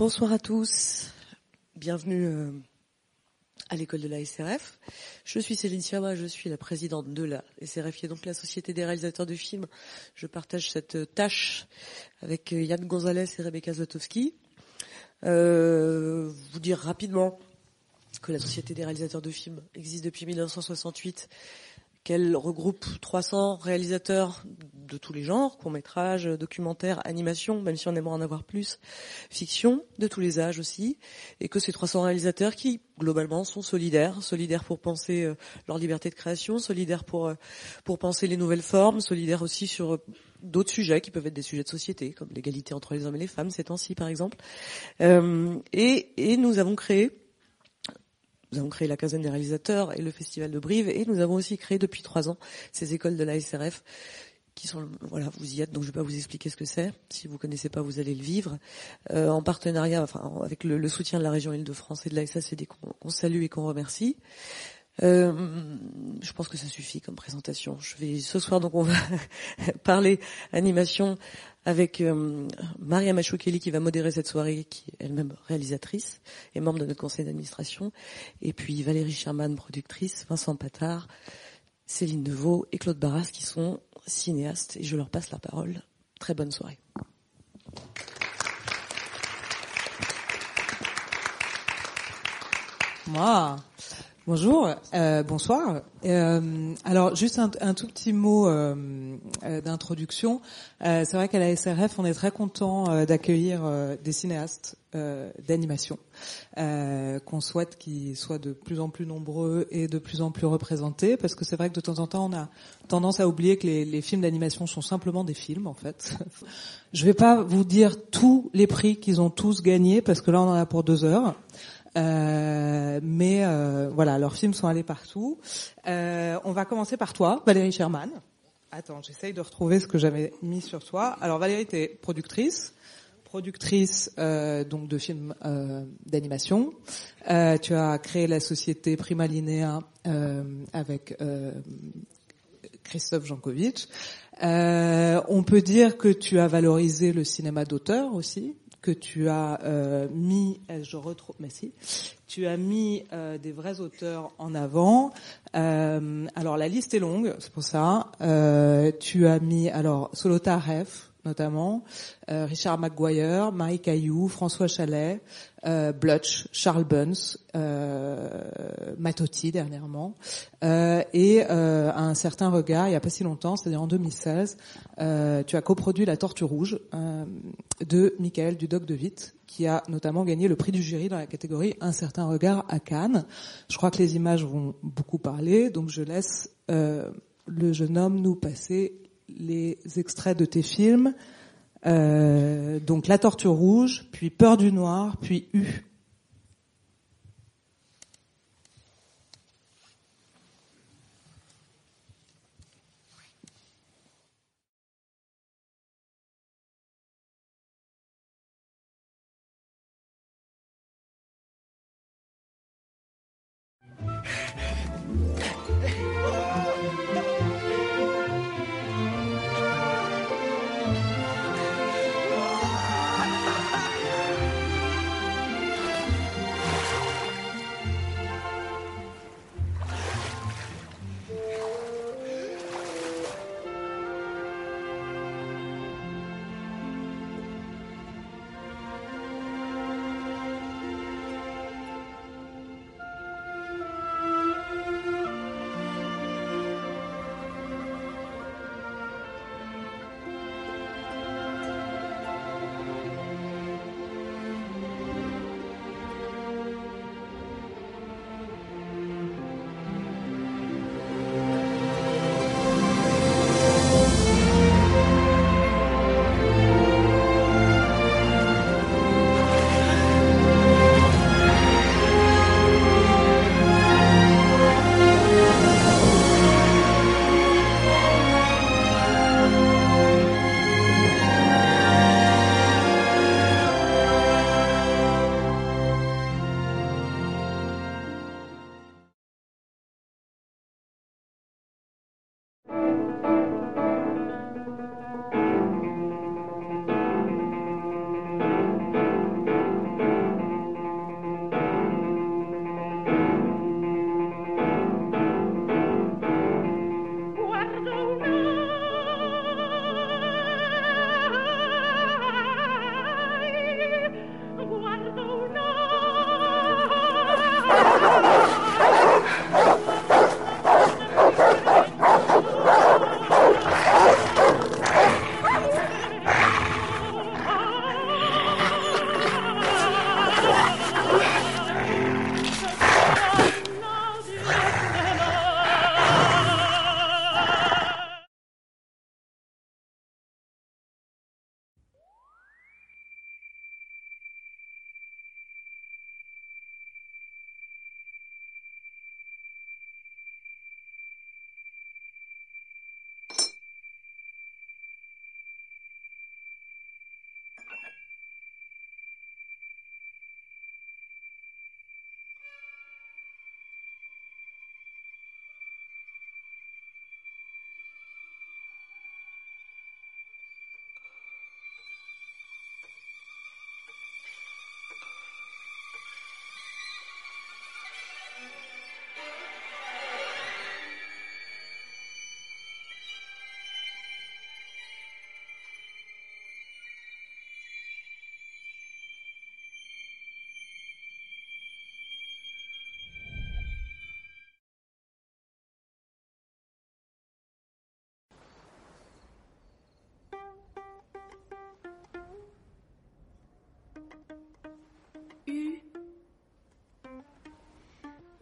Bonsoir à tous. Bienvenue euh, à l'école de la SRF. Je suis Céline Siama, je suis la présidente de la SRF, qui est donc la Société des réalisateurs de films. Je partage cette tâche avec euh, Yann Gonzalez et Rebecca Zlotowski. Euh, vous dire rapidement que la Société des réalisateurs de films existe depuis 1968 qu'elle regroupe 300 réalisateurs de tous les genres, courts-métrages, documentaires, animation, même si on aimerait en avoir plus, fiction, de tous les âges aussi, et que ces 300 réalisateurs qui, globalement, sont solidaires, solidaires pour penser euh, leur liberté de création, solidaires pour, euh, pour penser les nouvelles formes, solidaires aussi sur euh, d'autres sujets qui peuvent être des sujets de société, comme l'égalité entre les hommes et les femmes ces temps-ci, par exemple. et, et nous avons créé nous avons créé la quinzaine des réalisateurs et le festival de Brive et nous avons aussi créé depuis trois ans ces écoles de la SRF qui sont voilà vous y êtes donc je vais pas vous expliquer ce que c'est. Si vous connaissez pas vous allez le vivre. Euh, en partenariat enfin avec le, soutien de la région Île-de-France et de la SACD qu'on salue et qu'on remercie euh, je pense que ça suffit comme présentation. Je vais ce soir donc on va parler animation avec euh, Maria Machoukeli qui va modérer cette soirée, qui est elle-même réalisatrice et membre de notre conseil d'administration, et puis Valérie Sherman, productrice, Vincent Patard, Céline Deveau et Claude Barras qui sont cinéastes et je leur passe la parole. Très bonne soirée. Moi, Bonjour, euh, bonsoir. Euh, alors juste un, tout petit mot euh, d'introduction. c'est vrai qu'à la SRF, on est très content d'accueillir des cinéastes d'animation, qu'on souhaite qu'ils soient de plus en plus nombreux et de plus en plus représentés, parce que c'est vrai que de temps en temps, on a tendance à oublier que les, les films d'animation sont simplement des films, en fait. Je vais pas vous dire tous les prix qu'ils ont tous gagnés, parce que là, on en a pour deux heures. Euh, mais euh, voilà, leurs films sont allés partout. Euh, on va commencer par toi, Valérie Sherman. Attends, j'essaye de retrouver ce que j'avais mis sur toi. Alors Valérie, tu es productrice, productrice euh, donc de films euh, d'animation. Tu as créé la société Prima Linea avec Christophe Jankovic. on peut dire que tu as valorisé le cinéma d'auteur aussi, que tu as euh, mis, euh, je retrouve, merci, tu as mis euh, des vrais auteurs en avant. Euh, alors la liste est longue, c'est pour ça. Euh, tu as mis alors Solota Ref notamment, Richard McGuire, Marie Caillou, François Chalet, euh, Blutch, Charles Buns, euh, Matotti dernièrement, euh, et euh, un certain regard, il n'y a pas si longtemps, c'est-à-dire en 2016, euh, tu as coproduit La Tortue Rouge euh, de Michael Dudoc de Witt, qui a notamment gagné le prix du jury dans la catégorie Un certain regard à Cannes. Je crois que les images vont beaucoup parler, donc je laisse le jeune homme nous passer les extraits de tes films. Euh, donc La Tortue Rouge, puis Peur du Noir, puis U.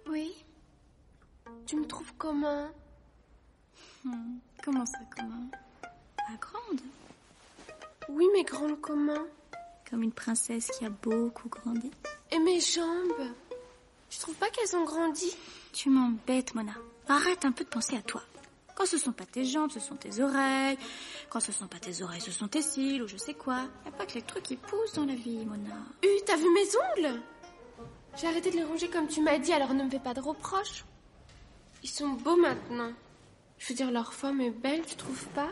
Oui Tu me trouves comment? Hmm, Comment ça, comment? Pas grande Oui, mais grande comment? Comme une princesse qui a beaucoup grandi. Et mes jambes? Tu trouves pas qu'elles ont grandi? Tu m'embêtes, Mona. Arrête un peu de penser à toi. Quand ce sont pas tes jambes, ce sont tes oreilles. Quand ce sont pas tes oreilles, ce sont tes cils ou je sais quoi. Y a pas que les trucs qui poussent dans la vie, Mona. Euh, t'as vu mes ongles? J'ai arrêté de les ronger comme tu m'as dit, alors ne me fais pas de reproches. Ils sont beaux maintenant. Je veux dire, leur forme est belle, tu trouves pas?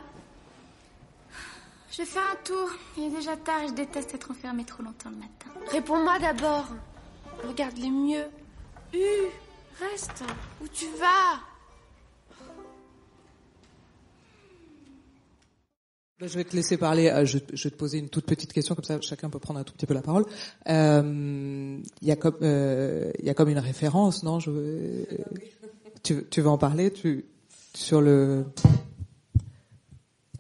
Je vais faire un tour. Il est déjà tard et je déteste être enfermée trop longtemps le matin. Réponds-moi d'abord. Regarde-les mieux. U, reste. Où tu vas? Je vais te laisser parler. euh, Je, vais te poser une toute petite question, comme ça chacun peut prendre un tout petit peu la parole. Euh, Il y a comme euh, y a comme une référence, non? Je, tu, tu veux en parler? Tu sur le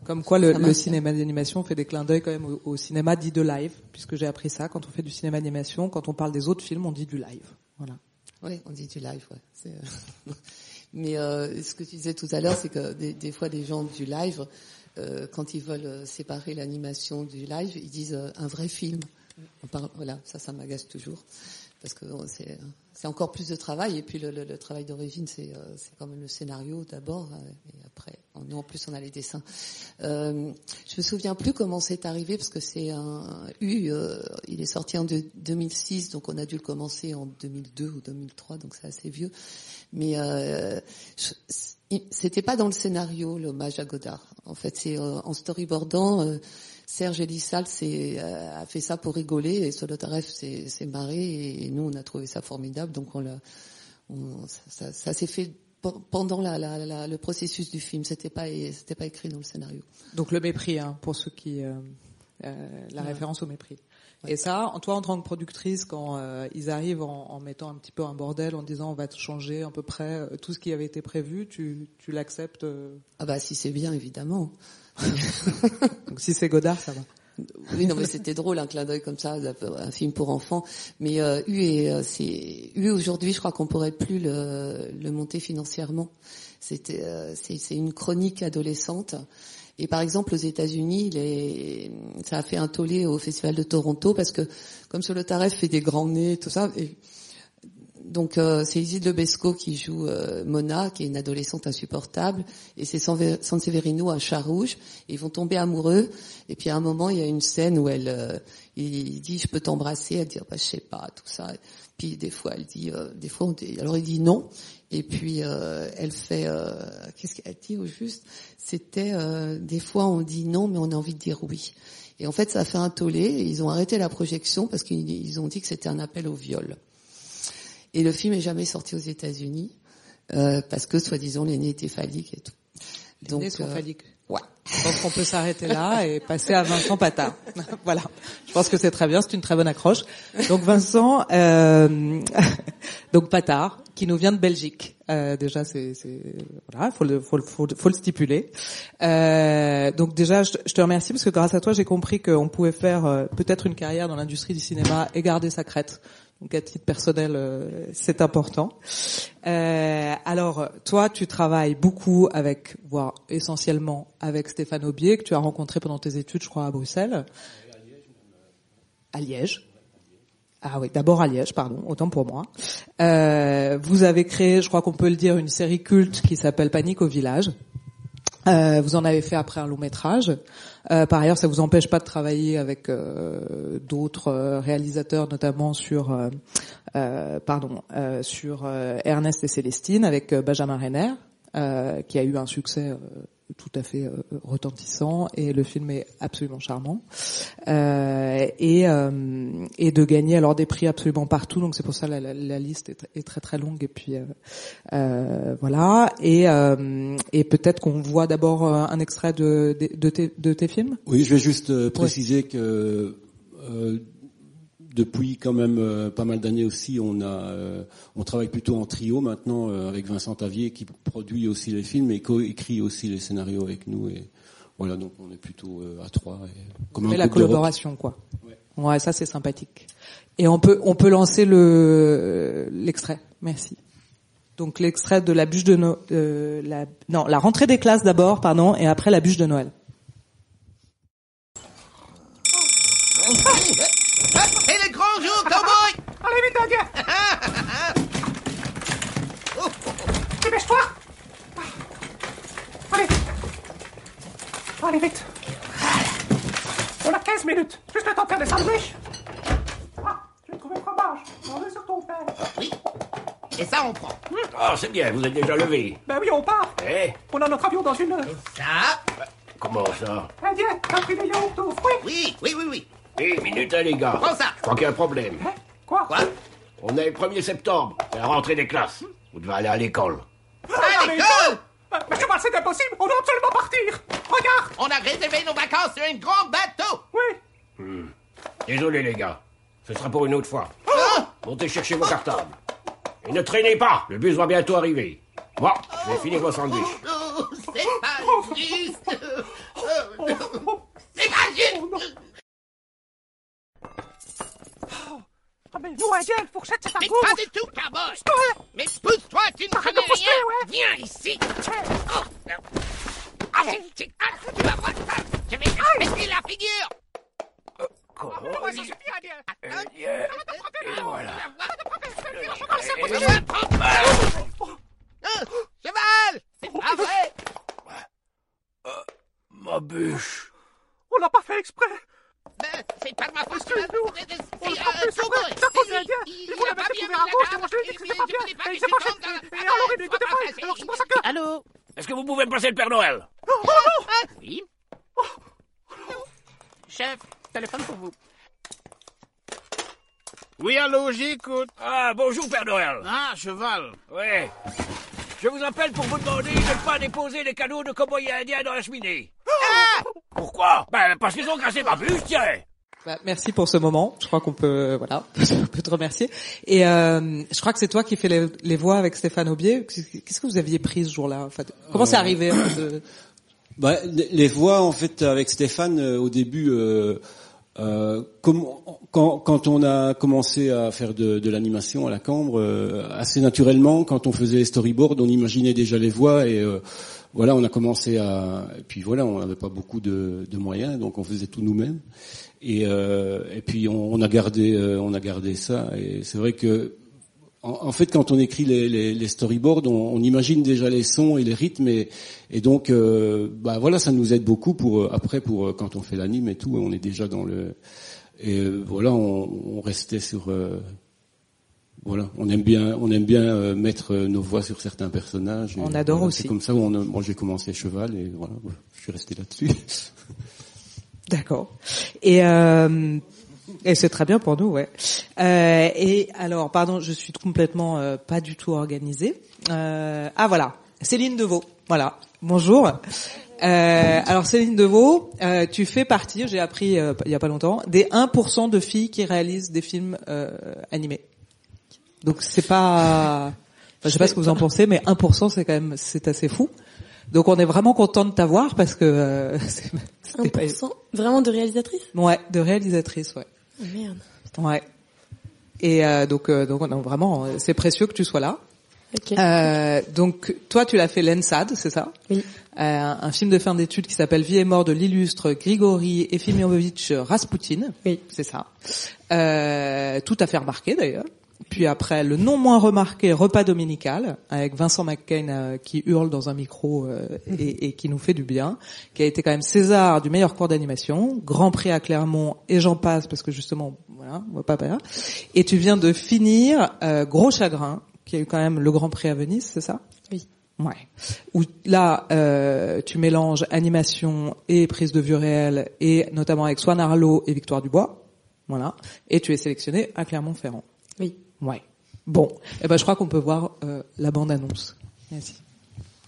comme quoi le, le cinéma d'animation fait des clins d'œil quand même au, au cinéma dit de live, puisque j'ai appris ça. Quand on fait du cinéma d'animation, quand on parle des autres films, on dit du live. Voilà. Oui, on dit du live, ouais. Euh, Mais euh, ce que tu disais tout à l'heure, c'est que des, des fois, les gens du live, euh, quand ils veulent euh, séparer l'animation du live, ils disent euh, un vrai film. On parle- voilà, ça, ça m'agace toujours. Parce que euh, c'est, c'est encore plus de travail. Et puis le, travail d'origine, c'est, euh, c'est quand même le scénario d'abord. euh, Et après, nous, en plus, on a les dessins. Euh, je me souviens plus comment c'est arrivé, parce que c'est un U, euh, il est sorti en deux- 2006, donc on a dû le commencer en 2002 ou 2003, donc c'est assez vieux. Mais euh, c'était pas dans le scénario l'hommage à Godard. En fait, c'est euh, en storyboardant. euh, Serge Elissal euh, a fait ça pour rigoler et Solotarev s'est s'est marré et, et nous on a trouvé ça formidable. Donc on l'a, on- ça, ça- ça s'est fait pe- pendant la, la- la- le processus du film. C'était pas c'était pas écrit dans le scénario. Donc le mépris, hein, pour ceux qui la référence au mépris. Et ça, toi en tant que productrice, quand euh, ils arrivent en, en mettant un petit peu un bordel, en disant on va te changer à peu près euh, tout ce qui avait été prévu, tu, tu l'acceptes. euh, Ah bah si c'est bien évidemment. donc si c'est Godard, ça va. Oui, non, mais c'était drôle, un clin d'œil comme ça, un film pour enfants. Mais euh, U, est, euh, c'est U aujourd'hui, je crois qu'on pourrait plus le, le monter financièrement. C'était, euh, c'est une chronique adolescente. Et par exemple, aux États-Unis, ça a fait un tollé au Festival de Toronto parce que comme Solotarev fait des grands nez, tout ça. Et, donc euh, c'est Isid Lebesco qui joue euh, Mona, qui est une adolescente insupportable, et c'est Sanve- Sanseverino, un chat rouge. Ils vont tomber amoureux, et puis à un moment il y a une scène où elle, euh, il dit je peux t'embrasser, elle dit bah je sais pas tout ça. Puis des fois elle dit, euh, des fois on dit- alors il dit non, et puis euh, elle fait, euh, qu'est-ce qu'elle dit au juste? C'était euh, des fois on dit non mais on a envie de dire oui. Et en fait ça a fait un tollé, et ils ont arrêté la projection parce qu'ils ils ont dit que c'était un appel au viol. Et le film est jamais sorti aux États-Unis euh, parce que soi-disant les nez étaient phalliques et tout. Les nez sont phalliques. Ouais. Je pense peut s'arrêter là et passer à Vincent Patard. voilà. Je pense que c'est très bien, c'est une très bonne accroche. Donc Vincent, euh, donc Patard, qui nous vient de Belgique. Euh, déjà, c'est, voilà, faut le, faut, faut, faut le stipuler. Euh, donc déjà, je, je te remercie parce que grâce à toi, j'ai compris qu'on pouvait faire euh, peut-être une carrière dans l'industrie du cinéma et garder sa crête. Donc à titre personnel, euh, c'est important. Euh, alors, toi, tu travailles beaucoup avec, voire essentiellement avec Stéphane Aubier, que tu as rencontré pendant tes études, je crois, à Bruxelles. À Liège. Ah oui, d'abord à Liège, pardon, autant pour moi. Euh, vous avez créé, je crois qu'on peut le dire, une série culte qui s'appelle Panique au village. Euh, vous en avez fait après un long métrage. Euh, par ailleurs, ça vous empêche pas de travailler avec euh, d'autres euh, réalisateurs, notamment sur, pardon, sur Ernest et Célestine avec Benjamin Renner, qui a eu un succès tout à fait euh, retentissant et le film est absolument charmant. Euh, et euh, et de gagner alors des prix absolument partout. Donc c'est pour ça la, la, la liste est, tr- est très très longue. Et puis euh, euh, voilà. Et euh, et peut-être qu'on voit d'abord un extrait de de, de tes, de tes films? Oui, je vais juste préciser que euh, depuis quand même euh, pas mal d'années aussi, on a, euh, on travaille plutôt en trio maintenant euh, avec Vincent Tavier qui produit aussi les films et co-écrit aussi les scénarios avec nous et voilà donc on est plutôt euh, à trois. Et, mais la collaboration quoi. Ouais ça c'est sympathique. Et on peut on peut lancer le l'extrait. Merci. Donc l'extrait de la bûche de no euh, la non la rentrée des classes d'abord pardon et après la bûche de Noël. Et le grand jour, cowboy Allez vite, Indien Dépêche-toi. Allez. Allez vite. On a 15 minutes, juste le temps de faire des sandwichs. Ah, tu as trouvé le fromage. On est sur ton père Oui. Et ça, on prend. Ah, c'est bien, vous êtes déjà levé. Ben oui, on part. Eh. On a notre avion dans une heure. Ça? Comment ça? Indien, t'as pris des yaourts aux fruits. Oui, oui, oui, oui. Eh, minute, hein, les gars. Prends ça. Je crois qu'il y a un problème. Hein? Quoi Quoi On est le 1er septembre, c'est la rentrée des classes. Vous devez aller à l'école. À mais l'école Mais tu vois, c'est impossible, on doit absolument partir Regarde On a réservé nos vacances sur un grand bateau Oui Désolé, les gars. Ce sera pour une autre fois. Ah Montez chercher vos cartables. Et ne traînez pas, le bus va bientôt arriver. Bon, je vais finir vos sandwichs. Oh, C'est pas juste Oh, C'est pas juste Ah mais fourchette, c'est un Mais goût pas du tout, cowboy Ouais. Mais pousse-toi, tu ne connais rien. ouais. Viens ici. Oh, non. Ah, c'est- ah, tu vas voir ça. Je vais te péter la figure. Comment Et voilà. Cheval C'est pas vrai. Ma bûche. On l'a pas fait exprès C'est pas de ma faute Excuse-nous. C'est- c'est- On l'a c'est, euh, exprès Cowboy. C'est à cause C'est lui. Il voulait a pas mettre le couvert à gauche, la moi je lui ai dit que c'était pas je bien Et il s'est la- Et alors il n'écoutait pas Alors c'est pour ça que... Allô Est-ce que vous pouvez me passer le Père Noël Oui Chef, téléphone pour vous. Oui, allô, j'écoute. Ah, bonjour, Père Noël. Ah, cheval. Ouais. Je vous appelle pour vous demander de ne pas déposer les cadeaux de cow-boy indien dans la cheminée. Pourquoi Ben, parce qu'ils ont cassé ma bûche, tiens. Bah, merci pour ce moment. Je crois qu'on peut voilà, on peut te remercier. Et euh, je crois que c'est toi qui fais les, les voix avec Stéphane Aubier. Qu'est-ce que vous aviez pris ce jour-là en fait? Comment c'est arrivé en fait, de... Bah, les voix, en fait, avec Stéphane, euh, au début, euh, euh, comme- quand, quand on a commencé à faire de, de l'animation à la Cambre, euh, assez naturellement, quand on faisait les storyboards, on imaginait déjà les voix et euh, voilà, on a commencé à. Et puis voilà, on n'avait pas beaucoup de, moyens, donc on faisait tout nous-mêmes. Et, euh, et puis on, a gardé, euh, on a gardé ça. Et c'est vrai que en, fait, quand on écrit les, storyboards, on, imagine déjà les sons et les rythmes, et, donc, euh, bah voilà, ça nous aide beaucoup pour après pour quand on fait l'anime et tout, on est déjà dans le et voilà, on, restait sur voilà, on aime bien, on aime bien euh, mettre euh, nos voix sur certains personnages. On adore voilà, aussi. C'est comme ça où on a- moi j'ai commencé cheval et voilà, je suis resté là-dessus. D'accord. Et, euh, et c'est très bien pour nous, ouais. Euh, et alors, pardon, je suis complètement euh, pas du tout organisée. Euh, ah voilà, Céline Deveau. Voilà. Bonjour. Euh, alors Céline Deveau, euh, tu fais partie, j'ai appris euh, il y a pas longtemps, des 1% de filles qui réalisent des films animés. Donc c'est pas, je sais pas ce que vous en pensez, mais 1% c'est quand même c'est assez fou. Donc on est vraiment content de t'avoir parce que euh, c'est- c'était pas- 1% Vraiment de réalisatrice Ouais, de réalisatrice, ouais. Oh, Merde. Ouais. Et euh, donc, euh, donc non, vraiment, c'est précieux que tu sois là. Ok. Euh, donc, toi, tu l'as fait l'ENSAD, c'est ça? Oui. Euh, un film de fin d'études qui s'appelle Vie et mort de l'illustre Grigori Efimiovitch Raspoutine. Oui. C'est ça. Euh, tout à fait remarqué d'ailleurs. Puis après, le non moins remarqué Repas dominical avec Vincent McCain euh, qui hurle dans un micro euh, et, et qui nous fait du bien, qui a été quand même César du meilleur cours d'animation, Grand Prix à Clermont et j'en passe parce que justement, voilà, on va pas faire. Et tu viens de finir euh, Gros Chagrin, qui a eu quand même le Grand Prix à Venise, c'est ça? Oui. Ouais. Où là, euh, tu mélanges animation et prise de vue réelle, et notamment avec Swan Arlo et Victoire Dubois. Voilà. Et tu es sélectionné à Clermont-Ferrand. Oui. Ouais. Bon. Eh ben, je crois qu'on peut voir euh, la bande-annonce. Merci.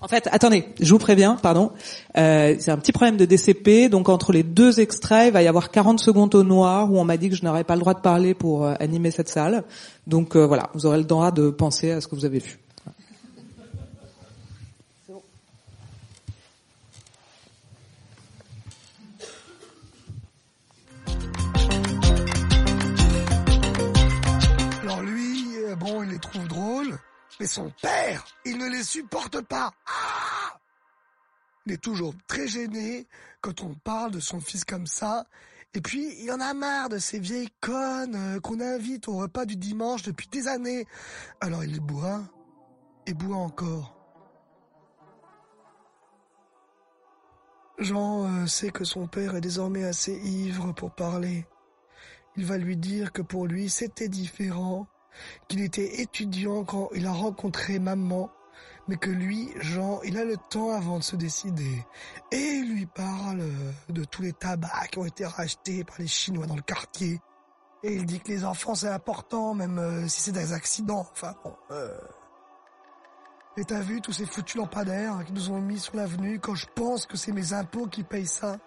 En fait, attendez, je vous préviens, pardon. Euh, c'est un petit problème de DCP, donc entre les deux extraits, il va y avoir 40 secondes au noir où on m'a dit que je n'aurais pas le droit de parler pour euh, animer cette salle. Donc voilà, vous aurez le droit de penser à ce que vous avez vu. Bon, il les trouve drôles. Mais son père, il ne les supporte pas. Ah il est toujours très gêné quand on parle de son fils comme ça. Et puis, il en a marre de ces vieilles connes euh, qu'on invite au repas du dimanche depuis des années. Alors il boit et boit encore. Jean euh, sait que son père est désormais assez ivre pour parler. Il va lui dire que pour lui c'était différent, qu'il était étudiant quand il a rencontré maman, mais que lui, Jean, il a le temps avant de se décider. Et il lui parle de tous les tabacs qui ont été rachetés par les Chinois dans le quartier. Et il dit que les enfants c'est important, même euh, si c'est des accidents. Enfin bon. Euh... Et t'as vu tous ces foutus lampadaires qui nous ont mis sur l'avenue quand je pense que c'est mes impôts qui payent ça?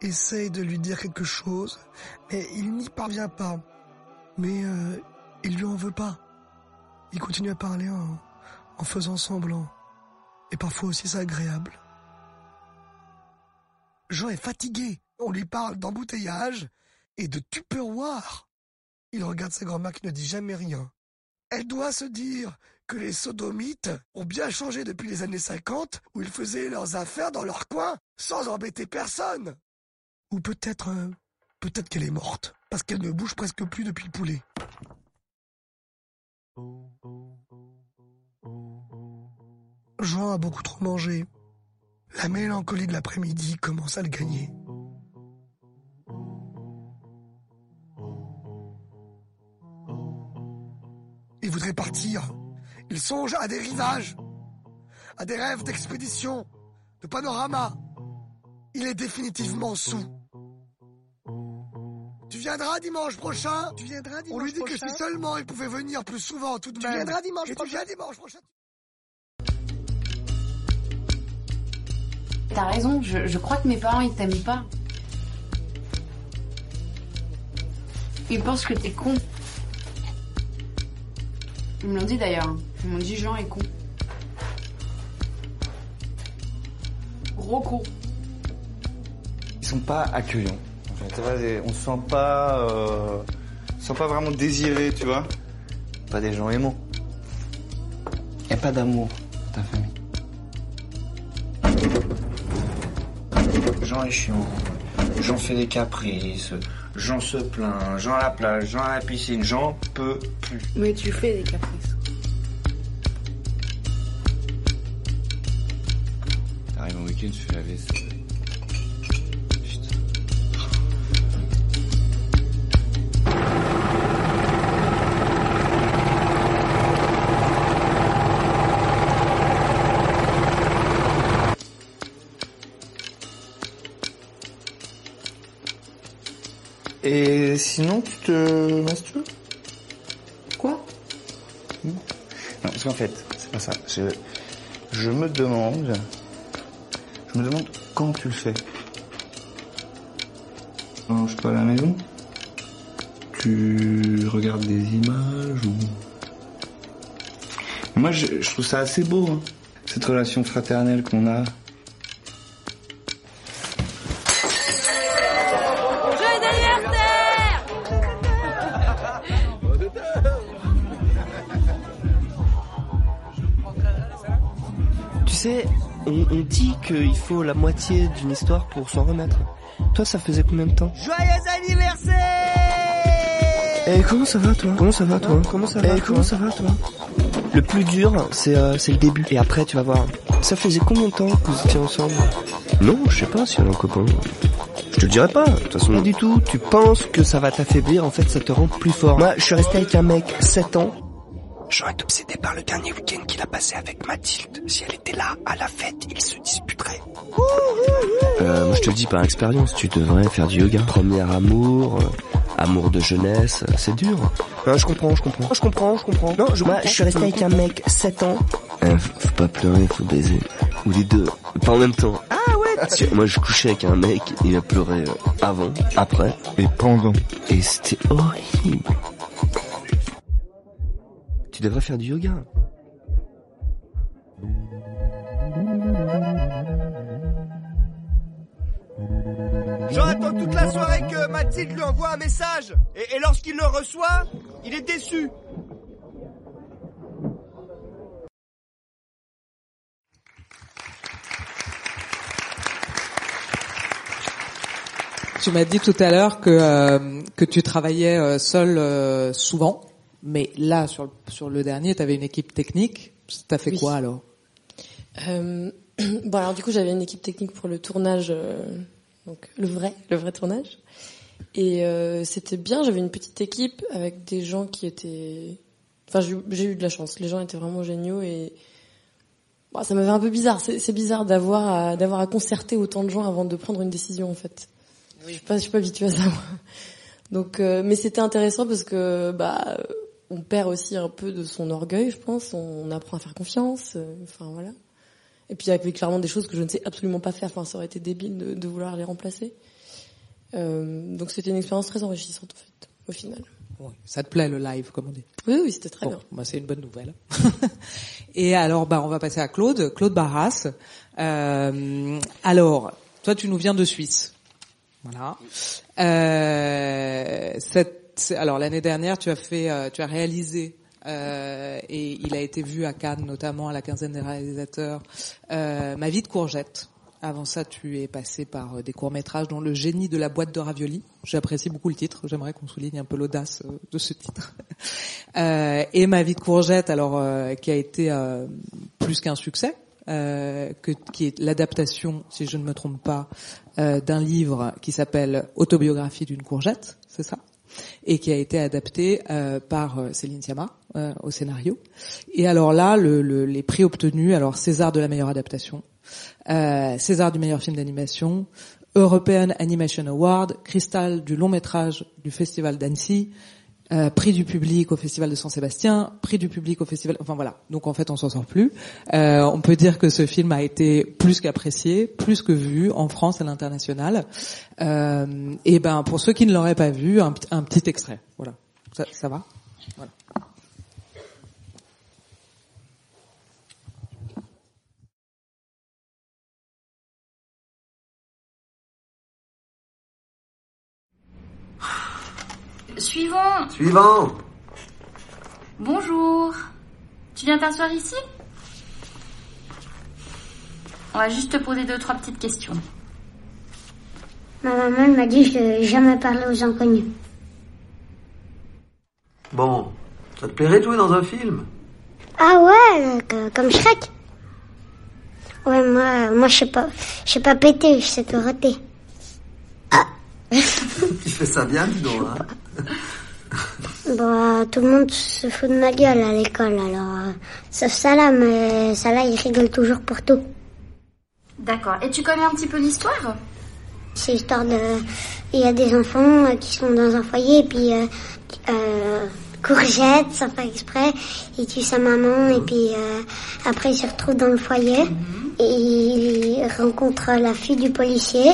Essaye de lui dire quelque chose, mais il n'y parvient pas. Mais euh, il lui en veut pas. Il continue à parler en, faisant semblant. Et parfois aussi c'est agréable. Jean est fatigué. On lui parle d'embouteillage et de tupperware. Il regarde sa grand-mère qui ne dit jamais rien. Elle doit se dire que les sodomites ont bien changé depuis les années 50 où ils faisaient leurs affaires dans leur coin sans embêter personne. Ou peut-être euh, peut-être qu'elle est morte parce qu'elle ne bouge presque plus depuis le poulet. Jean a beaucoup trop mangé. La mélancolie de l'après-midi commence à le gagner. Il voudrait partir. Il songe à des rivages, à des rêves d'expédition, de panorama. Il est définitivement sous. Tu viendras dimanche prochain Tu viendras dimanche On lui dit que prochain si seulement il pouvait venir plus souvent tout de Tu même. viendras dimanche Et tu prochain viens dimanche prochain. T'as raison, je, je crois que mes parents ils t'aiment pas. Ils pensent que t'es con. Ils me l'ont dit d'ailleurs. Ils m'ont dit Jean est con. Gros con. Ils sont pas accueillants. Et on se sent pas, euh, on se sent pas vraiment désiré, tu vois. Pas des gens aimants. A pas d'amour dans ta famille. Jean est chiant. Jean fait des caprices. Jean se plaint. Jean à la plage. Jean à la piscine. Jean peut plus. Mais tu fais des caprices. T'arrives en week-end, tu fais la vaisselle. Et sinon, tu te masturbes Quoi? Non, parce qu'en fait, c'est pas ça. Je, me demande, je me demande quand tu le fais. Non, je sais pas à la maison. Tu regardes des images. Moi, je, je trouve ça assez beau, hein, cette relation fraternelle qu'on a. qu'il faut la moitié d'une histoire pour s'en remettre. Toi, ça faisait combien de temps Joyeux anniversaire Eh, comment ça va, toi Comment ça va, toi Comment ça va Eh, comment ça va, toi Le plus dur, c'est euh, c'est le début. Et après, tu vas voir. Ça faisait combien de temps que vous étiez ensemble Non, je sais pas si on est un copain. Je te le dirai pas. De toute façon, pas du tout. Tu penses que ça va t'affaiblir, en fait, ça te rend plus fort. Moi, je suis resté avec un mec 7 ans. J'aurais été obsédé par le dernier week-end qu'il a passé avec Mathilde. Si elle était là, à la fête, il se disputerait. Euh, moi je te le dis par expérience, tu devrais faire du yoga. Premier amour, euh, amour de jeunesse, euh, c'est dur. Non, je comprends, je comprends. Je comprends, je comprends. Non, je, moi, je suis resté avec un mec 7 ans. Euh, faut faut pas pleurer, faut baiser. Ou les deux, pas en même temps. Ah ouais Moi je couchais avec un mec, il a pleuré euh, avant, après et pendant. Et c'était horrible. Tu devrais faire du yoga. J'en attends toute la soirée que Mathilde lui envoie un message. Et, et lorsqu'il le reçoit, il est déçu. Tu m'as dit tout à l'heure que euh, que tu travaillais euh, seul euh, souvent, mais là sur le, sur le dernier, tu avais une équipe technique. T'as fait Oui. quoi alors? Euh, bon alors du coup j'avais une équipe technique pour le tournage, euh, donc le vrai, le vrai tournage. Et euh, c'était bien, j'avais une petite équipe avec des gens qui étaient... Enfin j'ai eu- de la chance, les gens étaient vraiment géniaux et bon, ça m'avait un peu bizarre. C'est bizarre d'avoir à, d'avoir à concerter autant de gens avant de prendre une décision en fait. Je suis pas, je suis pas habituée à ça. moi. Donc, euh, mais c'était intéressant parce que bah on perd aussi un peu de son orgueil, je pense. On apprend à faire confiance. euh, Enfin voilà. Et puis il y avait clairement des choses que je ne sais absolument pas faire. Enfin, ça aurait été débile de, de vouloir les remplacer. Euh, donc c'était une expérience très enrichissante en fait, au final. Oui, Ça te plaît le live, comme on dit? Oui, oui, c'était très Bon, bien. bah, c'est une bonne nouvelle. Et alors, bah, on va passer à Claude, Claude Barras. Euh, alors, toi, tu nous viens de Suisse. Voilà. Euh, cette, alors l'année dernière, tu as fait, euh, tu as réalisé. euh, et il a été vu à Cannes, notamment à la quinzaine des réalisateurs. euh, Ma vie de courgette. Avant ça, tu es passé par euh, des courts métrages, dont Le génie de la boîte de ravioli. J'apprécie beaucoup le titre. J'aimerais qu'on souligne un peu l'audace de ce titre. Et Ma vie de courgette, alors qui a été plus qu'un succès, qui est l'adaptation, si je ne me trompe pas, d'un livre qui s'appelle Autobiographie d'une courgette, c'est ça? Et qui a été adapté euh, par euh, Céline Sciamma euh, au scénario. Et alors là, le, le- les prix obtenus, alors César de la meilleure adaptation, César du meilleur film d'animation, European Animation Award, Cristal du long métrage du Festival d'Annecy, euh, prix du public au Festival de Saint-Sébastien, prix du public au Festival... Enfin voilà, donc en fait on s'en sort plus. Euh, on peut dire que ce film a été plus qu'apprécié, plus que vu en France et à l'international. Euh, et ben pour ceux qui ne l'auraient pas vu, un, petit extrait. Voilà, ça, ça va Voilà. Suivant. Suivant. Bonjour. Tu viens t'asseoir ici? On va juste te poser deux, trois petites questions. Ma maman m'a dit que je devais jamais parler aux inconnus. Bon, ça te plairait de jouer dans un film? Ah ouais, comme Shrek. Ouais, moi, moi je sais pas, je sais pas péter, je sais te rater. Tu fais ça bien, dis donc. Hein Bah, tout le monde se fout de ma gueule à l'école, alors. euh, sauf Salah, mais Salah il rigole toujours pour tout. D'accord. Et tu connais un petit peu l'histoire? C'est l'histoire de. Il y a des enfants euh, qui sont dans un foyer et puis euh, euh, courgette, sans faire exprès, il tue sa maman et puis euh, après il se retrouve dans le foyer et il rencontre la fille du policier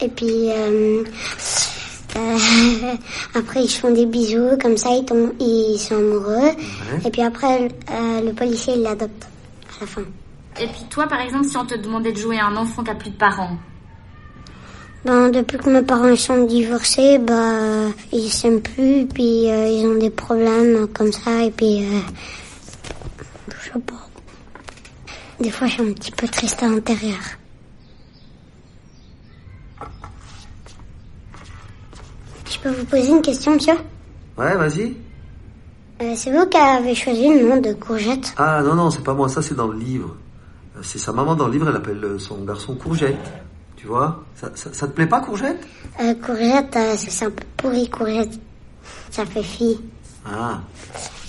et puis euh, euh, après ils se font des bisous comme ça ils tombent, ils sont amoureux et puis après euh, le policier il l'adopte à la fin. Et puis toi, par exemple, si on te demandait de jouer à un enfant qui a plus de parents, Ben, depuis que mes parents ils sont divorcés, bah, ils s'aiment plus, puis euh, ils ont des problèmes comme ça, et puis, euh, je sais pas. Des fois, je suis un petit peu triste à l'intérieur. Peux vous poser une question, monsieur Ouais, vas-y. Euh, C'est vous qui avez choisi le nom de courgette Ah non, non, c'est pas moi, ça c'est dans le livre. Euh, C'est sa maman dans le livre, elle appelle euh, son garçon Courgette. Tu vois ça, ça, ça te plaît pas, Courgette? Euh, Courgette, euh, c'est c'est un peu pourri, courgette. Ça fait fille. Ah.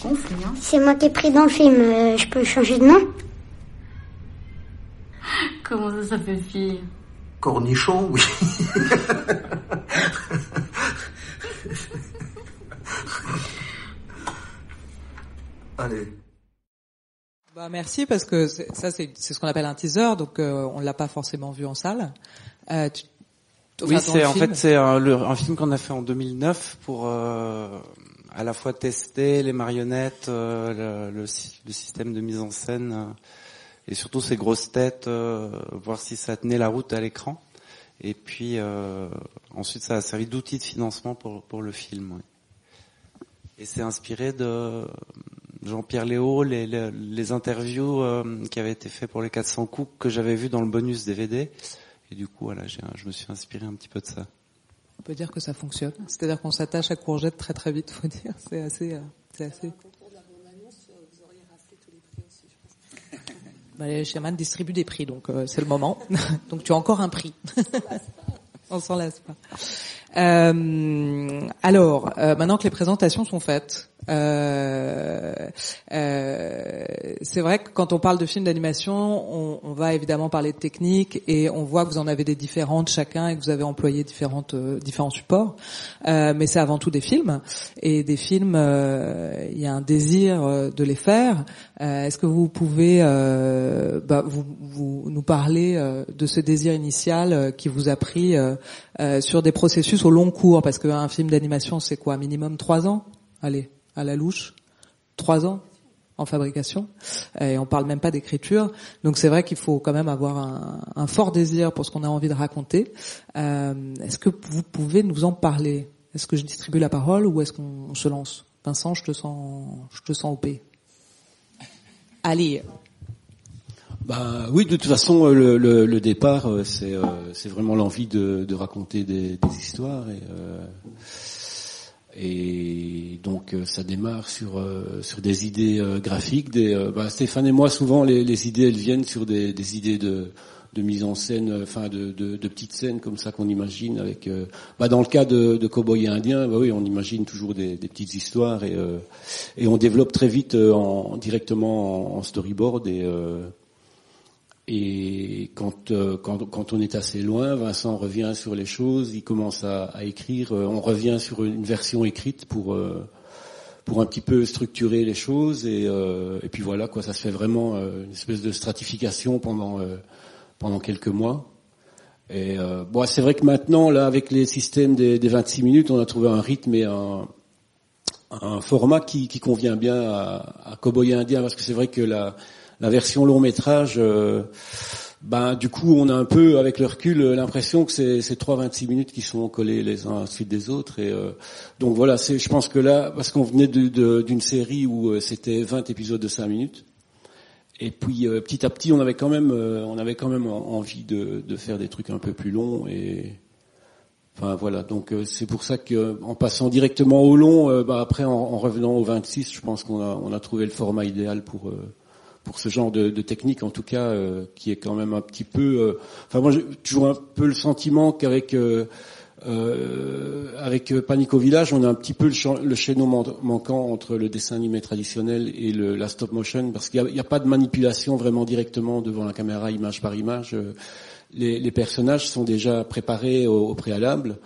gonflé, hein C'est moi qui ai pris dans le film, euh, je peux changer de nom? Comment ça, ça fait fille? Cornichon, oui. Allez. Bah merci parce que ça c'est c'est ce qu'on appelle un teaser donc euh, on l'a pas forcément vu en salle. Euh, tu- Oui, c'est en fait c'est un, film qu'on a fait en 2009 pour euh, à la fois tester les marionnettes, euh, le, le le système de mise en scène euh, et surtout ces grosses têtes, euh, voir si ça tenait la route à l'écran. Et puis euh, ensuite ça a servi d'outil de financement pour pour le film. ouais. Et c'est inspiré de Jean-Pierre Léo, les, les, les interviews euh, qui avaient été faites pour les 400 coups que j'avais vu dans le bonus DVD. Et du coup, voilà, je me suis inspiré un petit peu de ça. On peut dire que ça fonctionne. C'est-à-dire qu'on s'attache à courgette très très vite, faut dire. C'est assez, euh, c'est assez. Bah, les Sherman distribuent des prix, donc euh, c'est le moment. donc tu as encore un prix. On s'en lasse pas. Euh, alors, euh, maintenant que les présentations sont faites, euh, euh, c'est vrai que quand on parle de films d'animation, on, va évidemment parler de technique et on voit que vous en avez des différentes chacun et que vous avez employé différentes euh, différents supports. Mais c'est avant tout des films et des films, il y a un désir de les faire. Est-ce que vous pouvez bah, vous, vous nous parler de ce désir initial qui vous a pris sur des processus au long cours? Parce qu'un film d'animation, c'est quoi? Minimum trois ans? Allez, à la louche, trois ans en fabrication et on parle même pas d'écriture. Donc c'est vrai qu'il faut quand même avoir un, un fort désir pour ce qu'on a envie de raconter. Euh, est-ce que vous pouvez nous en parler? Est-ce que je distribue la parole ou est-ce qu'on se lance? Vincent je te sens je te sens OP allez. Bah oui, de toute façon, euh, le, le, le départ, euh, c'est euh, c'est vraiment l'envie de, de raconter des, des histoires et euh, et donc euh, ça démarre sur euh, sur des idées euh, graphiques. Des, bah, Stéphane et moi, souvent les, idées elles viennent sur des, idées de de mise en scène, enfin de, de, petites scènes comme ça qu'on imagine avec. euh, bah dans le cas de, de Cowboy Indien, bah oui, on imagine toujours des, petites histoires et euh, et on développe très vite en, directement en, en storyboard et euh, et quand, euh, quand, quand on est assez loin, Vincent revient sur les choses, il commence à, à écrire, euh, on revient sur une version écrite pour euh, pour un petit peu structurer les choses et, euh, et puis voilà quoi, ça se fait vraiment euh, une espèce de stratification pendant euh, pendant quelques mois. Et bon, c'est vrai que maintenant là, avec les systèmes des, des 26 minutes, on a trouvé un rythme et un, un format qui, qui convient bien à, à Cowboy Indien parce que c'est vrai que la la version long métrage, euh, ben du coup on a un peu avec le recul euh, l'impression que c'est c'est trois 26 minutes qui sont collés les uns à la suite des autres et euh, donc voilà c'est je pense que là parce qu'on venait d'une série où euh, c'était 20 épisodes de 5 minutes et puis petit à petit on avait quand même on avait quand même en- envie de, faire des trucs un peu plus longs et Enfin voilà, donc c'est pour ça que en passant directement au long, bah, après en, en revenant au 26, je pense qu'on a on a trouvé le format idéal pour pour ce genre de, technique, en tout cas, euh, qui est quand même un petit peu. euh, Enfin moi j'ai toujours un peu le sentiment qu'avec euh, euh, avec Panic au village, on a un petit peu le, le chaînon man- manquant entre le dessin animé traditionnel et la stop motion, parce qu'il n'y a, pas de manipulation vraiment directement devant la caméra, image par image. Les, personnages sont déjà préparés au, préalable,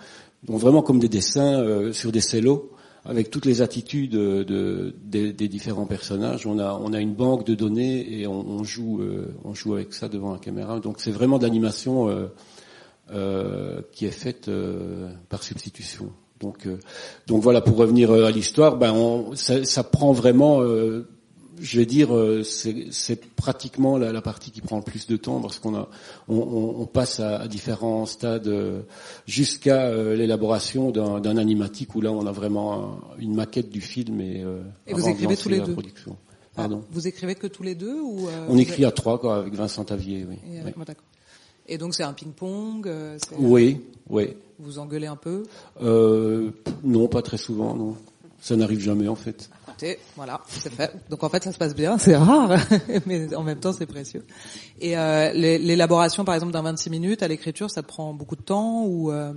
donc vraiment comme des dessins sur des cellos, avec toutes les attitudes de, de- des, différents personnages. On a, une banque de données et on, on joue, euh, on joue avec ça devant la caméra. Donc c'est vraiment de euh, euh, qui est faite euh, par substitution. Donc, euh, voilà, pour revenir euh, à l'histoire, ben ça, prend vraiment, euh, je vais dire, euh, c'est pratiquement la, la partie qui prend le plus de temps parce qu'on a, on, on- on passe à, à différents stades euh, jusqu'à euh, l'élaboration d'un animatique où là on a vraiment un- une maquette du film et, euh, Et vous avant écrivez tous les la deux production. Pardon? vous écrivez que tous les deux ou euh, On écrit à trois quoi, avec Vincent Tavier, oui. Et, Oui. d'accord. Et donc c'est un ping-pong euh, Oui, oui. Vous engueulez un peu? Euh, non, pas très souvent, non. Ça n'arrive jamais en fait. Voilà, c'est fait. Donc en fait, ça se passe bien, c'est rare, mais en même temps, c'est précieux. Et euh, l'é- l'élaboration, par exemple, d'un 26 minutes à l'écriture, ça te prend beaucoup de temps ou euh,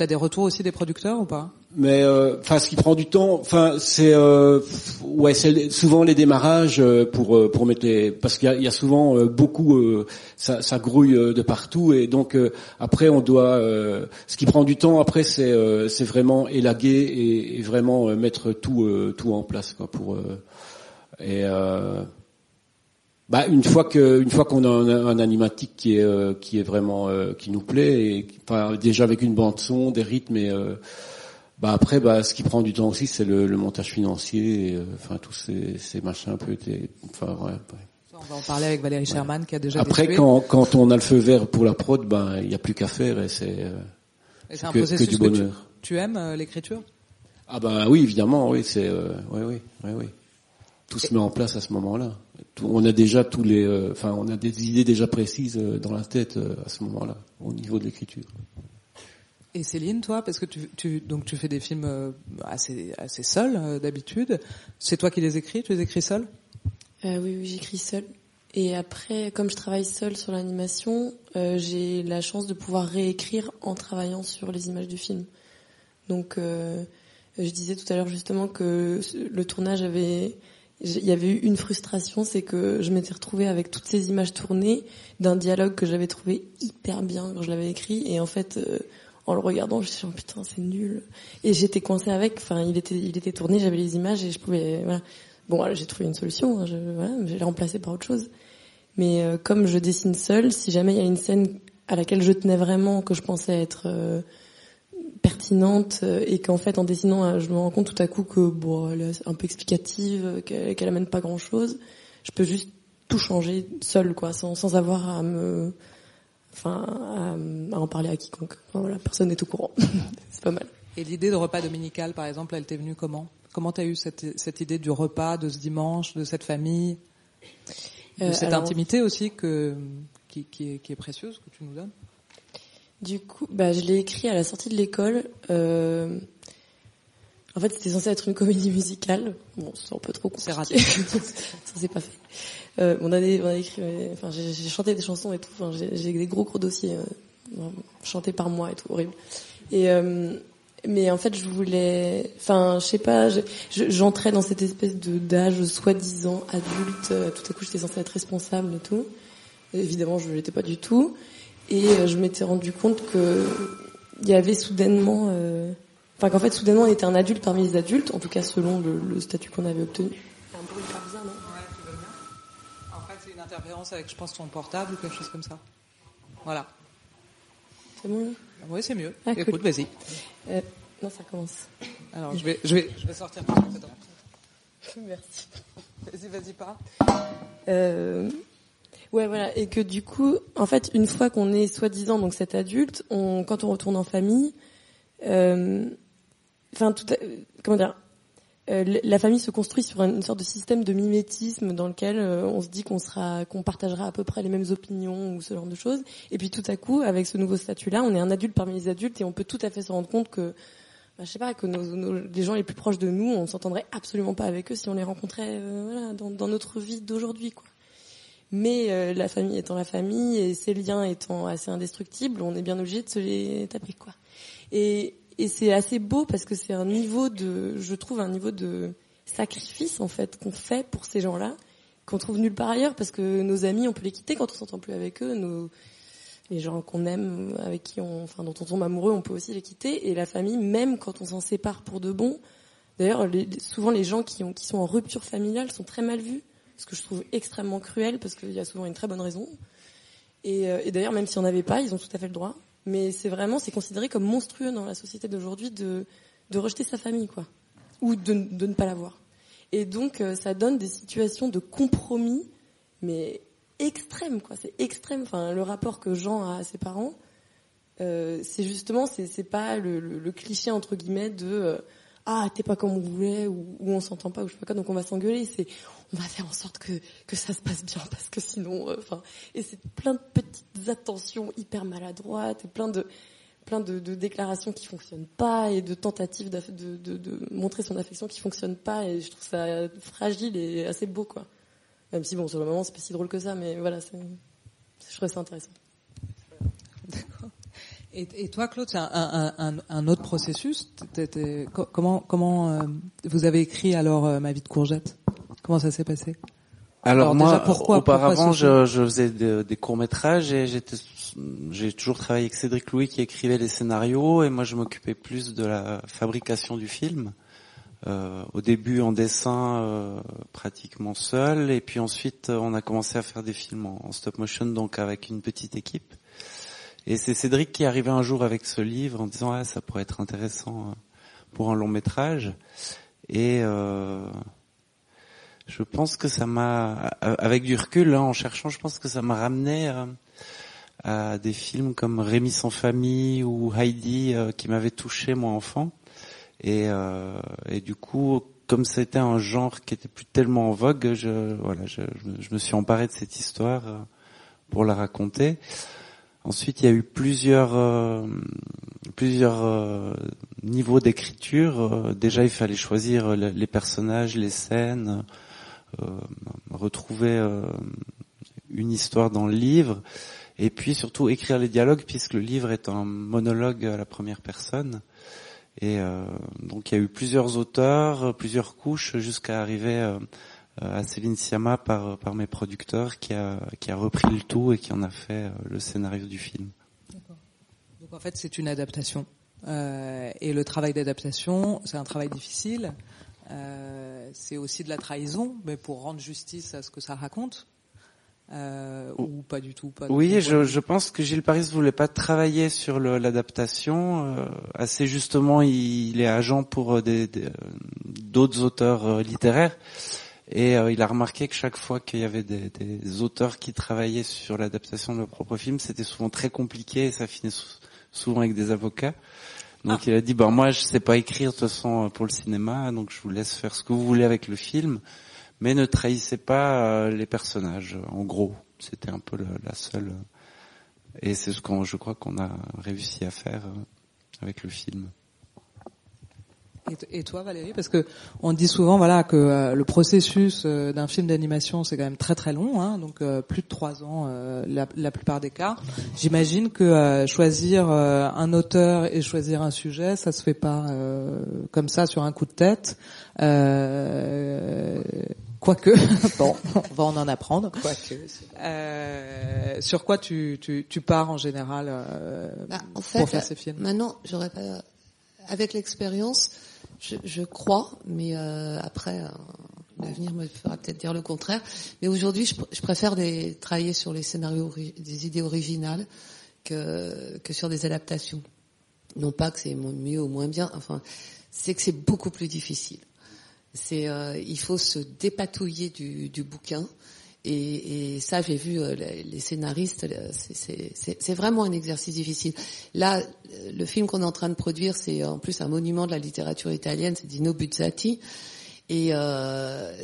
T'as des retours aussi des producteurs ou pas? Mais euh, enfin, ce qui prend du temps, enfin, c'est euh, ouais, c'est souvent les démarrages euh, pour euh, pour mettre les, parce qu'il y a, souvent euh, beaucoup, ça, ça grouille de partout et donc après on doit, ce qui prend du temps après c'est c'est vraiment élaguer et, et vraiment mettre tout tout en place quoi pour et bah, une fois que, une fois qu'on a un, un animatique qui est, euh, qui est vraiment, euh, qui nous plaît, et, enfin, déjà avec une bande son, des rythmes, et euh, bah après, bah, ce qui prend du temps aussi, c'est le, le montage financier, et, euh, enfin tous ces, ces machins un peu, enfin ouais. ouais. On va en parler avec Valérie Sherman qui a déjà Après, quand, quand on a le feu vert pour la prod, ben il n'y a plus qu'à faire, et c'est euh, que, du que tu, bonheur. tu aimes l'écriture? Ah ben oui, évidemment, oui, c'est, euh, oui, oui, oui, oui. Tout se met en place à ce moment-là. On a déjà tous les, euh, enfin, on a des idées déjà précises euh, dans la tête euh, à ce moment-là, au niveau de l'écriture. Et Céline, toi, parce que tu, tu donc tu fais des films assez assez seul euh, d'habitude. C'est toi qui les écris? Tu les écris seul Euh, oui, oui, j'écris seule. Et après, comme je travaille seule sur l'animation, euh, j'ai la chance de pouvoir réécrire en travaillant sur les images du film. Donc, euh, je disais tout à l'heure justement que le tournage avait, il y avait eu une frustration, c'est que je m'étais retrouvée avec toutes ces images tournées d'un dialogue que j'avais trouvé hyper bien quand je l'avais écrit, et en fait, euh, en le regardant, je me suis dit, oh, putain, c'est nul. Et j'étais coincée avec, enfin, il était, il était tourné, j'avais les images et je pouvais, voilà. Bon, j'ai trouvé une solution, hein, je, voilà, remplacé par autre chose. Mais euh, comme je dessine seule, si jamais il y a une scène à laquelle je tenais vraiment, que je pensais être euh, pertinente, euh, et qu'en fait en dessinant, euh, je me rends compte tout à coup que bon, elle est un peu explicative, euh, qu'elle qu'elle amène pas grand chose, je peux juste tout changer seule, quoi, sans, sans avoir à me, enfin, à, à en parler à quiconque. Enfin, voilà, personne n'est au courant. C'est pas mal. Et l'idée de repas dominical, par exemple, elle t'est venue comment? Comment t'as eu cette, cette idée du repas, de ce dimanche, de cette famille, de Euh, cette alors- intimité aussi que qui, qui, est, qui est précieuse que tu nous donnes? Du coup, bah, je l'ai écrit à la sortie de l'école. Euh... En fait, c'était censé être une comédie musicale. Bon, c'est un peu trop compliqué. C'est raté. Ça s'est pas fait. Euh, on, a des- on a écrit, euh, enfin, j'ai chanté des chansons et tout. Enfin, j'ai des gros gros dossiers euh, chantés par moi et tout, horrible. Et euh, mais en fait, je voulais, enfin, je sais pas, je- je- j'entrais dans cette espèce de d'âge soi-disant adulte. euh, Tout à coup, j'étais censée être responsable et tout. Évidemment, je l'étais pas du tout. Et euh, je m'étais rendu compte que il y avait soudainement, euh, enfin qu'en fait soudainement on était un adulte parmi les adultes, en tout cas selon le, le statut qu'on avait obtenu. Un bruit hyper bizarre, non En fait, c'est une interférence avec, je pense, ton portable ou quelque chose comme ça. Voilà. C'est bon? Oui, c'est mieux. Ah, cool. Écoute, vas-y. Euh, non, ça commence. Alors, je vais, je vais, je vais sortir. Merci. Vas-y, vas-y, pas. Euh, ouais, voilà, et que du coup, en fait, une fois qu'on est soi-disant donc cet adulte, on, quand on retourne en famille, euh, enfin, tout, euh, comment dire, euh, la famille se construit sur une sorte de système de mimétisme dans lequel on se dit qu'on sera, qu'on partagera à peu près les mêmes opinions ou ce genre de choses. Et puis tout à coup, avec ce nouveau statut-là, on est un adulte parmi les adultes et on peut tout à fait se rendre compte que bah, je sais pas, que nos, nos- les gens les plus proches de nous, on s'entendrait absolument pas avec eux si on les rencontrait voilà, dans, dans notre vie d'aujourd'hui. quoi. Mais euh, la famille étant la famille et ces liens étant assez indestructibles, on est bien obligé de se les taper. quoi. Et, et c'est assez beau parce que c'est un niveau de, je trouve, un niveau de sacrifice en fait qu'on fait pour ces gens-là, qu'on trouve nulle part ailleurs parce que nos amis, on peut les quitter quand on s'entend plus avec eux. Nos, les gens qu'on aime, avec qui on, enfin, dont on tombe amoureux, on peut aussi les quitter. Et la famille, même quand on s'en sépare pour de bon. D'ailleurs, souvent les gens qui, ont, qui sont en rupture familiale sont très mal vus, ce que je trouve extrêmement cruel parce qu'il y a souvent une très bonne raison. Et, euh, et d'ailleurs, même s'il n'y en avait pas, ils ont tout à fait le droit. Mais c'est vraiment, c'est considéré comme monstrueux dans la société d'aujourd'hui de, de rejeter sa famille, quoi, ou de, de ne pas l'avoir. Et donc, euh, ça donne des situations de compromis, mais extrêmes, quoi. C'est extrême. Enfin, le rapport que Jean a à ses parents, euh, c'est justement, c'est pas le, cliché entre guillemets de ah t'es pas comme on voulait ou, on s'entend pas ou je sais pas quoi, donc on va s'engueuler. C'est on va faire en sorte que que ça se passe bien parce que sinon, euh, enfin, et c'est plein de petites attentions hyper maladroites et plein de plein de, déclarations qui fonctionnent pas et de tentatives de, de, de montrer son affection qui fonctionnent pas et je trouve ça fragile et assez beau quoi. Même si bon sur le moment c'est pas si drôle que ça, mais voilà, je trouve ça intéressant. Et, et toi, Claude, c'est un, un, autre processus. Comment comment euh, vous avez écrit alors euh, ma vie de courgette? Comment ça s'est passé? Alors, moi, déjà, pourquoi, auparavant, pourquoi je, je faisais de- des courts métrages et j'étais, j'ai toujours travaillé avec Cédric Louis qui écrivait les scénarios et moi je m'occupais plus de la fabrication du film. Euh, au début en dessin euh, pratiquement seul et puis ensuite on a commencé à faire des films en, en stop motion donc avec une petite équipe. Et c'est Cédric qui arrivé un jour avec ce livre en disant ah ça pourrait être intéressant euh, pour un long métrage et euh, je pense que ça m'a, avec du recul, hein, en cherchant, je pense que ça m'a ramené euh, à des films comme Rémi sans famille ou Heidi euh, qui m'avaient touché moi enfant. Et, euh, et du coup, comme c'était un genre qui était plus tellement en vogue, je, voilà, je, me- suis emparé de cette histoire euh, pour la raconter. Ensuite, il y a eu plusieurs euh, plusieurs euh, niveaux d'écriture. Euh, déjà, il fallait choisir le- les personnages, les scènes, retrouver une histoire dans le livre, et puis surtout écrire les dialogues, puisque le livre est un monologue à la première personne. Et donc, il y a eu plusieurs auteurs, plusieurs couches, jusqu'à arriver à Céline Sciamma par, par mes producteurs, qui a, qui a repris le tout et qui en a fait euh, le scénario du film. Donc en fait, c'est une adaptation. Euh, et le travail d'adaptation, c'est un travail difficile. Euh, c'est aussi de la trahison, mais pour rendre justice à ce que ça raconte. Euh, ou pas du tout. Pas de Oui, je, je pense que Gilles Paris voulait pas travailler sur l'adaptation. Euh, assez justement, il, il est agent pour euh, des- des, euh, d'autres auteurs euh, littéraires. Et euh, il a remarqué que chaque fois qu'il y avait des, des auteurs qui travaillaient sur l'adaptation de leur propre film, c'était souvent très compliqué et ça finit sou- souvent avec des avocats. Donc il a dit, bah moi je sais pas écrire de toute façon euh, pour le cinéma, donc je vous laisse faire ce que vous voulez avec le film, mais ne trahissez pas euh, les personnages. En gros, c'était un peu le- la seule. Et c'est ce qu'on, je crois qu'on a réussi à faire avec le film. Et, toi, Valérie, parce que on dit souvent, voilà, que euh, le processus euh, d'un film d'animation c'est quand même très très long, hein, donc euh, plus de trois ans euh, la, la plupart des cas. J'imagine que euh, choisir euh, un auteur et choisir un sujet, ça se fait pas euh, comme ça sur un coup de tête. Euh, Quoique, bon, on va en en apprendre. Quoique. Euh, sur quoi tu, tu, tu pars en général euh, Bah, en fait, pour faire ces films? maintenant, j'aurais pas, avec l'expérience, je, je crois, mais euh, après, euh, l'avenir me fera peut-être dire le contraire. Mais aujourd'hui, je, pr- je préfère travailler sur les scénarios, des idées originales que que sur des adaptations. Non pas que c'est mieux ou moins bien. Enfin, c'est que c'est beaucoup plus difficile. C'est, euh, il faut se dépatouiller du, du bouquin. Et, et ça, j'ai vu euh, les, scénaristes, euh, c'est- vraiment un exercice difficile. Là, euh, le film qu'on est en train de produire, c'est en plus un monument de la littérature italienne, c'est Dino Buzzati. Et euh,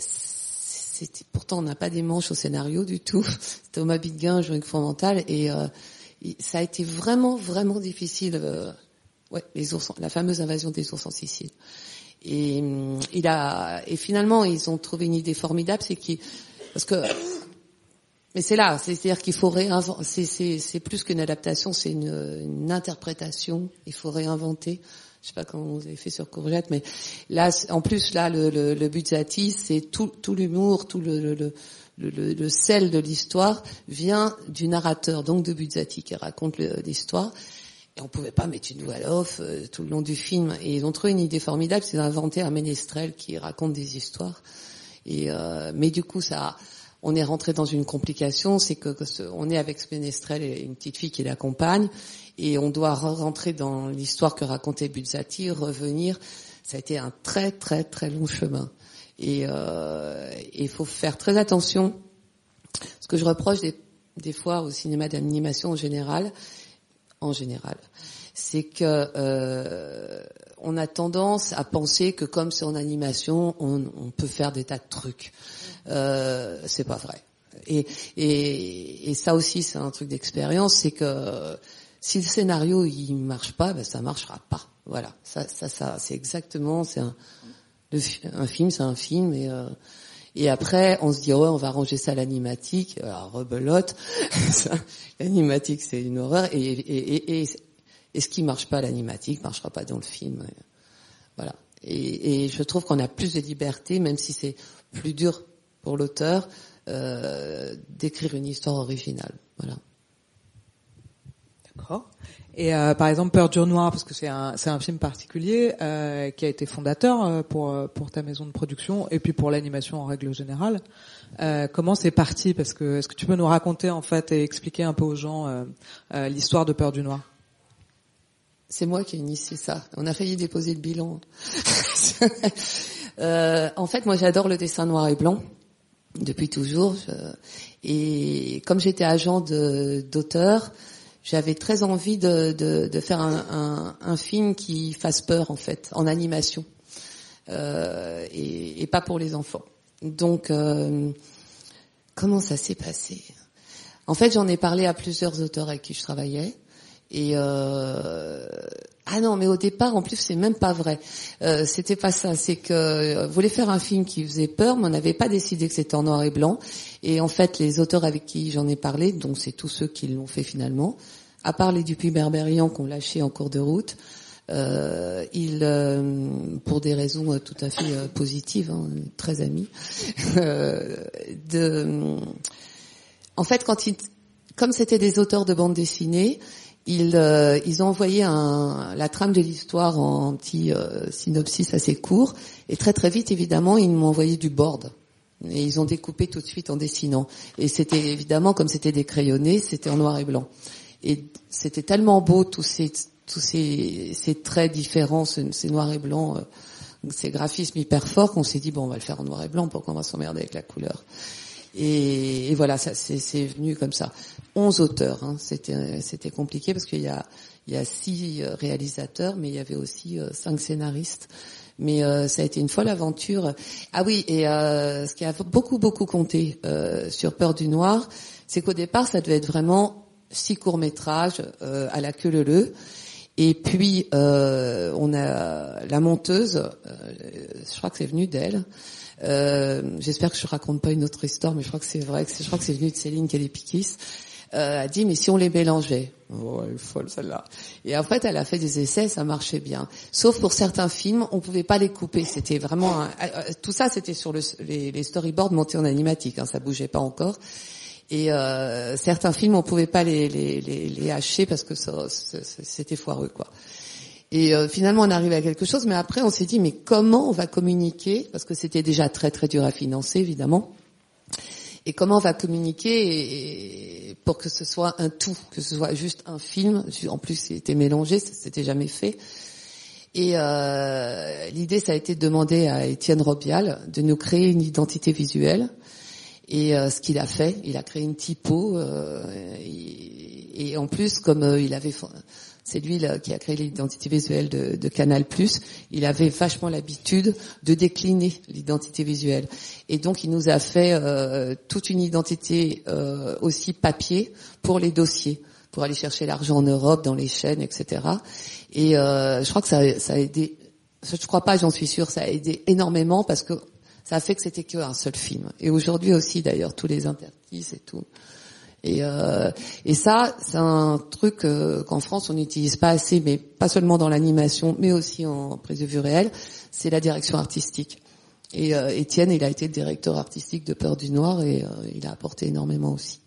pourtant, on n'a pas des manches au scénario du tout. Thomas Bidguin, Jean-Luc Fondamental, et euh, ça a été vraiment, vraiment difficile. euh, ouais, les ours, la fameuse invasion des ours en Sicile. Et hum, il a, et finalement, ils ont trouvé une idée formidable, c'est qu'ils, parce que, mais c'est là, c'est-à-dire qu'il faut réinventer. C'est, plus qu'une adaptation, c'est une, interprétation. Il faut réinventer. Je sais pas comment vous avez fait sur Courgette, mais là, en plus, là, le, le, c'est tout, l'humour, tout le, sel de l'histoire vient du narrateur, donc de Buzzati, qui raconte l'histoire. Et on pouvait pas mettre une voix off euh, tout le long du film. Et ils ont trouvé une idée formidable, c'est d'inventer un ménestrel qui raconte des histoires. Et euh, mais du coup, ça, on est rentré dans une complication, c'est que, on est avec ménestrel et une petite fille qui l'accompagne, et on doit re- rentrer dans l'histoire que racontait Buzzati, revenir. Ça a été un très très très long chemin. Et euh, il faut faire très attention. Ce que je reproche des, des fois au cinéma d'animation en général, en général, c'est que euh, on a tendance à penser que comme c'est en animation, on, peut faire des tas de trucs. Euh, c'est pas vrai. Et, ça aussi, c'est un truc d'expérience, c'est que si le scénario il marche pas, ben ça marchera pas. Voilà, ça, ça, ça, c'est exactement, c'est un, film, c'est un film et euh, et après, on se dit, ouais, on va ranger ça à l'animatique. Alors, rebelote. L'animatique, c'est une horreur. Et, et, et, et, ce qui marche pas à l'animatique marchera pas dans le film. Voilà. Et, je trouve qu'on a plus de liberté, même si c'est plus dur pour l'auteur, euh, d'écrire une histoire originale. Voilà. D'accord. Et euh, par exemple, Peur du noir, parce que c'est un film particulier euh, qui a été fondateur euh, pour euh, pour ta maison de production et puis pour l'animation en règle générale. Euh, comment c'est parti? Parce que est-ce que tu peux nous raconter en fait et expliquer un peu aux gens euh, l'histoire de Peur du noir? C'est moi qui ai initié ça. On a failli déposer le bilan. Euh, en fait, moi, j'adore le dessin noir et blanc depuis toujours. Je- et comme j'étais agent d'auteur, j'avais très envie de, faire un film qui fasse peur, en fait, en animation, Euh, et, et pas pour les enfants. Donc, euh, comment ça s'est passé? En fait, j'en ai parlé à plusieurs auteurs avec qui je travaillais. Et euh, ah non, mais au départ, en plus, c'est même pas vrai. Euh, c'était pas ça. C'est que euh, voulait faire un film qui faisait peur, mais on n'avait pas décidé que c'était en noir et blanc. Et en fait, les auteurs avec qui j'en ai parlé, donc c'est tous ceux qui l'ont fait finalement, à part les Dupuis Berberian qu'on lâché en cours de route, euh, ils, euh, pour des raisons euh, tout à fait euh, positives, hein, très amis, de, en fait, quand ils, comme c'était des auteurs de bande dessinée, ils, euh, ils ont envoyé un, la trame de l'histoire en petit euh, synopsis assez court, et très très vite, évidemment, ils m'ont envoyé du board. Et ils ont découpé tout de suite en dessinant. Et c'était évidemment, comme c'était des crayonnés, c'était en noir et blanc. Et c'était tellement beau tous ces tous ces, ces traits différents, ce- ces noirs et blancs, euh, ces graphismes hyper forts qu'on s'est dit bon on va le faire en noir et blanc pourquoi on va s'emmerder avec la couleur. Et, et voilà, ça c'est venu comme ça. Onze auteurs, hein, c'était c'était compliqué parce qu'il y a il y a six euh, réalisateurs, mais il y avait aussi euh, cinq scénaristes. Mais euh, ça a été une folle aventure. Ah oui, et euh, ce qui a beaucoup beaucoup compté euh, sur Peur du Noir, c'est qu'au départ ça devait être vraiment six courts métrages euh, à la queue leu. Et puis on a la monteuse, je crois que c'est venu d'elle. J'espère que je raconte pas une autre histoire, mais je crois que c'est vrai. Je crois que c'est venu de Céline Kelly-Pikis. Euh, a dit mais si on les mélangeait, oh, elle est folle celle-là. Et en fait, elle a fait des essais, ça marchait bien. Sauf pour certains films, on pouvait pas les couper. C'était vraiment un- euh, euh, tout ça, c'était sur le, les, storyboards montés en animatique. Hein, ça bougeait pas encore. Et euh, certains films, on pouvait pas les, les, les, les hacher parce que c'était foireux, quoi. Et euh, finalement, on arrive à quelque chose, mais après, on s'est dit, mais comment on va communiquer? Parce que c'était déjà très très dur à financer, évidemment. Et comment on va communiquer pour que ce soit un tout, que ce soit juste un film. En plus, c'était mélangé, ça s'était jamais fait. Et euh, l'idée, ça a été de demander à Étienne Robial de nous créer une identité visuelle. Et euh, ce qu'il a fait, il a créé une typo. euh, et, et en plus, comme euh, il avait, c'est lui qui a créé l'identité visuelle de, Canal+. Il avait vachement l'habitude de décliner l'identité visuelle. Et donc, il nous a fait euh, toute une identité euh, aussi papier pour les dossiers, pour aller chercher l'argent en Europe, dans les chaînes, etc. Et euh, je crois que ça, a aidé. Je crois pas, j'en suis sûre, ça a aidé énormément parce que ça a fait que c'était qu'un seul film. Et aujourd'hui aussi, d'ailleurs, tous les interstices et tout. Et, euh, et ça, c'est un truc euh, qu'en France on n'utilise pas assez, mais pas seulement dans l'animation, mais aussi en prise de vue réelle. C'est la direction artistique. Et euh, Étienne, il a été le directeur artistique de Peur du Noir et euh, il a apporté énormément aussi.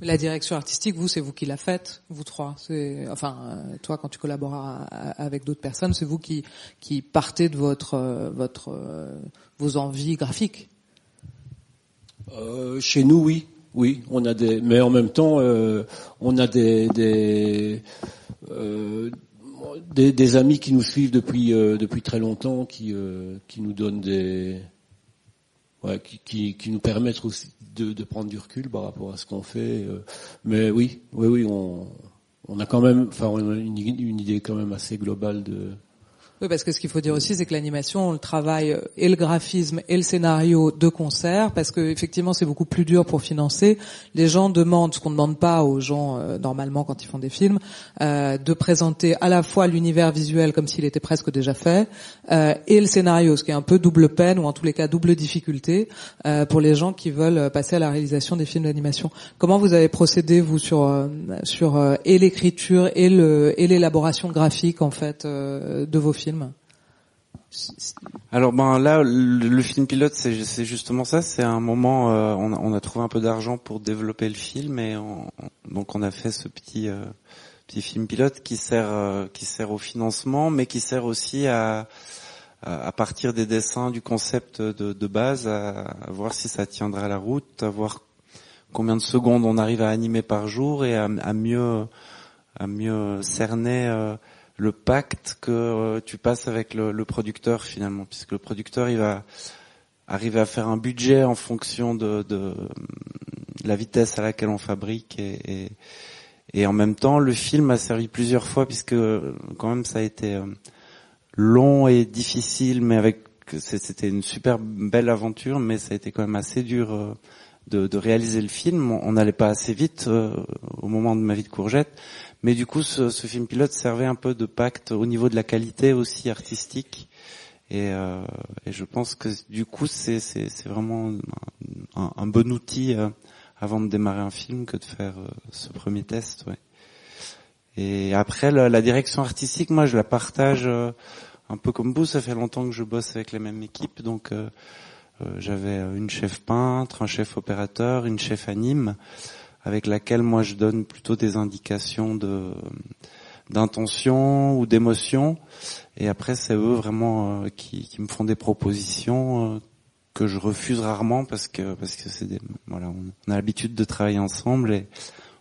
La direction artistique, vous, c'est vous qui la faites, vous trois. C'est, enfin, euh, toi, quand tu collabores avec d'autres personnes, c'est vous qui qui partez de votre votre vos envies graphiques. Euh, chez nous, oui, oui, on a des, mais en même temps, euh, on a des des, euh, des amis qui nous suivent depuis euh, depuis très longtemps, qui euh, qui nous donnent des, ouais, qui, qui qui nous permettent aussi de, de prendre du recul par rapport à ce qu'on fait. euh. mais oui, oui, oui, on on a quand même, enfin, on a une, une idée quand même assez globale de Oui, parce que ce qu'il faut dire aussi, c'est que l'animation, on le travaille euh, et le graphisme et le scénario de concert, parce que effectivement, c'est beaucoup plus dur pour financer. Les gens demandent ce qu'on ne demande pas aux gens euh, normalement quand ils font des films, euh, de présenter à la fois l'univers visuel comme s'il était presque déjà fait, et le scénario, ce qui est un peu double peine ou en tous les cas double difficulté pour les gens qui veulent passer à la réalisation des films d'animation. Comment vous avez procédé vous sur sur et l'écriture et le et l'élaboration graphique en fait de vos films? Alors ben là, le, film pilote, c'est justement ça. C'est un moment, euh, on, a, trouvé un peu d'argent pour développer le film et on- donc on a fait ce petit euh, film pilote qui sert euh, qui sert au financement, mais qui sert aussi à partir des dessins du concept de, base, à, voir si ça tiendra la route, à voir combien de secondes on arrive à animer par jour et à, mieux cerner le pacte que euh, tu passes avec le, producteur finalement, puisque le producteur il va arriver à faire un budget en fonction de, la vitesse à laquelle on fabrique et, en même temps le film a servi plusieurs fois puisque quand même ça a été euh, long et difficile, mais avec c'était une super belle aventure, mais ça a été quand même assez dur euh, de, réaliser le film. On n'allait pas assez vite au moment de ma vie de courgette, mais du coup, ce, film pilote servait un peu de pacte au niveau de la qualité aussi artistique. Et, euh, je pense que du coup, c'est vraiment un, bon outil euh, avant de démarrer un film que de faire euh, ce premier test. Ouais. Et après, la, la direction artistique, moi, je la partage un peu comme vous. Ça fait longtemps que je bosse avec les mêmes équipes, donc j'avais une chef peintre, un chef opérateur, une chef anime, avec laquelle moi je donne plutôt des indications de d'intention ou d'émotion. Et après, c'est eux vraiment euh, qui, me font des propositions euh, que je refuse rarement parce que parce que c'est des voilà, on, on a l'habitude de travailler ensemble et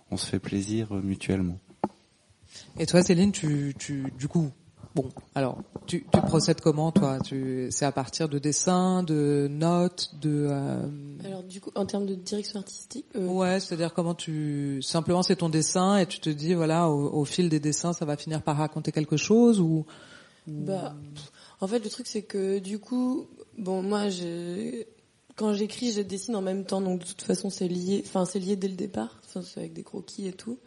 on se fait plaisir euh, mutuellement. Et toi, Céline, tu, tu, du coup, bon, alors, tu, tu procèdes comment, toi? Tu, c'est à partir de dessins, de notes, de. euh, Alors du coup, en termes de direction artistique, euh, Ouais, c'est-à-dire comment tu, simplement c'est ton dessin et tu te dis voilà, au, au fil des dessins, ça va finir par raconter quelque chose ou. Bah, en fait, le truc c'est que du coup, bon, moi, je, quand j'écris, je dessine en même temps, donc de toute façon, c'est lié. Enfin, c'est lié dès le départ, enfin, c'est avec des croquis et tout.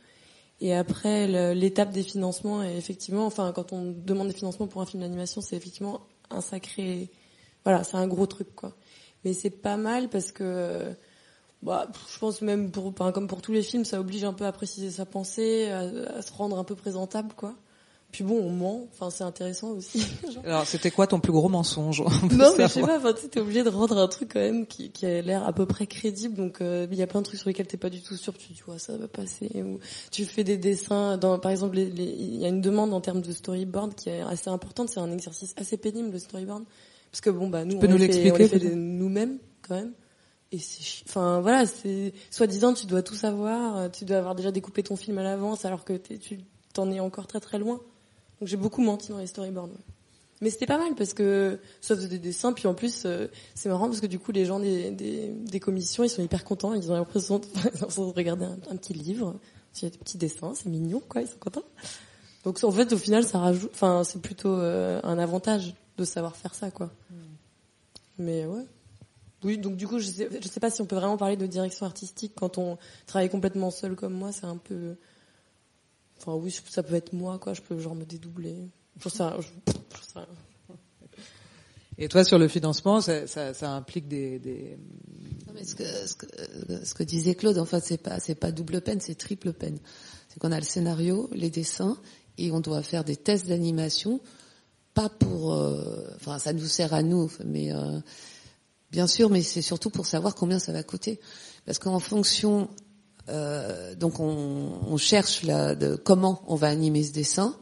Et après, l'étape des financements, est effectivement, enfin, quand on demande des financements pour un film d'animation, c'est effectivement un sacré, voilà, c'est un gros truc, quoi. Mais c'est pas mal parce que, bah, je pense même pour, comme pour tous les films, ça oblige un peu à préciser sa pensée, à se rendre un peu présentable, quoi. Puis bon, on ment, enfin, c'est intéressant aussi. Genre. Alors, c'était quoi ton plus gros mensonge Non, mais je sais pas, enfin, t'es obligé de rendre un truc quand même qui, qui a l'air à peu près crédible, donc euh, il y a plein de trucs sur lesquels t'es pas du tout sûr, tu dis, ouais, ça va passer, ou tu fais des dessins, dans, par exemple, il y a une demande en termes de storyboard qui est assez importante, c'est un exercice assez pénible, le storyboard, parce que bon, bah, nous, on nous fait, on les fait nous-mêmes, quand même. Et c'est, enfin voilà, c'est soi-disant tu dois tout savoir, tu dois avoir déjà découpé ton film à l'avance alors que tu t'en es encore très très loin. Donc j'ai beaucoup menti dans les storyboards. ouais. Mais c'était pas mal parce que ça faisait des dessins, puis en plus euh, c'est marrant parce que du coup les gens des, des, des commissions ils sont hyper contents, ils ont l'impression de, de regarder un, un petit livre, il y a des petits dessins, c'est mignon quoi, ils sont contents. Donc en fait au final ça rajoute, enfin c'est plutôt euh, un avantage de savoir faire ça quoi. Mais ouais. Oui, donc du coup, je sais, je sais pas si on peut vraiment parler de direction artistique quand on travaille complètement seul comme moi. C'est un peu, enfin oui, ça peut être moi, quoi. Je peux genre me dédoubler. Je- j'en sais rien. Et toi, sur le financement, ça, ça, ça implique des. des... Non, mais ce, que, ce, que, ce que disait Claude, en fait, c'est pas c'est pas double peine, c'est triple peine. C'est qu'on a le scénario, les dessins, et on doit faire des tests d'animation, pas pour, euh, enfin, ça nous sert à nous, mais euh, bien sûr, mais c'est surtout pour savoir combien ça va coûter, parce qu'en fonction, euh, donc on, on cherche la, de comment on va animer ce dessin.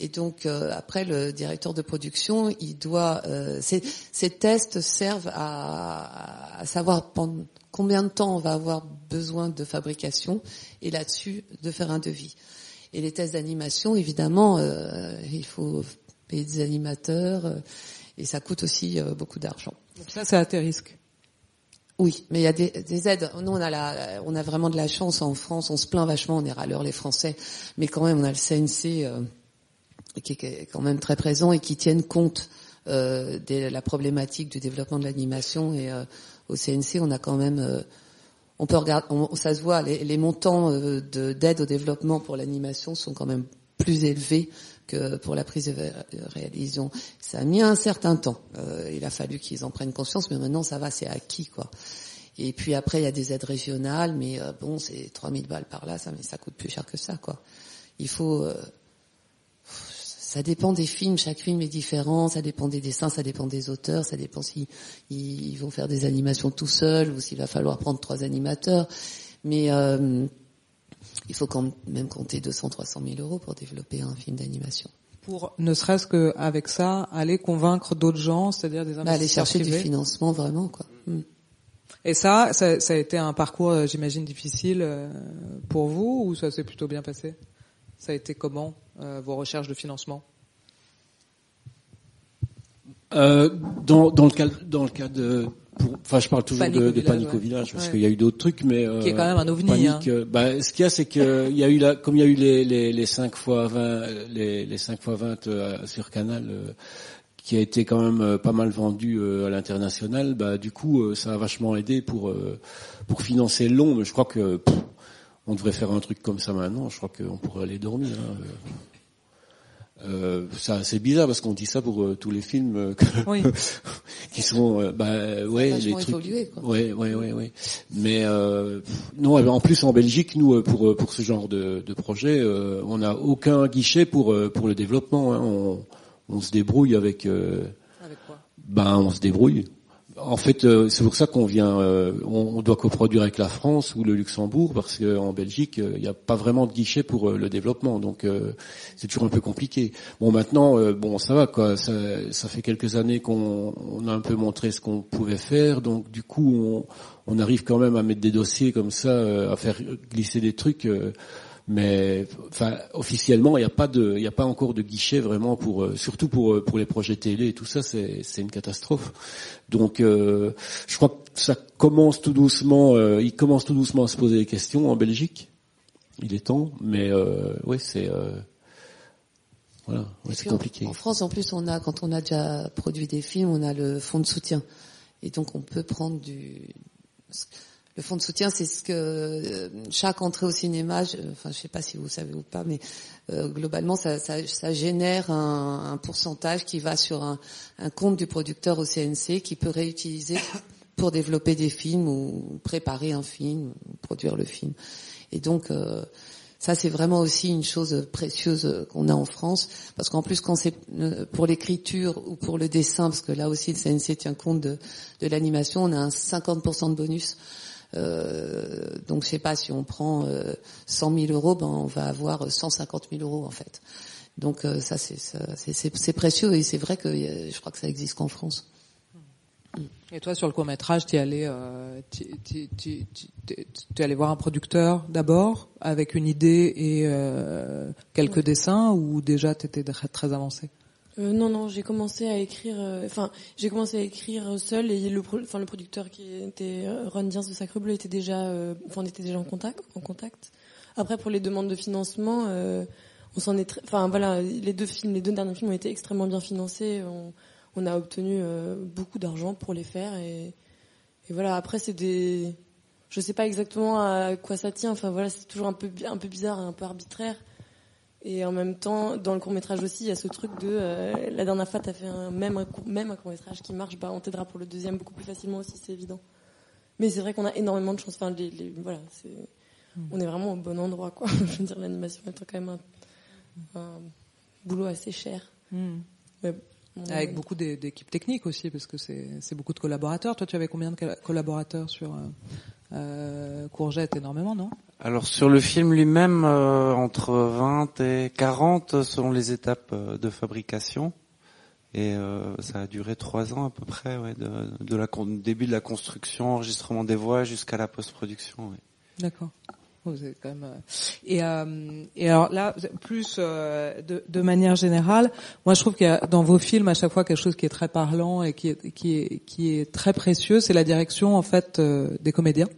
Et donc euh, après le directeur de production, il doit euh, ces, ces tests servent à, à savoir pendant combien de temps on va avoir besoin de fabrication et là-dessus de faire un devis. Et les tests d'animation, évidemment, euh, il faut payer des animateurs euh, et ça coûte aussi beaucoup d'argent. Donc ça, c'est à tes risques. Oui, mais il y a des, des aides. Nous, on a la, on a vraiment de la chance en France. On se plaint vachement, on est râleurs les Français, mais quand même, on a le CNC. euh, qui est quand même très présent et qui tiennent compte euh, de la problématique du développement de l'animation. Et euh, au CNC, on a quand même, euh, on peut regarder, on, ça se voit, les, les montants euh, de- d'aide au développement pour l'animation sont quand même plus élevés que pour la prise de ré- réalisation. Ça a mis un certain temps. Euh, il a fallu qu'ils en prennent conscience, mais maintenant ça va, c'est acquis quoi. Et puis après, il y a des aides régionales, mais euh, bon, c'est 3000 balles par là, ça, mais ça coûte plus cher que ça, quoi. Il faut, euh, ça dépend des films, chaque film est différent, ça dépend des dessins, ça dépend des auteurs, ça dépend si ils vont faire des animations tout seuls ou s'il va falloir prendre trois animateurs. Mais euh, il faut quand même compter 200, 300 000 euros pour développer un film d'animation. Pour ne serait-ce qu'avec ça, aller convaincre d'autres gens, c'est-à-dire des Bah, aller investisseurs chercher du financement vraiment, quoi. Mm. Et ça, ça, ça a été un parcours, euh, j'imagine, difficile euh, pour vous ou ça s'est plutôt bien passé? Ça a été comment euh, vos recherches de financement? Euh, dans, dans le cas, dans le cas de, enfin, je parle toujours Panique de, de village, Panique ouais. au village parce Ouais. qu'il y a eu d'autres trucs, mais euh, Qui est quand même un ovni, Panique, hein. euh, bah, ce qu'il y a, c'est que il y a eu la, comme il y a eu les les, les 5 fois 20, les les 5 fois 20 euh, sur Canal. euh, qui a été quand même euh, pas mal vendu euh, à l'international, bah du coup euh, ça a vachement aidé pour euh, pour financer le long. Mais je crois que pff, on devrait faire un truc comme ça maintenant. Je crois qu'on pourrait aller dormir. hein. Euh, ça c'est bizarre parce qu'on dit ça pour euh, tous les films euh, que- Oui. qui sont euh, bah ouais les trucs évolué, quoi. ouais ouais ouais ouais mais euh, non en plus en Belgique nous pour pour ce genre de, de projet euh, on n'a aucun guichet pour pour le développement hein. on on se débrouille avec euh, Avec quoi? ben on se débrouille en fait euh, c'est pour ça qu'on vient euh, on, doit coproduire avec la France ou le Luxembourg parce qu'en Belgique euh, il n'y a pas vraiment de guichet pour le développement. Donc c'est toujours un peu compliqué. Bon maintenant bon ça va quoi. Ça, fait quelques années qu'on on a un peu montré ce qu'on pouvait faire. Donc du coup on, arrive quand même à mettre des dossiers comme ça à faire glisser des trucs mais enfin officiellement il n'y a pas de il y a pas encore de guichet vraiment pour euh, surtout pour euh, pour les projets télé et tout ça c'est c'est une catastrophe. Donc euh, je crois que ça commence tout doucement euh, il commence tout doucement à se poser des questions en Belgique. Il est temps mais euh, ouais c'est euh, voilà ouais, c'est Puis en- compliqué. En France, en plus, on a quand on a déjà produit des films, on a le fonds de soutien, et donc on peut prendre du. Le fonds de soutien, c'est ce que euh, chaque entrée au cinéma, je, enfin, je sais pas si vous savez ou pas, mais euh, globalement, ça, génère un, pourcentage qui va sur un, compte du producteur au CNC qui peut réutiliser pour développer des films ou préparer un film, produire le film. Et donc, euh, ça, c'est vraiment aussi une chose précieuse qu'on a en France, parce qu'en plus, quand c'est pour l'écriture ou pour le dessin, parce que là aussi, le CNC tient compte de l'animation, on a un 50% de bonus. Euh, donc, je sais pas, si on prend euh, 100 000 euros, ben, on va avoir 150 000 euros, en fait. Donc, euh, ça, c'est précieux, et c'est vrai que euh, je crois que ça existe qu'en France. Et toi, sur le court métrage, tu allé, euh, allé voir un producteur d'abord avec une idée et euh, quelques dessins, ou déjà t'étais très, très avancé? Euh, non, non, j'ai commencé à écrire. euh, Enfin, j'ai commencé à écrire seul et le, enfin, le producteur qui était euh, Ron Diens de Sacre Bleu était déjà, euh, enfin, on était déjà en contact, en contact. Après, pour les demandes de financement, on s'en est, enfin voilà, les deux films, les deux derniers films ont été extrêmement bien financés. On, a obtenu beaucoup d'argent pour les faire et, voilà. Après, c'est des, je sais pas exactement à quoi ça tient. Enfin voilà, c'est toujours un peu, un peu bizarre, un peu arbitraire. Et en même temps, dans le court métrage aussi, il y a ce truc de euh, la dernière fois, t'as fait un même un court, même un court métrage qui marche, bah on t'aidera pour le deuxième beaucoup plus facilement aussi, c'est évident. Mais c'est vrai qu'on a énormément de chance. Enfin, les, les- voilà, c'est, on est vraiment au bon endroit, quoi. Je veux dire, l'animation étant quand même un, un boulot assez cher. Hmm. Mais on est- Avec beaucoup d'é- d'équipes techniques aussi, parce que c'est beaucoup de collaborateurs. Toi, tu avais combien de colla- collaborateurs sur euh, euh, Courgette Énormément, non? Alors sur le film lui-même, euh, entre 20 et 40 selon les étapes euh, de fabrication. Et euh, ça a duré trois ans à peu près, ouais, de, de la con- début de la construction, enregistrement des voix jusqu'à la post-production. ouais. D'accord. Euh, Et, euh, et alors là, plus euh, de, manière générale, moi je trouve qu'il y a dans vos films à chaque fois quelque chose qui est très parlant et qui est qui est très précieux, c'est la direction en fait des comédiens.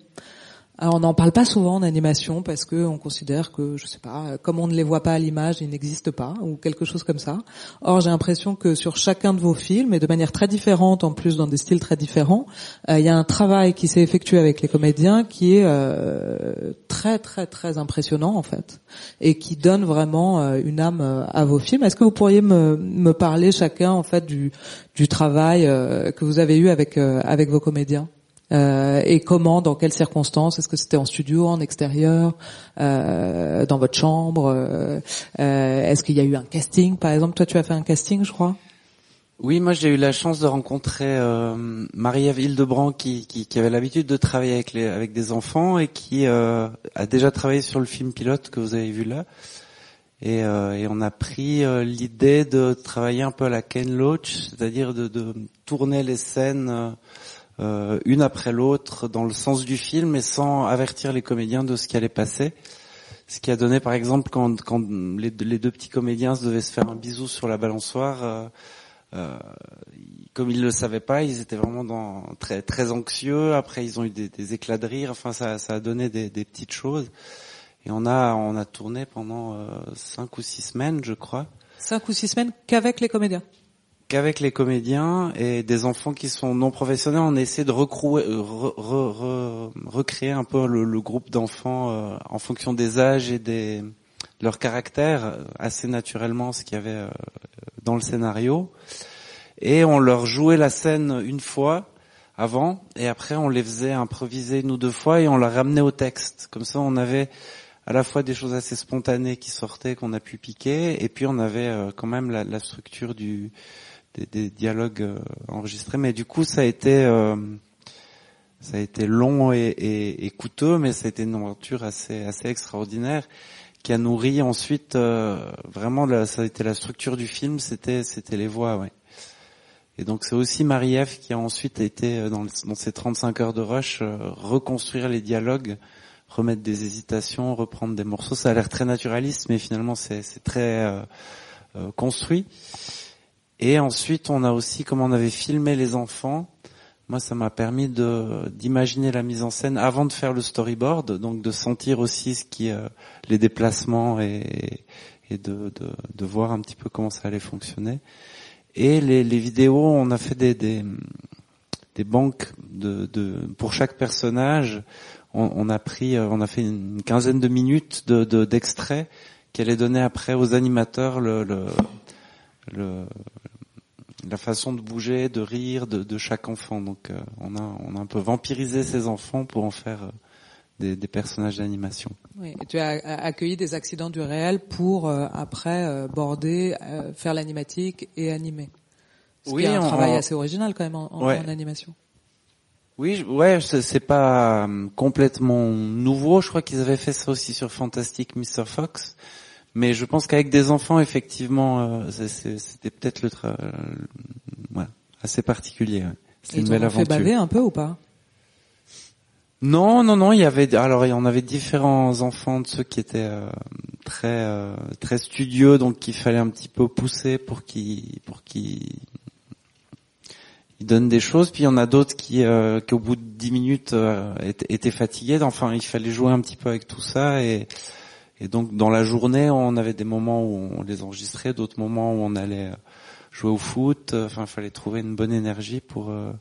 Alors on n'en parle pas souvent en animation parce que on considère que je sais pas, comme on ne les voit pas à l'image, ils n'existent pas ou quelque chose comme ça. Or j'ai l'impression que sur chacun de vos films et de manière très différente, en plus dans des styles très différents, euh, il y a un travail qui s'est effectué avec les comédiens qui est euh, très très très impressionnant en fait et qui donne vraiment euh, une âme à vos films. Est-ce que vous pourriez me, parler chacun en fait du travail que vous avez eu avec vos comédiens? Euh, et comment, dans quelles circonstances Est-ce que c'était en studio, en extérieur, euh, dans votre chambre euh, euh, Est-ce qu'il y a eu un casting, par exemple? Toi, tu as fait un casting, je crois. Oui, moi j'ai eu la chance de rencontrer euh, Marie-Ève Hildebrand qui, qui, avait l'habitude de travailler avec, des enfants et qui euh, a déjà travaillé sur le film pilote que vous avez vu là. Et, on a pris l'idée de travailler un peu à la Ken Loach, c'est-à-dire de tourner les scènes euh, une après l'autre dans le sens du film, mais sans avertir les comédiens de ce qui allait passer. Ce qui a donné, par exemple, quand, les, deux- petits comédiens devaient se faire un bisou sur la balançoire, euh, euh, comme ils le savaient pas, ils étaient vraiment dans, très anxieux. Après, ils ont eu des, éclats de rire. Enfin, ça, a donné des, petites choses. Et on a on a tourné pendant euh, cinq ou six semaines, je crois Cinq ou six semaines qu'avec les comédiens. Qu'avec les comédiens et des enfants qui sont non professionnels, on essaie de euh, re- re- re- recréer un peu le, groupe d'enfants euh, en fonction des âges et des de leur caractère euh, assez naturellement ce qu'il y avait dans le scénario. Et on leur jouait la scène une fois avant et après on les faisait improviser une ou deux fois et on leur ramenait au texte. Comme ça on avait à la fois des choses assez spontanées qui sortaient qu'on a pu piquer et puis on avait quand même la, la structure du des, dialogues euh, enregistrés. Mais du coup ça a été euh, ça a été long et, et, et coûteux mais été une aventure assez assez extraordinaire qui a nourri ensuite euh, vraiment ça a été la structure du film c'était c'était les voix ouais. Et donc c'est aussi Marie-Ève qui a ensuite été euh, dans, dans ces 35 heures de rush reconstruire les dialogues remettre des hésitations reprendre des morceaux. Ça a l'air très naturaliste mais finalement c'est c'est très euh, construit et ensuite, on a aussi, comme on avait filmé les enfants, moi, ça m'a permis d'imaginer la mise en scène avant de faire le storyboard, donc de sentir aussi ce qui, euh, les déplacements et, de, voir un petit peu comment ça allait fonctionner. Et les, vidéos, on a fait des, des, banques de, de, pour chaque personnage. On, a pris, euh, on a fait une quinzaine de minutes de, de, d'extraits qui allaient donner après aux animateurs le, le, la façon de bouger, de rire de, de chaque enfant. Donc euh, on a on a un peu vampirisé ces enfants pour en faire euh, des, des personnages d'animation. Oui. Et tu as accueilli des accidents du réel pour euh, après border, faire l'animatique et animer. Ce Oui, qui est un travail assez original quand même en, en- Ouais. en animation. Oui, je- ouais, c'est pas complètement nouveau. Je crois qu'ils avaient fait ça aussi sur Fantastic Mr. Fox. Mais je pense qu'avec des enfants, effectivement, euh, c'était peut-être le, tra- ouais, assez particulier. C'est une belle t'ont fait aventure. baver un peu ou pas? Non, non, non. Il y avait alors il y en avait différents enfants de ceux qui étaient euh, très euh, très studieux, donc qu'il fallait un petit peu pousser pour qu'ils pour qu'ils ils donnent des choses. Puis il y en a d'autres qui euh, qui au bout de dix minutes étaient, étaient fatigués. Enfin, il fallait jouer un petit peu avec tout ça et et donc dans la journée, on avait des moments où on les enregistrait, d'autres moments où on allait euh, jouer au foot. Enfin, il fallait trouver une bonne énergie pour euh,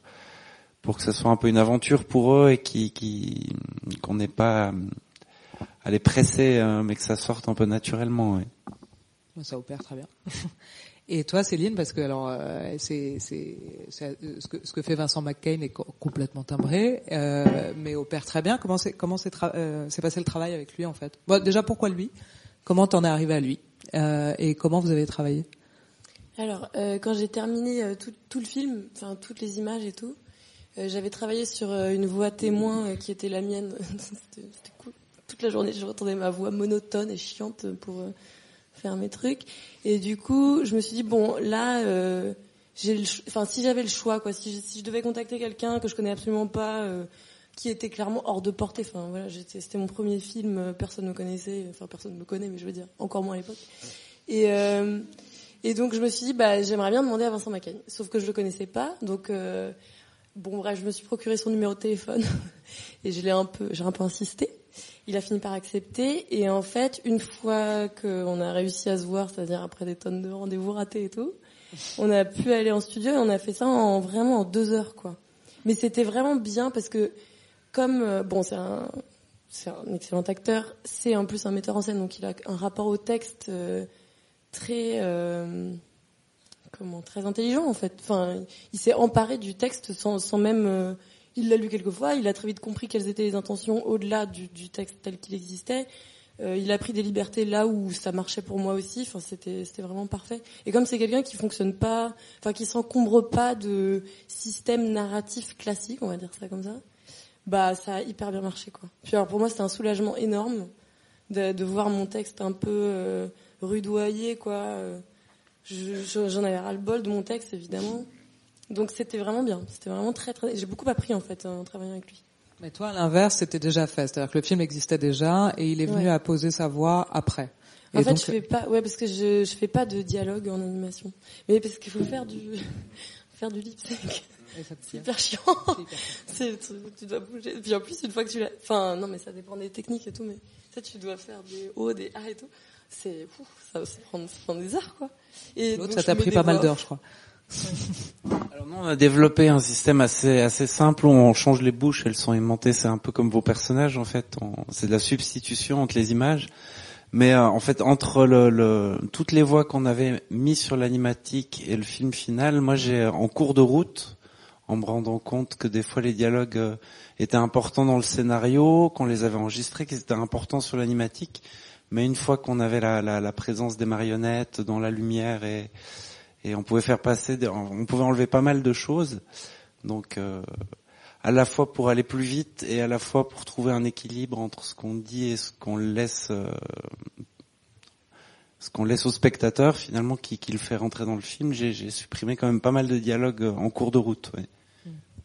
pour que ça soit un peu une aventure pour eux et qu'on n'ait pas euh, à les presser, euh, mais que ça sorte un peu naturellement. Ça opère très bien. Et toi, Céline, parce que alors euh, euh, ce que fait Vincent McCain est co- complètement timbré, euh, mais opère très bien. Comment c'est passé le travail avec lui en fait? Bon, Déjà, pourquoi lui? Comment t'en es arrivé à lui? Et comment vous avez travaillé? Alors, quand j'ai terminé tout, le film, enfin toutes les images et tout, j'avais travaillé sur une voix témoin qui était la mienne. C'était cool. Toute la journée, je retendais ma voix monotone et chiante pour faire mes trucs. Et du coup, je me suis dit bon, là, euh, si j'avais le choix, quoi, si si je devais contacter quelqu'un que je connais absolument pas. euh, qui était clairement hors de portée. Enfin voilà, c'était mon premier film, euh, personne me connaissait, enfin personne me connaît, mais je veux dire encore moins à l'époque. Et et donc je me suis dit bah j'aimerais bien demander à Vincent Macaigne, sauf que je le connaissais pas, donc bon bref je me suis procuré son numéro de téléphone Et je l'ai un peu, j'ai un peu insisté. Il a fini par accepter. Et en fait, une fois qu'on a réussi à se voir, c'est-à-dire après des tonnes de rendez-vous ratés et tout, on a pu aller en studio et on a fait ça en vraiment en deux heures, quoi. Mais c'était vraiment bien parce que comme euh, bon, c'est un c'est un excellent acteur, c'est en plus un metteur en scène, donc il a un rapport au texte euh, très euh, comment très intelligent en fait. Enfin, il s'est emparé du texte sans, sans même il l'a lu quelques fois, il a très vite compris quelles étaient les intentions au-delà du, texte tel qu'il existait. Euh, il a pris des libertés là où ça marchait pour moi aussi. Enfin, c'était c'était vraiment parfait. Et comme c'est quelqu'un qui fonctionne pas, enfin qui s'encombre pas de système narratif classique, on va dire ça comme ça, bah ça a hyper bien marché quoi. Puis alors pour moi c'était un soulagement énorme de, voir mon texte un peu euh, rudoyé quoi. Euh, je- je- J'en avais ras le bol de mon texte évidemment. Donc c'était vraiment bien. C'était vraiment très très. J'ai beaucoup appris en fait en travaillant avec lui. Mais toi, à l'inverse, c'était déjà fait. C'est-à-dire que le film existait déjà et il est venu Ouais. à poser sa voix après. En Et fait, donc, je fais pas, ouais, parce que je, je fais pas de dialogue en animation. Mais parce qu'il faut faire du, faire du lip sync. C'est hyper chiant. C'est, tu, dois bouger. Puis en plus, une fois que tu l'as, enfin, non, mais ça dépend des techniques et tout, mais ça, tu dois faire des hauts, des A et tout. C'est, ça, ça prend, ça prend des heures, quoi. Et L'autre, donc, ça t'a pris pas mal d'heures, je crois. Alors nous, on a développé un système assez assez simple où on change les bouches, elles sont aimantées, c'est un peu comme vos personnages en fait. C'est de la substitution entre les images. Mais euh, en fait, entre toutes les voix qu'on avait mis sur l'animatique et le film final, moi j'ai en cours de route, en me rendant compte que des fois les dialogues euh, étaient importants dans le scénario, qu'on les avait enregistrés, qu'ils étaient importants sur l'animatique. Mais une fois qu'on avait la, la présence des marionnettes dans la lumière et et on pouvait faire passer, des- on pouvait enlever pas mal de choses. Donc, euh, à la fois pour aller plus vite et à la fois pour trouver un équilibre entre ce qu'on dit et ce qu'on laisse, euh, ce qu'on laisse au spectateur finalement qui, qui le fait rentrer dans le film. J'ai supprimé quand même pas mal de dialogues en cours de route. ouais.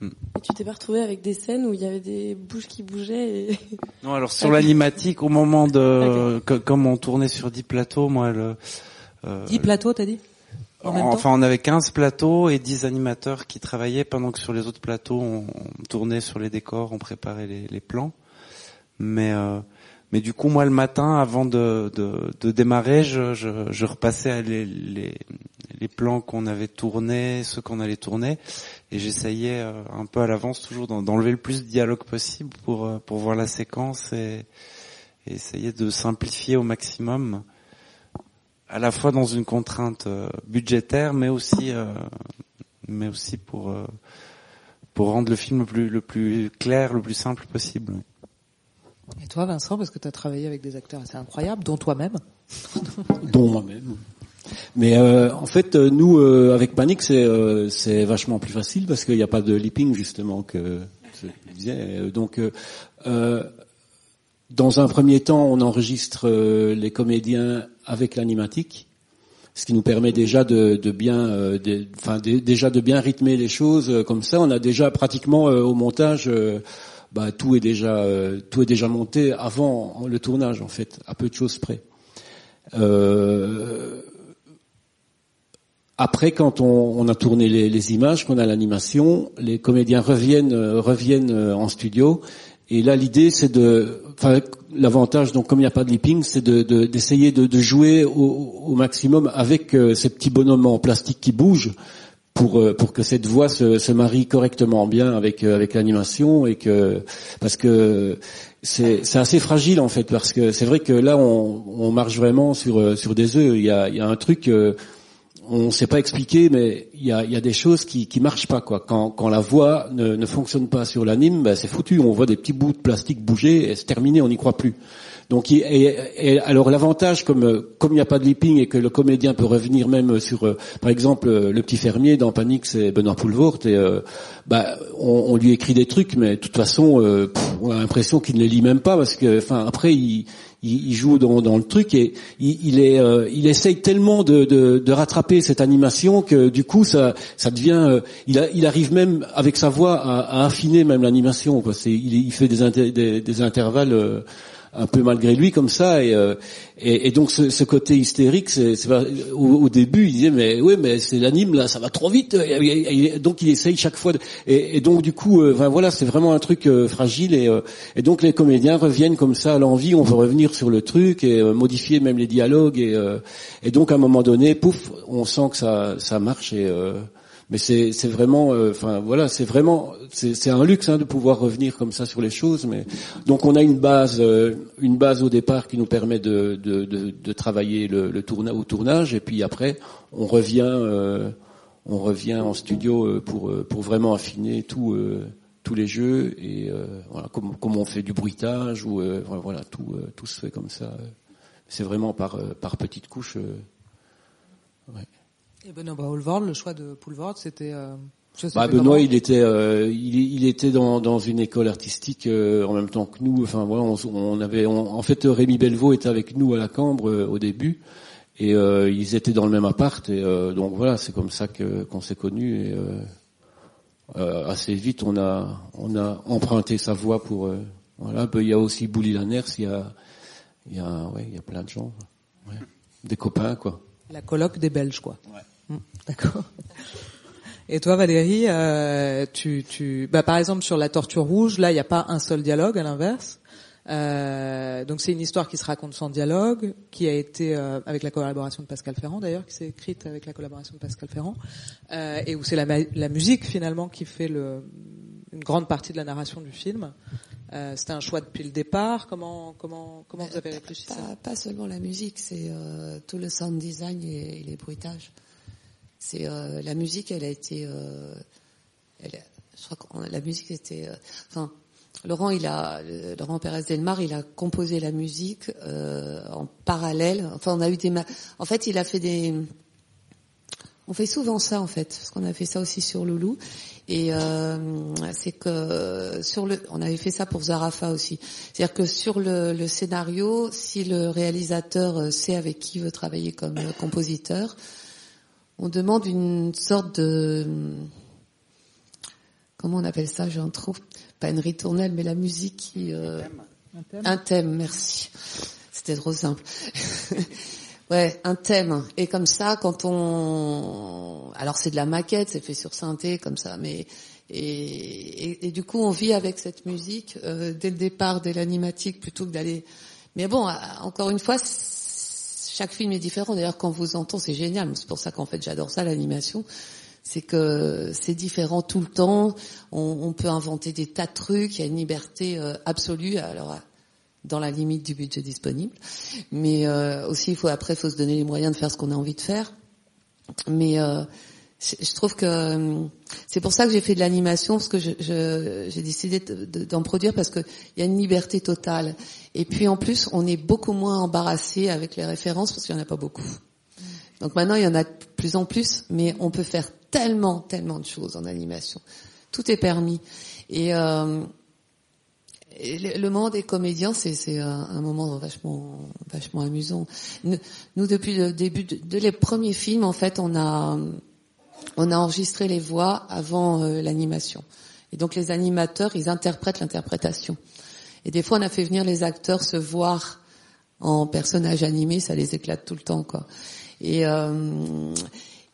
Mm. Et tu t'es pas retrouvé avec des scènes où il y avait des bouches qui bougeaient et... Non, alors sur l'animatique, au moment de, que- comme on tournait sur 10 plateaux, moi le. euh, 10 plateaux, t'as dit? En même temps enfin, on avait 15 plateaux et 10 animateurs qui travaillaient pendant que sur les autres plateaux, on, on tournait sur les décors, on préparait les, les plans. Mais euh, mais du coup, moi, le matin, avant de, de, de démarrer, je, je, je repassais les, les, les plans qu'on avait tournés, ceux qu'on allait tourner, et j'essayais euh, un peu à l'avance toujours d'en- d'enlever le plus de dialogue possible pour euh, pour voir la séquence et, et essayer de simplifier au maximum à la fois dans une contrainte euh, budgétaire, mais aussi, euh, mais aussi pour euh, pour rendre le film le plus le plus clair, le plus simple possible. Et toi, Vincent, parce que tu as travaillé avec des acteurs assez incroyables, dont toi-même. dont moi-même. Mais euh, en fait, nous, euh, avec Panic, c'est euh, c'est vachement plus facile parce qu'il n'y a pas de leaping justement que je disais. Donc, dans un premier temps, on enregistre euh, les comédiens avec l'animatique, ce qui nous permet déjà de, bien, euh, enfin déjà de bien rythmer les choses euh, comme ça. On a déjà pratiquement euh, au montage. bah, tout est déjà tout est déjà monté avant le tournage en fait, à peu de choses près. Après, quand on, a tourné les, les images, qu'on a l'animation, les comédiens reviennent reviennent en studio. Et là, l'idée, c'est de, l'avantage, donc comme il n'y a pas de leaping, c'est de- de- d'essayer de, jouer au, maximum avec euh, ces petits bonhommes en plastique qui bougent pour euh, que cette voix se, marie correctement bien avec euh, avec l'animation et que parce que c'est assez fragile en fait parce que c'est vrai que là on, marche vraiment sur des œufs. Il y a un truc on ne sait pas expliquer, mais il y a, y a des choses qui qui marchent pas quoi. Quand, quand la voix ne, ne fonctionne pas sur l'anime, ben, c'est foutu. On voit des petits bouts de plastique bouger et c'est terminé, on n'y croit plus. Donc, et, et alors l'avantage, comme comme il n'y a pas de leaping et que le comédien peut revenir même sur, euh, par exemple, euh, le petit fermier dans Panique, c'est Benoît Poulvort, et euh, bah, on, on lui écrit des trucs, mais de toute façon, euh, on a l'impression qu'il ne les lit même pas parce que, enfin, après, il, il, joue dans, le truc et il, euh, essaye tellement de, rattraper cette animation que du coup, ça, devient, euh, il, arrive même avec sa voix à, affiner même l'animation. quoi. Il, fait des, inter- des, des intervalles. Un peu malgré lui comme ça et euh, et, donc ce, côté hystérique c'est au, au début il disait mais oui mais c'est l'anime là ça va trop vite Et- donc il essaye chaque fois et, donc du coup enfin, voilà c'est vraiment un truc euh, fragile et donc les comédiens reviennent comme ça à l'envie on veut revenir sur le truc et modifier même les dialogues et donc à un moment donné pouf on sent que ça ça marche et mais c'est vraiment euh, enfin voilà c'est vraiment c'est un luxe hein, de pouvoir revenir comme ça sur les choses mais donc on a une base euh, une base au départ qui nous permet de de, de, de travailler le, le tourna au tournage et puis après on revient euh, on revient en studio pour pour vraiment affiner tout tous les jeux et euh, voilà comme comme on fait du bruitage ou euh, voilà, tout euh, tout se fait comme ça c'est vraiment par par petites couches ouais. Et Benoît Poulvord, le choix de Poulvord, c'était. Euh, Bah, Benoît, comment il était, euh, il, il était dans, dans une école artistique euh, en même temps que nous. Enfin voilà, on, on avait, on- en fait, Rémi Belvaux était avec nous à la Cambre euh, au début, et euh, ils étaient dans le même appart. Et euh, donc voilà, c'est comme ça que qu'on s'est connus. Et euh, euh, assez vite, on a, on a emprunté sa voix pour. euh, voilà, il y a aussi Bouli Lanners, il y a, il y a, ouais, il y a plein de gens, ouais. des copains quoi. La colloque des Belges, quoi. Mm, D'accord. Et toi, Valérie, euh, tu, tu, bah, par exemple, sur la torture rouge, là, il n'y a pas un seul dialogue, à l'inverse. Euh, donc c'est une histoire qui se raconte sans dialogue, qui a été euh, avec la collaboration de Pascal Ferrand d'ailleurs, qui s'est écrite avec la collaboration de Pascal Ferrand, euh, et où c'est la, la musique finalement qui fait le, une grande partie de la narration du film. Euh, C'était un choix depuis le départ. Comment comment comment vous avez réfléchi ça? Pas, pas seulement la musique, c'est euh, tout le sound design et, et les bruitages. C'est euh, la musique, elle a été, euh, elle je crois que la musique était, euh, enfin, Laurent, il a, Laurent Pérez Delmar, il a composé la musique euh, en parallèle. Enfin, on a eu des, en fait, il a fait des, on fait souvent ça en fait, parce qu'on a fait ça aussi sur Loulou. Et euh, c'est que sur le, on avait fait ça pour Zarafa aussi. C'est-à-dire que sur le, le scénario, si le réalisateur euh, sait avec qui il veut travailler comme euh, compositeur, on demande une sorte de comment on appelle ça J'ai un trou. Pas une ritournelle, mais la musique qui euh, Un thème. un thème, merci. C'était trop simple. ouais, un thème. Et comme ça, quand on, alors c'est de la maquette, c'est fait sur synthé comme ça, mais et, et, du coup on vit avec cette musique euh, dès le départ, dès l'animatique, plutôt que d'aller. Mais bon, à- encore une fois, chaque film est différent. D'ailleurs, quand vous entend, c'est génial. C'est pour ça qu'en fait j'adore ça l'animation c'est que c'est différent tout le temps. On, peut inventer des tas de trucs. Il y a une liberté euh, absolue. Alors, euh, dans la limite du budget disponible, mais euh, aussi il faut après, faut se donner les moyens de faire ce qu'on a envie de faire. Mais euh, je trouve que euh, c'est pour ça que j'ai fait de l'animation parce que j'ai décidé de- de- d'en produire parce que il y a une liberté totale. Et puis en plus, on est beaucoup moins embarrassé avec les références parce qu'il y en a pas beaucoup. Donc maintenant, il y en a de plus en plus, mais on peut faire tellement, tellement de choses en animation. Tout est permis. Et, euh, le, moment des comédiens, c'est un, moment vachement, amusant. Nous, depuis le début de, les premiers films, en fait, on a, on a enregistré les voix avant euh, l'animation. Et donc les animateurs, ils interprètent l'interprétation. Et des fois, on a fait venir les acteurs se voir en personnage animé, ça les éclate tout le temps, quoi. Et euh,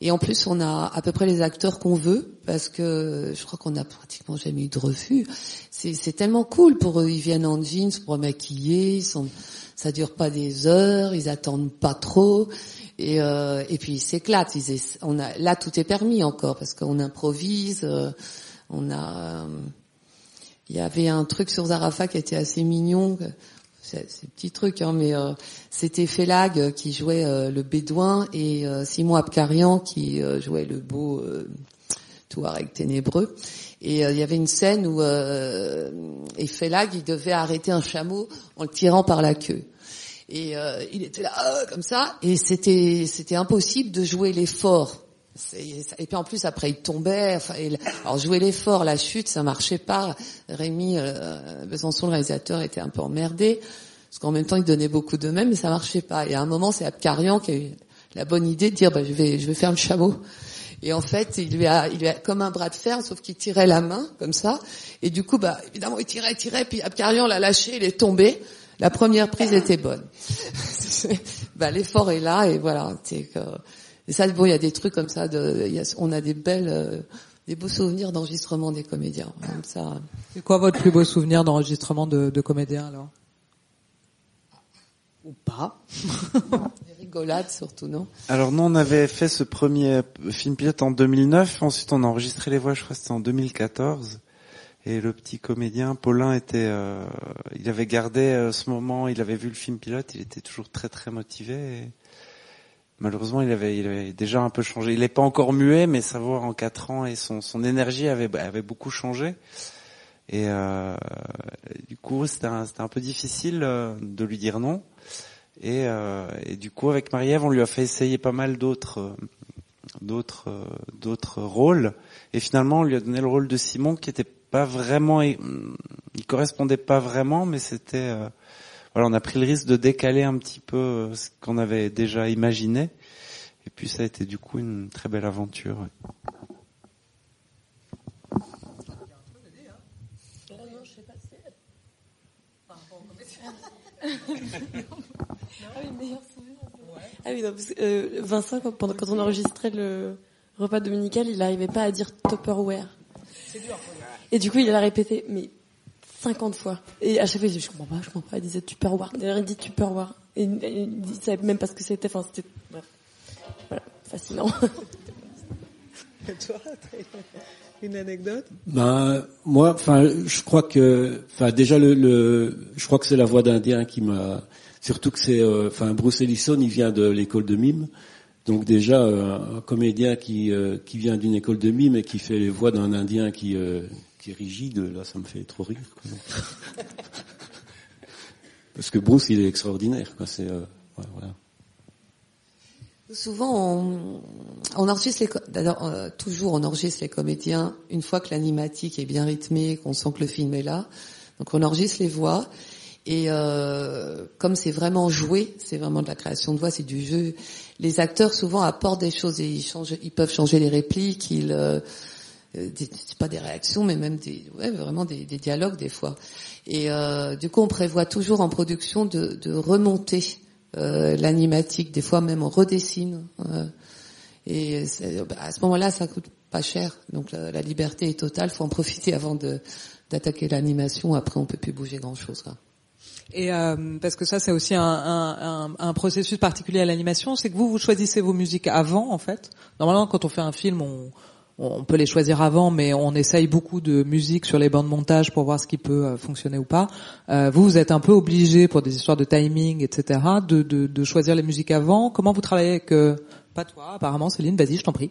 et en plus, on a à peu près les acteurs qu'on veut, parce que je crois qu'on a pratiquement jamais eu de refus. C'est tellement cool pour eux. Ils viennent en jeans pour maquiller, ils sont, ça dure pas des heures, ils attendent pas trop. Et, euh, et puis ils s'éclatent. Là, tout est permis encore, parce qu'on improvise, euh, on a... euh, il y avait un truc sur Zarafa qui était assez mignon. C'est c'est petit truc, hein, mais euh, c'était Félag euh, qui jouait euh, le bédouin et euh, Simon Abkarian qui jouait le beau Touareg ténébreux. Et il y avait une scène où et il devait arrêter un chameau en le tirant par la queue. Et il était là comme ça et c'était c'était impossible de jouer l'effort. Et puis en plus après il tombait. Enfin, alors jouer l'effort, la chute, ça marchait pas. Rémi euh, Besançon, le réalisateur, était un peu emmerdé parce qu'en même temps il donnait beaucoup d'eux-mêmes, mais ça marchait pas. Et à un moment c'est Abkarian qui a eu la bonne idée de dire bah, je vais je vais faire le chameau. Et en fait, il lui a, il lui a comme un bras de fer, sauf qu'il tirait la main comme ça. Et du coup, bah évidemment, il tirait, tirait, puis Abkarian l'a lâché, il est tombé. La première prise était bonne. bah, l'effort est là et voilà. C'est que et ça, bon, il y a des trucs comme ça. De, il y a, on a des belles, euh, des beaux souvenirs d'enregistrement des comédiens. Comme ça. C'est quoi votre plus beau souvenir d'enregistrement de, de comédien alors? Ou pas Des rigolades surtout, non? Alors nous, on avait fait ce premier film pilote en 2009. Ensuite, on a enregistré les voix. Je crois que c'était en 2014. Et le petit comédien Paulin était, euh, il avait gardé euh, ce moment. Il avait vu le film pilote. Il était toujours très très motivé. Et malheureusement, il avait, déjà un peu changé. Il n'est pas encore muet, mais savoir en quatre ans et son, énergie avait, beaucoup changé. Et euh, du coup, c'était un, peu difficile euh, de lui dire non. Et, euh, et du coup, avec Marie-Ève, on lui a fait essayer pas mal d'autres, rôles. Et finalement, on lui a donné le rôle de Simon, qui était pas vraiment, il correspondait pas vraiment, mais c'était, voilà, on a pris le risque de décaler un petit peu euh, ce qu'on avait déjà imaginé. Et puis ça a été du coup une très belle aventure. Ah oui. Ah oui, non, parce que, euh, Vincent, quand, pendant- quand on enregistrait le repas dominical, il n'arrivait pas à dire Tupperware. Et du coup, il l'a répété, mais 50 fois. Et à chaque fois, il disait, je comprends pas, je comprends pas. Il disait Tupperware. D'ailleurs, il dit Tupperware. Et il savait même pas ce que c'était. Enfin, c'était, bref. Voilà, fascinant. Et toi, t'as une anecdote? Ben moi, enfin, je crois que, enfin déjà le, le je crois que c'est la voix d'Indien qui m'a, surtout que c'est, euh, enfin Bruce Ellison, il vient de l'école de mime, donc déjà euh, un comédien qui euh, qui vient d'une école de mime et qui fait les voix d'un Indien qui euh, qui rigide, là, ça me fait trop rire. quoi. Parce que Bruce, il est extraordinaire, quoi. C'est, euh, voilà. Souvent, on, enregistre les, euh, toujours on enregistre les comédiens une fois que l'animatique est bien rythmée, qu'on sent que le film est là. Donc on enregistre les voix et euh, comme c'est vraiment joué, c'est vraiment de la création de voix, c'est du jeu. Les acteurs souvent apportent des choses et ils changent, ils peuvent changer les répliques, ils euh, c'est pas des réactions, mais même des, ouais, vraiment des, dialogues des fois. Et euh, du coup, on prévoit toujours en production de, de remonter euh, l'animatique. Des fois, même on redessine. euh, et bah, à ce moment-là, ça coûte pas cher. Donc la, liberté est totale. Faut en profiter avant d'attaquer l'animation. Après, on peut plus bouger grand-chose. Et euh, parce que ça, c'est aussi un, un, un, un processus particulier à l'animation, c'est que vous, vous choisissez vos musiques avant, en fait. Normalement, quand on fait un film, on, on peut les choisir avant, mais on essaye beaucoup de musique sur les bandes de montage pour voir ce qui peut euh, fonctionner ou pas. Euh, vous, vous êtes un peu obligé, pour des histoires de timing, etc., de, de, de choisir les musiques avant. Comment vous travaillez avec... euh, pas toi, apparemment, Céline, vas-y, je t'en prie.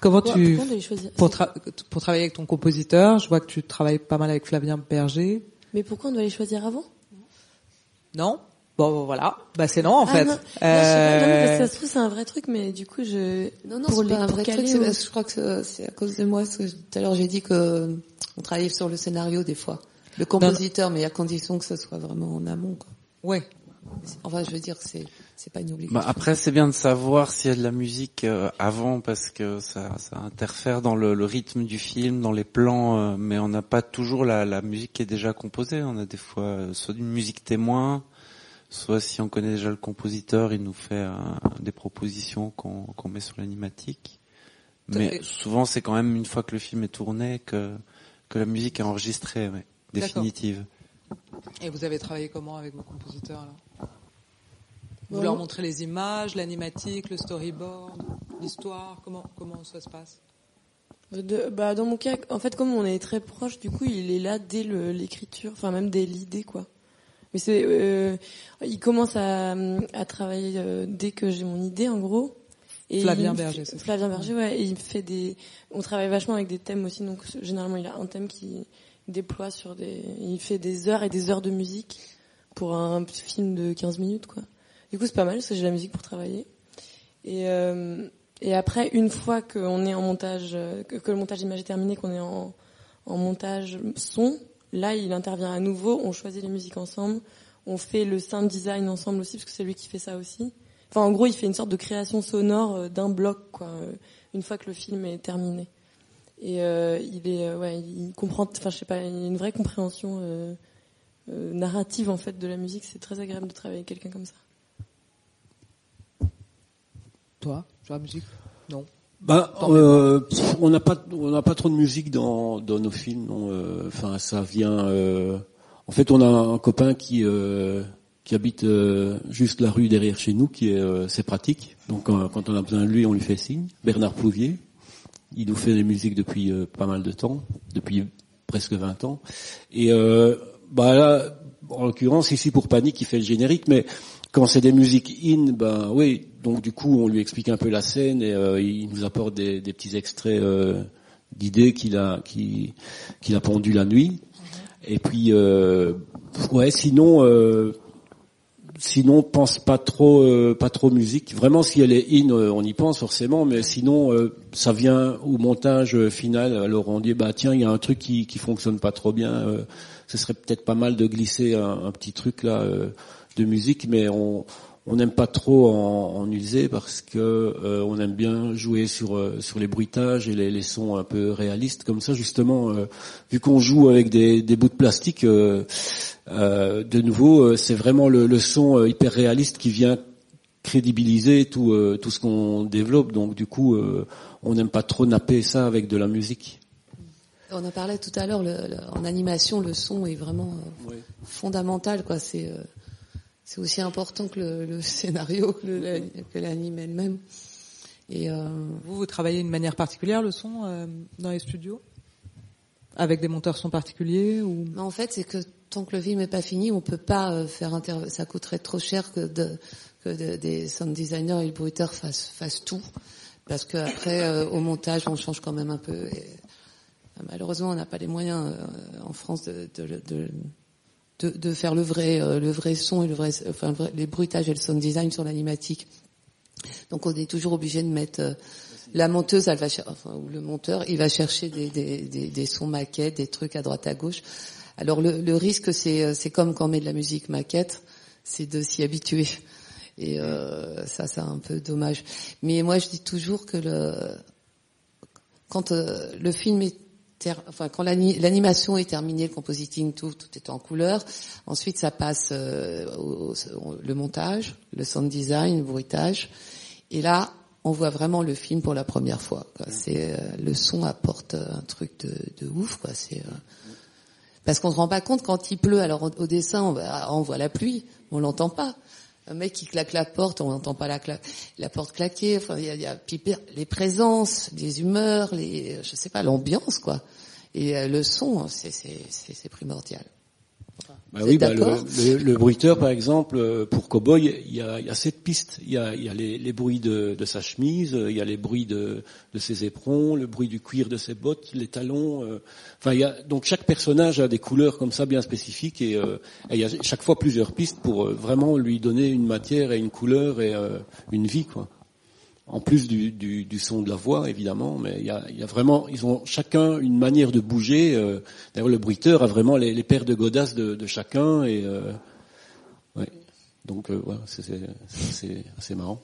Comment Pourquoi- tu... pourquoi pour, tra- pour travailler avec ton compositeur, je vois que tu travailles pas mal avec Flavien Berger. Mais pourquoi on doit les choisir avant? Non? Bon, voilà. Bah c'est non en Ah, fait. non, pas, non, mais parce que Euh, ça se trouve c'est un vrai truc, mais du coup je. Non, non, pour c'est pas un pour vrai caler truc. je crois que c'est- à cause de moi. Parce que tout à l'heure, j'ai dit que euh, on travaillait sur le scénario des fois. Le compositeur, mais à condition que ce soit vraiment en amont. Quoi. Ouais. Enfin, je veux dire, c'est c'est pas une obligation. Bah, après, c'est bien de savoir s'il y a de la musique euh, avant parce que ça, ça interfère dans le, le rythme du film, dans les plans, euh, mais on n'a pas toujours la, la musique qui est déjà composée. On a des fois euh, soit une musique témoin, soit si on connaît déjà le compositeur, il nous fait euh, des propositions qu'on qu'on met sur l'animatique. Mais souvent, c'est quand même une fois que le film est tourné que que la musique est enregistrée, ouais, définitive. Et vous avez travaillé comment avec vos compositeurs alors? Vous leur montrez les images, l'animatique, le storyboard, l'histoire. Comment comment ça se passe? De- bah, dans mon cas, en fait, comme on est très proche, du coup, il est là dès l'écriture, enfin même dès l'idée, quoi. Mais c'est, euh, il commence à, à travailler euh, dès que j'ai mon idée, en gros. Flavien il- Berger, c'est ça. Flavien Berger, ouais. Et il fait des, on travaille vachement avec des thèmes aussi, donc généralement il a un thème qui déploie sur des, il fait des heures et des heures de musique pour un petit film de 15 minutes, quoi. Du coup, c'est pas mal parce que j'ai la musique pour travailler. Et, euh, et après, une fois qu'on est en montage, que, que le montage image est terminé, qu'on est en, en montage son, là, il intervient à nouveau. On choisit les musiques ensemble. On fait le sound design ensemble aussi, parce que c'est lui qui fait ça aussi. Enfin, en gros, il fait une sorte de création sonore euh, d'un bloc, quoi, euh, une fois que le film est terminé. Et euh, il est, ouais, il comprend, enfin, je sais pas, il a une vraie compréhension narrative en fait de la musique. C'est très agréable de travailler avec quelqu'un comme ça. Toi, sur la musique? Non. Bah, euh, on n'a pas, on n'a pas trop de musique dans, dans nos films. euh, Enfin, ça vient. euh, en fait, on a un copain qui qui habite juste la rue derrière chez nous, qui est, euh, c'est pratique. Donc, quand on a besoin de lui, on lui fait signe. Bernard Plouvier. Il nous fait des musiques depuis pas mal de temps, depuis presque 20 ans. Et euh, bah là, en l'occurrence, ici pour Panique, il fait le générique, mais quand c'est des musiques in, ben oui, donc du coup, on lui explique un peu la scène et euh, il nous apporte des, petits extraits euh, d'idées qu'il a, qui- qu'il a pondu la nuit. Et puis, euh, ouais, sinon, euh, sinon, pense pas trop, pas trop musique. Vraiment, si elle est in, on y pense forcément, mais sinon, ça vient au montage final. Alors on dit, bah tiens, il y a un truc qui fonctionne pas trop bien. ce serait peut-être pas mal de glisser un, petit truc là de musique, mais on on n'aime pas trop en, en user parce que euh, on aime bien jouer sur euh, sur les bruitages et les, les sons un peu réalistes comme ça justement euh, vu qu'on joue avec des, des bouts de plastique euh, euh, de nouveau euh, c'est vraiment le, le son hyper réaliste qui vient crédibiliser tout euh, tout ce qu'on développe donc du coup euh, on n'aime pas trop napper ça avec de la musique On en parlait tout à l'heure, en animation, le son est vraiment euh, fondamental. quoi. C'est c'est aussi important que le, le scénario, que que l'anime elle-même. Et euh, Vous, vous travaillez d'une manière particulière le son euh, dans les studios? Avec des monteurs son particuliers ou? En fait, c'est que tant que le film n'est pas fini, on peut pas euh, faire inter... ça coûterait trop cher que, de, que de- des sound designers et le bruiteur fassent, fassent tout, parce que après euh, au montage on change quand même un peu. Et, malheureusement, on n'a pas les moyens en France de, de, de, de, faire le vrai, euh, le vrai son et le vrai, enfin les bruitages et le sound design sur l'animatique. Donc on est toujours obligé de mettre euh, la monteuse, elle va enfin, ou le monteur, il va chercher des, des, des, des sons maquettes, des trucs à droite à gauche. Alors le, le risque, c'est euh, c'est comme quand on met de la musique maquette, c'est de s'y habituer. Et euh, ça, c'est un peu dommage. Mais moi, je dis toujours que le quand euh, le film est ter- enfin quand l'ani- l'animation est terminée, le compositing, tout, tout est en couleur. Ensuite, ça passe euh, au, au- le montage, le sound design, le bruitage. Et là, on voit vraiment le film pour la première fois. C'est euh, le son apporte euh, un truc de, de ouf. Quoi. C'est euh, parce qu'on se rend pas compte quand il pleut. Alors au, au dessin, on, on voit la pluie, on l'entend pas. Un mec qui claque la porte, on n'entend pas la, cla- la porte claquer. Enfin, il y a, les présences, les humeurs, les, je sais pas, l'ambiance, quoi. Et euh, le son, c'est primordial. Bah oui, êtes bah, le, d'accord le, le bruiteur, par exemple, euh, pour Cowboy, il y a, il y a sept pistes. Il y a, il y a les, les bruits de, de sa chemise, il y a les bruits de, de ses éperons, le bruit du cuir de ses bottes, les talons. euh, Enfin, il y a donc chaque personnage a des couleurs comme ça bien spécifiques et, euh, et il y a chaque fois plusieurs pistes pour euh, vraiment lui donner une matière et une couleur et une vie, quoi. En plus du, du, son de la voix, évidemment, mais il y a, vraiment, ils ont chacun une manière de bouger. euh, D'ailleurs, le bruiteur a vraiment les, paires de godasses de, chacun et euh, ouais. Donc, euh, voilà, c'est assez, marrant.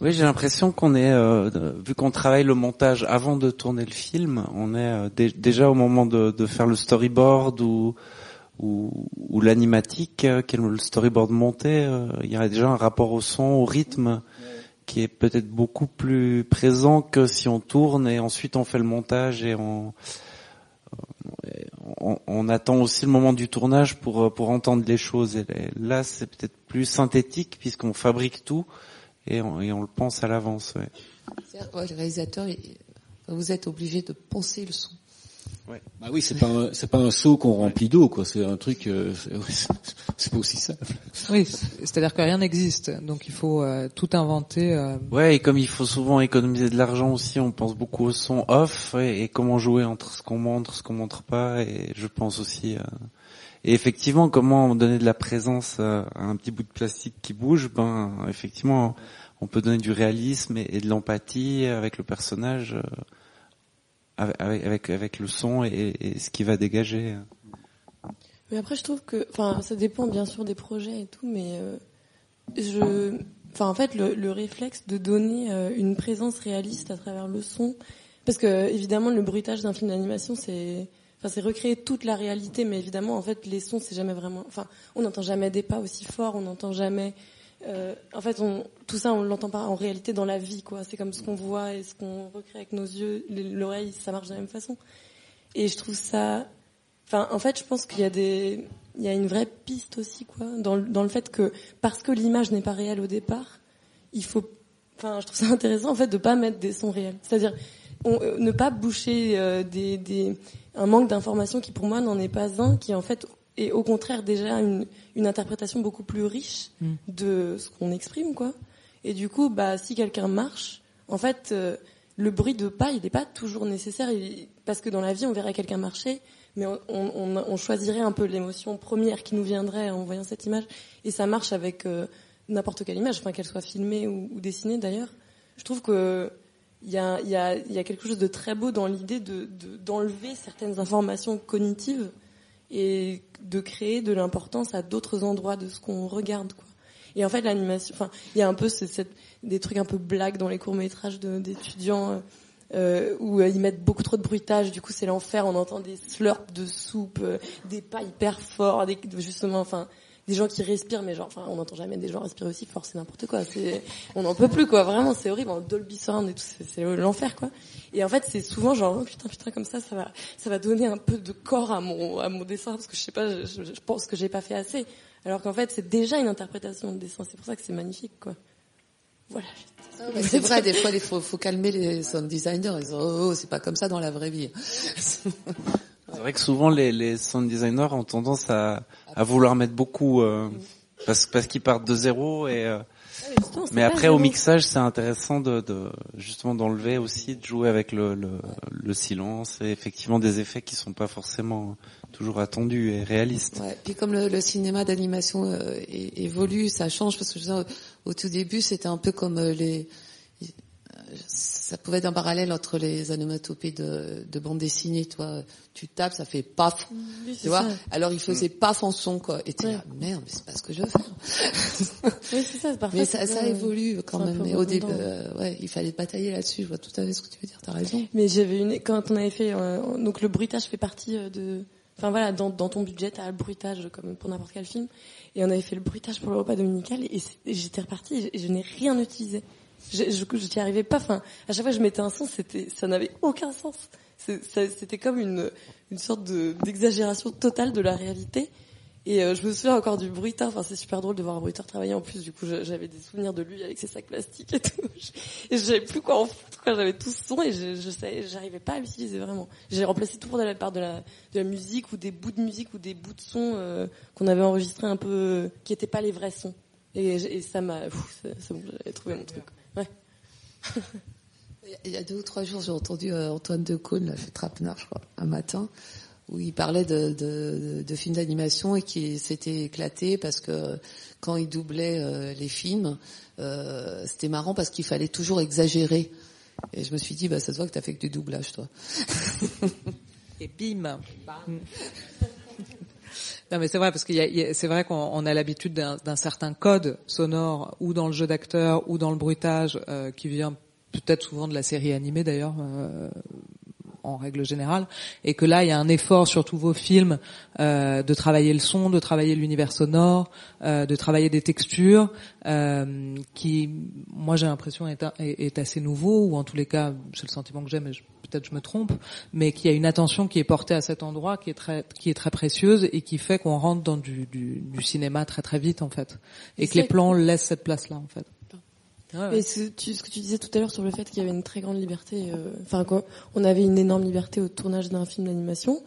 Oui, j'ai l'impression qu'on est, euh, vu qu'on travaille le montage avant de tourner le film, on est dé- déjà au moment de, faire le storyboard ou ou, ou l'animatique, le storyboard monté. il y a déjà un rapport au son, au rythme, qui est peut-être beaucoup plus présent que si on tourne et ensuite on fait le montage et on on, attend aussi le moment du tournage pour pour entendre les choses. Et là, c'est peut-être plus synthétique puisqu'on fabrique tout et on, et on le pense à l'avance. Ouais. Le réalisateur, vous êtes obligé de penser le son. Bah oui, c'est pas un, c'est pas un seau qu'on remplit d'eau, quoi. C'est un truc, euh, c'est ouais, pas aussi simple. Oui, c'est-à-dire que rien n'existe, donc il faut euh, tout inventer. euh, Ouais, et comme il faut souvent économiser de l'argent aussi, on pense beaucoup au son off et, et comment jouer entre ce qu'on montre, ce qu'on montre pas. Et je pense aussi. euh, Et effectivement, comment donner de la présence à à un petit bout de plastique qui bouge Ben, effectivement, on peut donner du réalisme et, et de l'empathie avec le personnage, euh, avec, avec le son et, ce qui va dégager. Mais après, je trouve que, enfin, ça dépend bien sûr des projets et tout, mais euh, je, enfin, en fait, le, le réflexe de donner euh, une présence réaliste à travers le son, parce que évidemment, le bruitage d'un film d'animation, c'est, Enfin, c'est recréer toute la réalité, mais évidemment, en fait, les sons, c'est jamais vraiment. Enfin, on n'entend jamais des pas aussi forts, on n'entend jamais. Euh, en fait, tout ça, on l'entend pas en réalité dans la vie, quoi. C'est comme ce qu'on voit et ce qu'on recrée avec nos yeux. L'oreille, ça marche de la même façon. Et je trouve ça. Enfin, en fait, je pense qu'il y a des, il y a une vraie piste aussi, quoi, dans, dans le fait que parce que l'image n'est pas réelle au départ, il faut. Enfin, je trouve ça intéressant en fait de pas mettre des sons réels. C'est-à-dire euh, ne pas boucher euh, des, des, un manque d'information qui pour moi n'en est pas un, qui en fait est au contraire déjà une, une interprétation beaucoup plus riche Mm. de ce qu'on exprime, quoi. Et du coup, bah, si quelqu'un marche, en fait, euh, le bruit de pas, il n'est pas toujours nécessaire, il- parce que dans la vie, on verrait quelqu'un marcher, mais on, on, on- on choisirait un peu l'émotion première qui nous viendrait en voyant cette image, et ça marche avec euh, n'importe quelle image, enfin qu'elle soit filmée ou, ou dessinée d'ailleurs. Je trouve que il y a, y, a, il y a quelque chose de très beau dans l'idée de, de- d'enlever certaines informations cognitives et de créer de l'importance à d'autres endroits de ce qu'on regarde, quoi. Et en fait, l'animation, enfin, il y a un peu ce- cette, des trucs un peu blagues dans les courts métrages d'étudiants euh, euh, où euh, ils mettent beaucoup trop de bruitage. Du coup, c'est l'enfer. On entend des slurps de soupe, des pas hyper forts, justement, enfin, des gens qui respirent, mais genre, enfin, on n'entend jamais des gens respirer aussi fort. C'est n'importe quoi. On n'en peut plus, quoi. Vraiment, c'est horrible. Dolby Surround et tout, c'est, l'enfer, quoi. Et en fait, c'est souvent genre, oh, putain, putain, comme ça, ça va, ça va donner un peu de corps à mon, à mon dessin, parce que je sais pas, je, je- pense que j'ai pas fait assez. Alors qu'en fait, c'est déjà une interprétation de dessin. C'est pour ça que c'est magnifique, quoi. Voilà. Mais c'est vrai, des fois, il faut, faut calmer les sound designers. Ils disent, oh, oh, c'est pas comme ça dans la vraie vie. C'est vrai que souvent les, les sound designers ont tendance à, à vouloir mettre beaucoup euh, parce, parce qu'ils partent de zéro et euh, c'est mais après au mixage c'est intéressant de, de justement d'enlever aussi de jouer avec le, le, le silence et effectivement des effets qui sont pas forcément toujours attendus et réalistes. Ouais. Puis comme le, le cinéma d'animation euh, évolue, ça change parce que je veux dire, au tout début c'était un peu comme euh, les ça pouvait être un parallèle entre les onomatopées de, de bande dessinée, toi, tu tapes, ça fait paf, Oui, tu vois. ça. Alors il faisait paf en son, quoi. Et t'es là, merde, mais c'est pas ce que je veux faire. Oui, c'est ça, parfois, mais ça, évolue quand même. Mais au début, euh, ouais, il fallait batailler là-dessus. Je vois tout à fait ce que tu veux dire. T'as raison. Mais j'avais une quand on avait fait euh, donc le bruitage fait partie euh, de enfin voilà dans, dans ton budget t'as le bruitage comme pour n'importe quel film et on avait fait le bruitage pour le repas dominical et, j'étais repartie et je, je n'ai rien utilisé. Je je, je n'y arrivais pas. Enfin à chaque fois que je mettais un son c'était ça n'avait aucun sens. C'était comme une une sorte de d'exagération totale de la réalité. Et euh, je me souviens encore du bruiteur. Enfin, c'est super drôle de voir un bruiteur travailler en plus. Du coup, j'avais des souvenirs de lui avec ses sacs plastiques et tout. Et je savais plus quoi en foutre. J'avais tout ce son et je, je pas à l'utiliser vraiment. J'ai remplacé tout pour de la part de la, de la musique ou des bouts de musique ou des bouts de son euh, qu'on avait enregistrés un peu, qui étaient pas les vrais sons. Et, ça m'a, c'est j'avais trouvé mon truc. Il y a deux ou trois jours, j'ai entendu euh, Antoine Decaune, là, chez Trapenard, je crois, un matin, où il parlait de, de, de films d'animation et qui s'était éclaté parce que quand il doublait euh, les films, euh, c'était marrant parce qu'il fallait toujours exagérer. Et je me suis dit, bah, ça se voit que t'as fait que du doublage, toi. Et bim. Non mais c'est vrai parce qu'il c'est vrai qu'on on a l'habitude d'un d'un certain code sonore ou dans le jeu d'acteur ou dans le bruitage euh, qui vient peut-être souvent de la série animée d'ailleurs euh, en règle générale et que là il y a un effort sur tous vos films euh, de travailler le son, de travailler l'univers sonore, euh, de travailler des textures euh, qui moi j'ai l'impression est, assez nouveau ou en tous les cas c'est le sentiment que j'ai mais peut-être je me trompe mais qu'il y a une attention qui est portée à cet endroit qui est très qui est très précieuse et qui fait qu'on rentre dans du, du, du cinéma très très vite en fait et que les plans laissent cette place là en fait. Ouais. Et ce, tu- ce que tu disais tout à l'heure sur le fait qu'il y avait une très grande liberté, euh, enfin qu'on on avait une énorme liberté au tournage d'un film d'animation,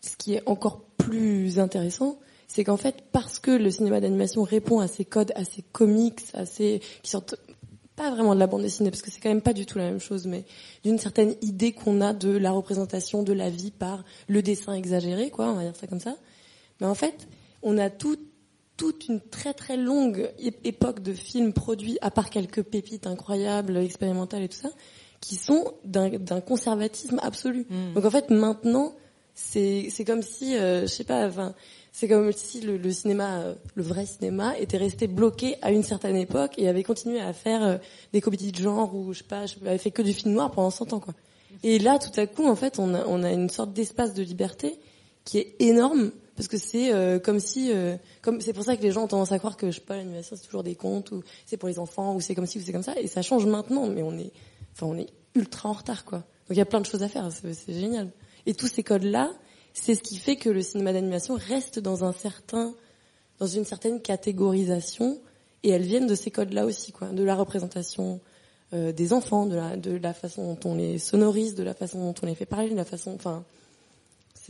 ce qui est encore plus intéressant, c'est qu'en fait parce que le cinéma d'animation répond à ces codes, à ces comics, à ces qui sortent pas vraiment de la bande dessinée parce que c'est quand même pas du tout la même chose, mais d'une certaine idée qu'on a de la représentation de la vie par le dessin exagéré, quoi, on va dire ça comme ça. Mais en fait, on a tout toute une très très longue époque de films produits, à part quelques pépites incroyables, expérimentales et tout ça, qui sont d'un conservatisme absolu. Mm. Donc en fait maintenant, c'est c'est comme si, euh, je sais pas, enfin, c'est comme si le, le cinéma, euh, le vrai cinéma, était resté bloqué à une certaine époque et avait continué à faire euh, des comédies de genre ou je sais pas, je- avait fait que du film noir pendant 100 ans quoi. Et là, tout à coup, en fait, on a, on a une sorte d'espace de liberté qui est énorme parce que c'est euh, comme si, euh, c'est pour ça que les gens ont tendance à croire que je sais pas l'animation c'est toujours des contes ou c'est pour les enfants ou c'est comme ci ou c'est comme ça et ça change maintenant, mais on est, enfin on est ultra en retard quoi. Donc il y a plein de choses à faire, c'est c'est génial. Et tous ces codes là, c'est ce qui fait que le cinéma d'animation reste dans un certain, dans une certaine catégorisation et elles viennent de ces codes là aussi quoi, de la représentation euh, des enfants, de la, de la façon dont on les sonorise, de la façon dont on les fait parler, de la façon, enfin,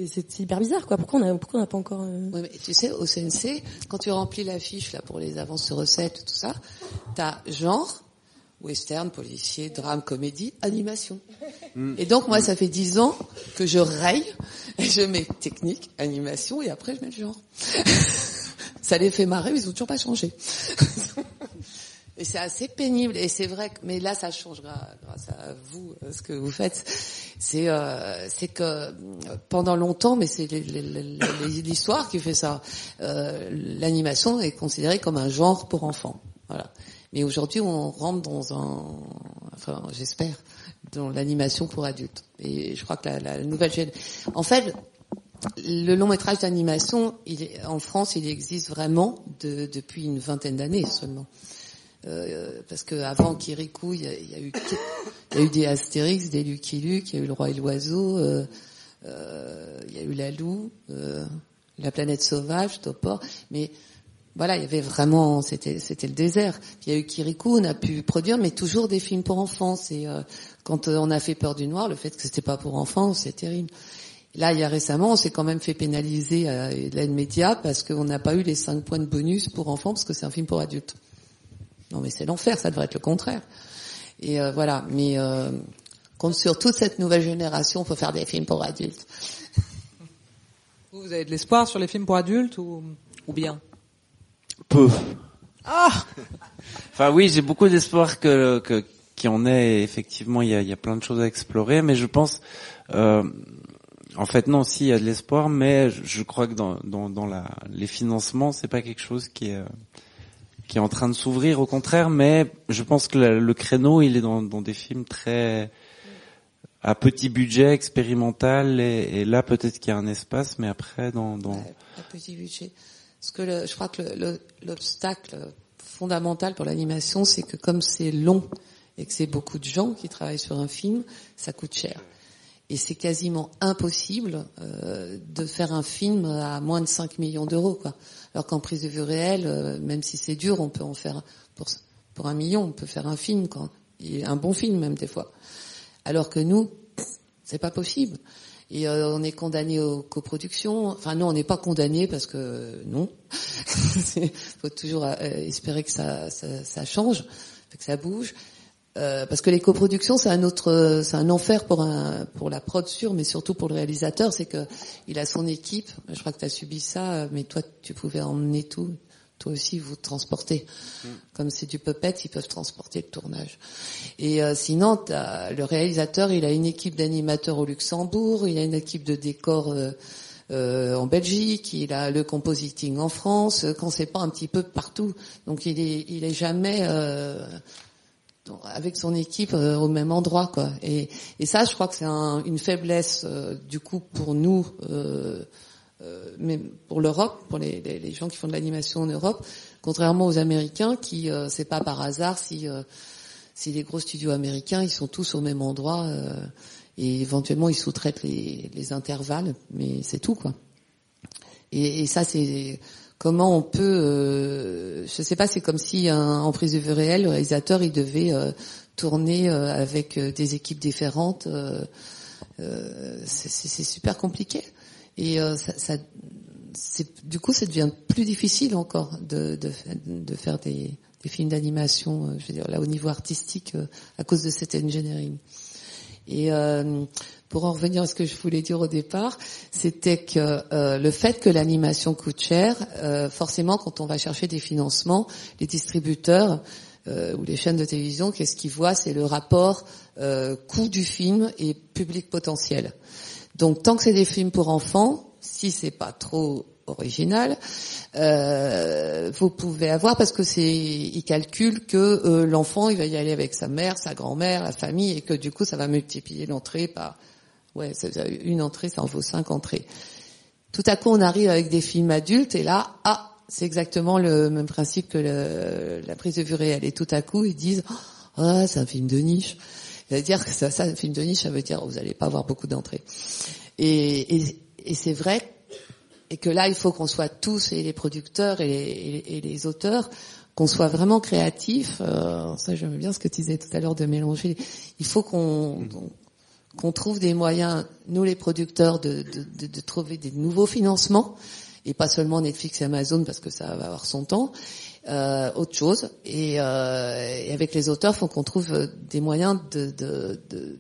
c'est, hyper bizarre, quoi. Pourquoi on a, pourquoi on n'a pas encore euh, tu sais, au CNC, quand tu remplis la fiche là pour les avances de recettes, tout ça, t'as genre, western, policier, drame, comédie, animation. Et donc moi, ça fait dix ans que je raye, et je mets technique, animation, et après je mets le genre. ça les fait marrer, mais ils ont toujours pas changé. Et c'est assez pénible. Et c'est vrai que, mais là, ça change grâce à vous, euh, ce que vous faites. C'est, euh, que pendant longtemps, mais c'est l'histoire qui fait ça. euh, l'animation est considérée comme un genre pour enfants. Voilà. Mais aujourd'hui, on rentre dans un, enfin, j'espère, dans l'animation pour adultes. Et je crois que la, nouvelle gén- en fait, le long métrage d'animation, en France, il existe vraiment de- depuis une vingtaine d'années seulement. Euh, parce que avant Kirikou, il y a, eu il y a eu des Astérix, des Lucky Luke, il y a eu le Roi et l'Oiseau, euh, euh, il y a eu la Loup, euh, la planète sauvage, Topor, mais voilà, il y avait vraiment, c'était le désert. Il y a eu Kirikou, on a pu produire, mais toujours des films pour enfants. Euh, quand on a fait Peur du noir, le fait que c'était pas pour enfants, c'est terrible. Là, il y a récemment, on s'est quand même fait pénaliser l'aide média parce qu'on n'a pas eu les 5 points de bonus pour enfants parce que c'est un film pour adultes. Non, mais c'est l'enfer, ça devrait être le contraire. Et euh, voilà, mais euh, compte sur toute cette nouvelle génération pour faire des films pour adultes. Vous, vous avez de l'espoir sur les films pour adultes ou, ou bien? Peu. Ah Enfin oui, j'ai beaucoup d'espoir que que qu'il y en ait. Effectivement, il y a, il y a plein de choses à explorer, mais je pense, euh, en fait non, si il y a de l'espoir, mais je, je crois que dans dans, dans la les financements, c'est pas quelque chose qui est euh, qui est en train de s'ouvrir. Au contraire, mais je pense que le, le créneau, il est dans des films très à petit budget, expérimental, et, là peut-être qu'il y a un espace, mais après dans à petit budget. Parce que le- je crois que le- le- l'obstacle fondamental pour l'animation, c'est que comme c'est long et que c'est beaucoup de gens qui travaillent sur un film, ça coûte cher. Et c'est quasiment impossible euh, de faire un film à moins de 5 millions d'euros. quoi. Alors qu'en prise de vue réelle, euh, même si c'est dur, on peut en faire pour pour un million, on peut faire un film quand un bon film même des fois. Alors que nous, c'est pas possible. Et euh, on est condamné aux coproductions. Enfin non, on n'est pas condamné parce que non. Il faut toujours euh, espérer que ça change, que ça bouge. Euh, parce que les coproductions, c'est un autre, c'est un enfer pour un, pour la prod sûre, mais surtout pour le réalisateur, c'est que il a son équipe. Je crois que tu as subi ça, mais toi, tu pouvais emmener tout. Toi aussi, vous transportez. Comme c'est du puppet, ils peuvent transporter le tournage. Et euh, sinon, t'as- le réalisateur, il a une équipe d'animateurs au Luxembourg, il a une équipe de décors euh, euh, en Belgique, il a le compositing en France, euh, quand c'est pas un petit peu partout. Donc il est, il est jamais euh, avec son équipe euh, au même endroit, quoi. Et, et ça, je crois que c'est un- une faiblesse euh, du coup pour nous. Euh, euh, mais pour l'Europe, pour les, les- gens qui font de l'animation en Europe, contrairement aux Américains, qui euh, c'est pas par hasard si euh, si les gros studios américains ils sont tous au même endroit et éventuellement ils sous-traitent les, les intervalles, mais c'est tout quoi. Et ça c'est comment on peut, euh, je sais pas, c'est comme si un, en prise de vue réelle, le réalisateur il devait euh, tourner euh, avec euh, des équipes différentes. c'est super compliqué. Et ça, ça- du coup, ça devient plus difficile encore de, faire des, films d'animation, je veux dire, là au niveau artistique, à cause de cet engineering. Et pour en revenir à ce que je voulais dire au départ, c'était que euh, le fait que l'animation coûte cher, euh, forcément, quand on va chercher des financements, les distributeurs euh, ou les chaînes de télévision, qu'est-ce qu'ils voient? C'est le rapport euh, coût du film et public potentiel. Donc tant que c'est des films pour enfants, si c'est pas trop original, euh, vous pouvez avoir parce que c'est, ils calculent que euh, l'enfant il va y aller avec sa mère, sa grand-mère, la famille, et que du coup ça va multiplier l'entrée par, ouais, une entrée, ça en vaut cinq entrées. Tout à coup, on arrive avec des films adultes, et là, ah, c'est exactement le même principe que le- la prise de vue réelle. Et tout à coup, ils disent, ah, c'est un film de niche. C'est-à-dire que ça, ça, un film de niche, ça veut dire vous n'allez pas avoir beaucoup d'entrées. Et, et, et c'est vrai, et que là, il faut qu'on soit tous, et les producteurs et les, et auteurs, qu'on soit vraiment créatifs. Euh, ça, j'aime bien ce que tu disais tout à l'heure de mélanger. Il faut qu'on qu'on trouve des moyens, nous les producteurs, de, de, de, de trouver des nouveaux financements, et pas seulement Netflix et Amazon parce que ça va avoir son temps, euh, autre chose. Et, euh, et avec les auteurs, faut qu'on trouve euh, des moyens de, de, de-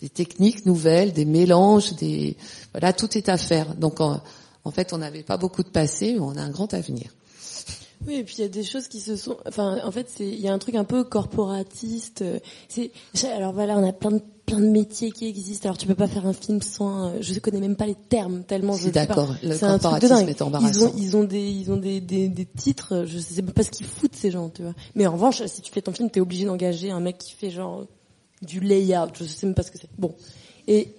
des techniques nouvelles, des mélanges, des voilà, tout est à faire. Donc en, en fait, on n'avait pas beaucoup de passé, mais on a un grand avenir. Oui, et puis il y a des choses qui se sont. Enfin, en fait, il y a un truc un peu corporatiste. euh, c'est- alors voilà, on a plein de plein de métiers qui existent. Alors tu peux pas faire un film sans. euh, Je connais même pas les termes tellement. Je suis d'accord, le C'est un truc de est Ils ont embarrassant. ils ont des ils ont des des, des titres. Je sais même pas ce qu'ils foutent ces gens, tu vois. Mais en revanche, si tu fais ton film, t'es obligé d'engager un mec qui fait genre du layout. Je sais même pas ce que c'est. Bon. Et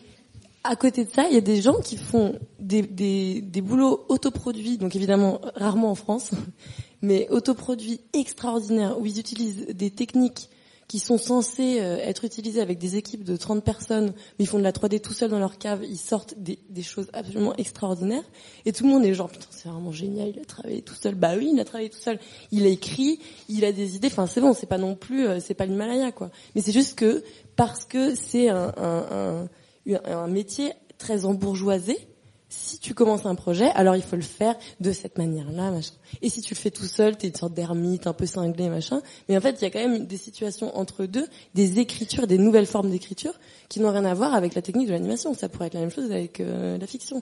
à côté de ça, il y a des gens qui font des, des, des boulots autoproduits, donc évidemment rarement en France, mais autoproduits extraordinaires, où ils utilisent des techniques qui sont censées euh, être utilisées avec des équipes de 30 personnes, mais ils font de la 3D tout seuls dans leur cave, ils sortent des, des choses absolument extraordinaires, et tout le monde est genre, putain, c'est vraiment génial, il a travaillé tout seul. Bah oui, il a travaillé tout seul. Il a écrit, il a des idées, enfin c'est bon, c'est pas non plus, euh, c'est pas l'Himalaya, quoi. Mais c'est juste que, parce que c'est un, un, un, un métier très embourgeoisé, si tu commences un projet, alors il faut le faire de cette manière-là, machin. Et si tu le fais tout seul, t'es une sorte d'ermite, un peu cinglé, machin. Mais en fait, il y a quand même des situations entre deux, des écritures, des nouvelles formes d'écriture, qui n'ont rien à voir avec la technique de l'animation. Ça pourrait être la même chose avec euh, la fiction.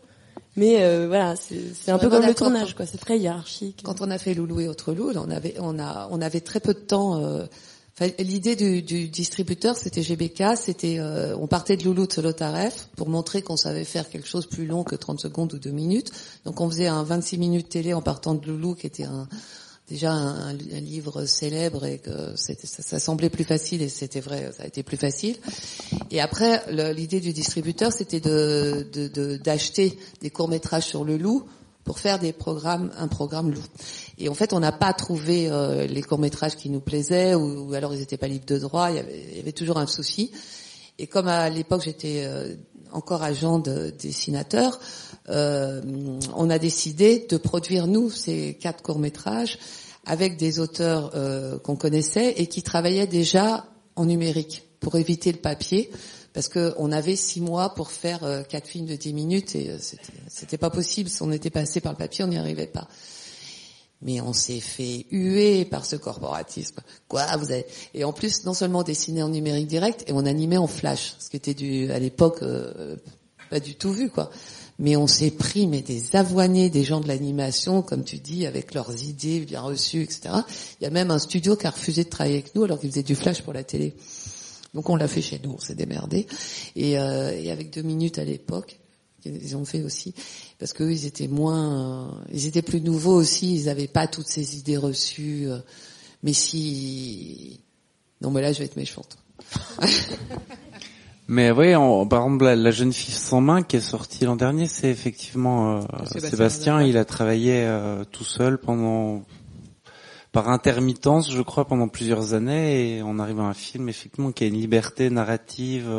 Mais euh, voilà, c'est un peu comme le tournage, quoi. C'est très hiérarchique. Quand on a fait Loulou et autres loups, on avait, on a, on avait très peu de temps. euh, L'idée du, distributeur, c'était GBK, c'était, euh, on partait de Loulou de Solotaref pour montrer qu'on savait faire quelque chose plus long que 30 secondes ou 2 minutes. Donc on faisait un 26 minutes télé en partant de Loulou, qui était un, déjà un, livre célèbre et que ça, semblait plus facile et c'était vrai, ça a été plus facile. Et après, l'idée du distributeur, c'était d'acheter des courts métrages sur le pour faire des programmes, un programme loup. Et en fait, on n'a pas trouvé euh, les courts métrages qui nous plaisaient ou, alors ils n'étaient pas libres de droit. Il y, avait, toujours un souci. Et comme à l'époque j'étais euh, encore agent de dessinateur, euh, on a décidé de produire nous ces quatre courts métrages avec des auteurs euh, qu'on connaissait et qui travaillaient déjà en numérique pour éviter le papier parce qu'on avait six mois pour faire euh, quatre films de dix minutes et c'était pas possible. Si on était passé par le papier, on n'y arrivait pas. Mais on s'est fait huer par ce corporatisme. Quoi, vous avez... Et en plus, non seulement dessiner en numérique direct, et on animait en flash, ce qui était du, à l'époque euh, pas du tout vu, quoi. Mais on s'est pris mais des avoinés, des gens de l'animation, comme tu dis, avec leurs idées bien reçues, etc. Il y a même un studio qui a refusé de travailler avec nous alors qu'ils faisaient du flash pour la télé. Donc on l'a fait chez nous, on s'est démerdé. Et, euh, et avec deux minutes à l'époque, ils ont fait aussi, parce qu'eux ils étaient moins, euh, ils étaient plus nouveaux aussi, ils n'avaient pas toutes ces idées reçues. euh, mais si, non mais là je vais être méchante. Mais oui, on- par exemple, la, la jeune fille sans main qui est sortie l'an dernier, c'est effectivement euh, Sébastien Sébastien. Il a travaillé euh, tout seul pendant, par intermittence, je crois, pendant plusieurs années, et on arrive à un film effectivement qui a une liberté narrative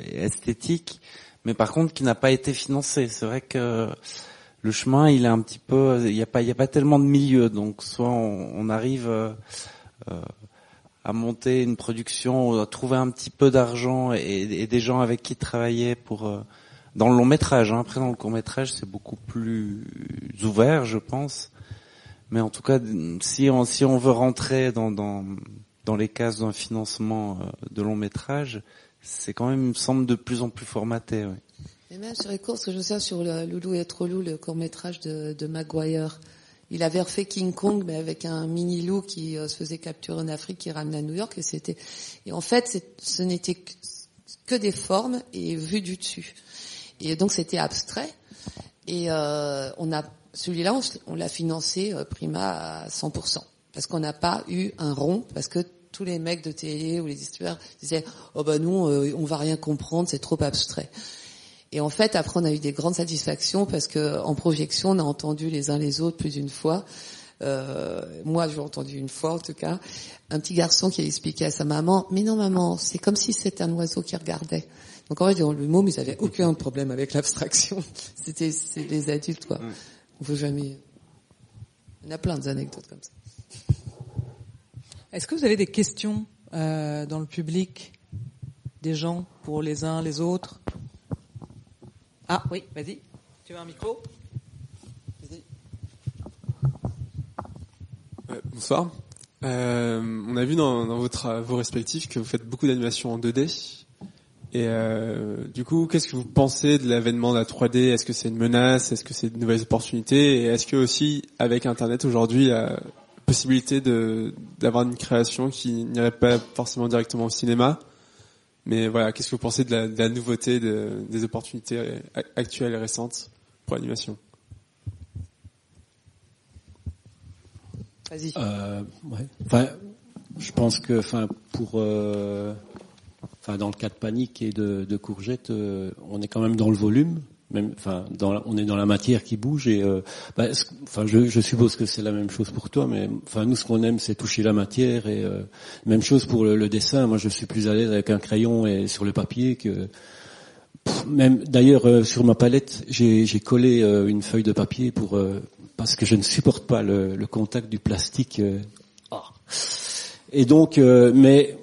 et esthétique, mais par contre qui n'a pas été financé. C'est vrai que le chemin, il est un petit peu, il n'y a pas, tellement de milieu, donc soit on, arrive euh, euh, à monter une production, à trouver un petit peu d'argent et, des gens avec qui travailler pour euh, dans le long métrage. Hein. Après, dans le court métrage, c'est beaucoup plus ouvert, je pense. Mais en tout cas, si on si on veut rentrer dans dans les cases d'un financement de long métrage, c'est quand même, me semble, de plus en plus formaté. ouais. Et même sur les courses, que je sais sur le Loulou et trop loup, le court métrage de, Maguire. Il avait refait King Kong, mais avec un mini loup qui euh, se faisait capturer en Afrique, qui ramenait à New York, et c'était. Et en fait, ce n'était que, des formes et vues du dessus. Et donc c'était abstrait. Et euh, on a celui-là, on l'a financé euh, prima à 100%. Parce qu'on n'a pas eu un rond, parce que tous les mecs de télé ou les histoires disaient « Oh ben nous, euh, on va rien comprendre, c'est trop abstrait ». Et en fait, après, on a eu des grandes satisfactions parce que en projection, on a entendu les uns les autres plus d'une fois. Euh, moi, j'ai entendu une fois en tout cas, un petit garçon qui a expliqué à sa maman, mais non maman, c'est comme si c'était un oiseau qui regardait. Donc en fait, dans le mot, ils avaient aucun problème avec l'abstraction. C'était c'est les adultes quoi. On veut jamais. En a plein d'anecdotes comme ça. Est-ce que vous avez des questions euh, dans le public Des gens pour les uns, les autres? Ah oui, vas-y. Tu veux un micro? Ouais, bonsoir. Euh, on a vu dans, dans vos travaux respectifs que vous faites beaucoup d'animations en 2D. Et euh, du coup, qu'est-ce que vous pensez de l'avènement de la 3D Est-ce que c'est une menace? Est-ce que c'est de nouvelles opportunités? Et est-ce que aussi, avec Internet aujourd'hui, possibilité de d'avoir une création qui n'irait pas forcément directement au cinéma Mais voilà, qu'est-ce que vous pensez de la, de la nouveauté, de- des opportunités actuelles et récentes pour l'animation? Vas-y. Euh, ouais. Enfin, je pense que, enfin, pour, euh, enfin, dans le cas de panique et de, de courgette, euh, on est quand même dans le volume. On est dans la matière qui bouge et, euh, bah, je, suppose que c'est la même chose pour toi, mais enfin, nous, ce qu'on aime, c'est toucher la matière et euh, même chose pour le, dessin. Moi, je suis plus à l'aise avec un crayon et sur le papier que même d'ailleurs euh, sur ma palette, j'ai collé euh, une feuille de papier pour euh, parce que je ne supporte pas le, contact du plastique. Ah. Et donc, mais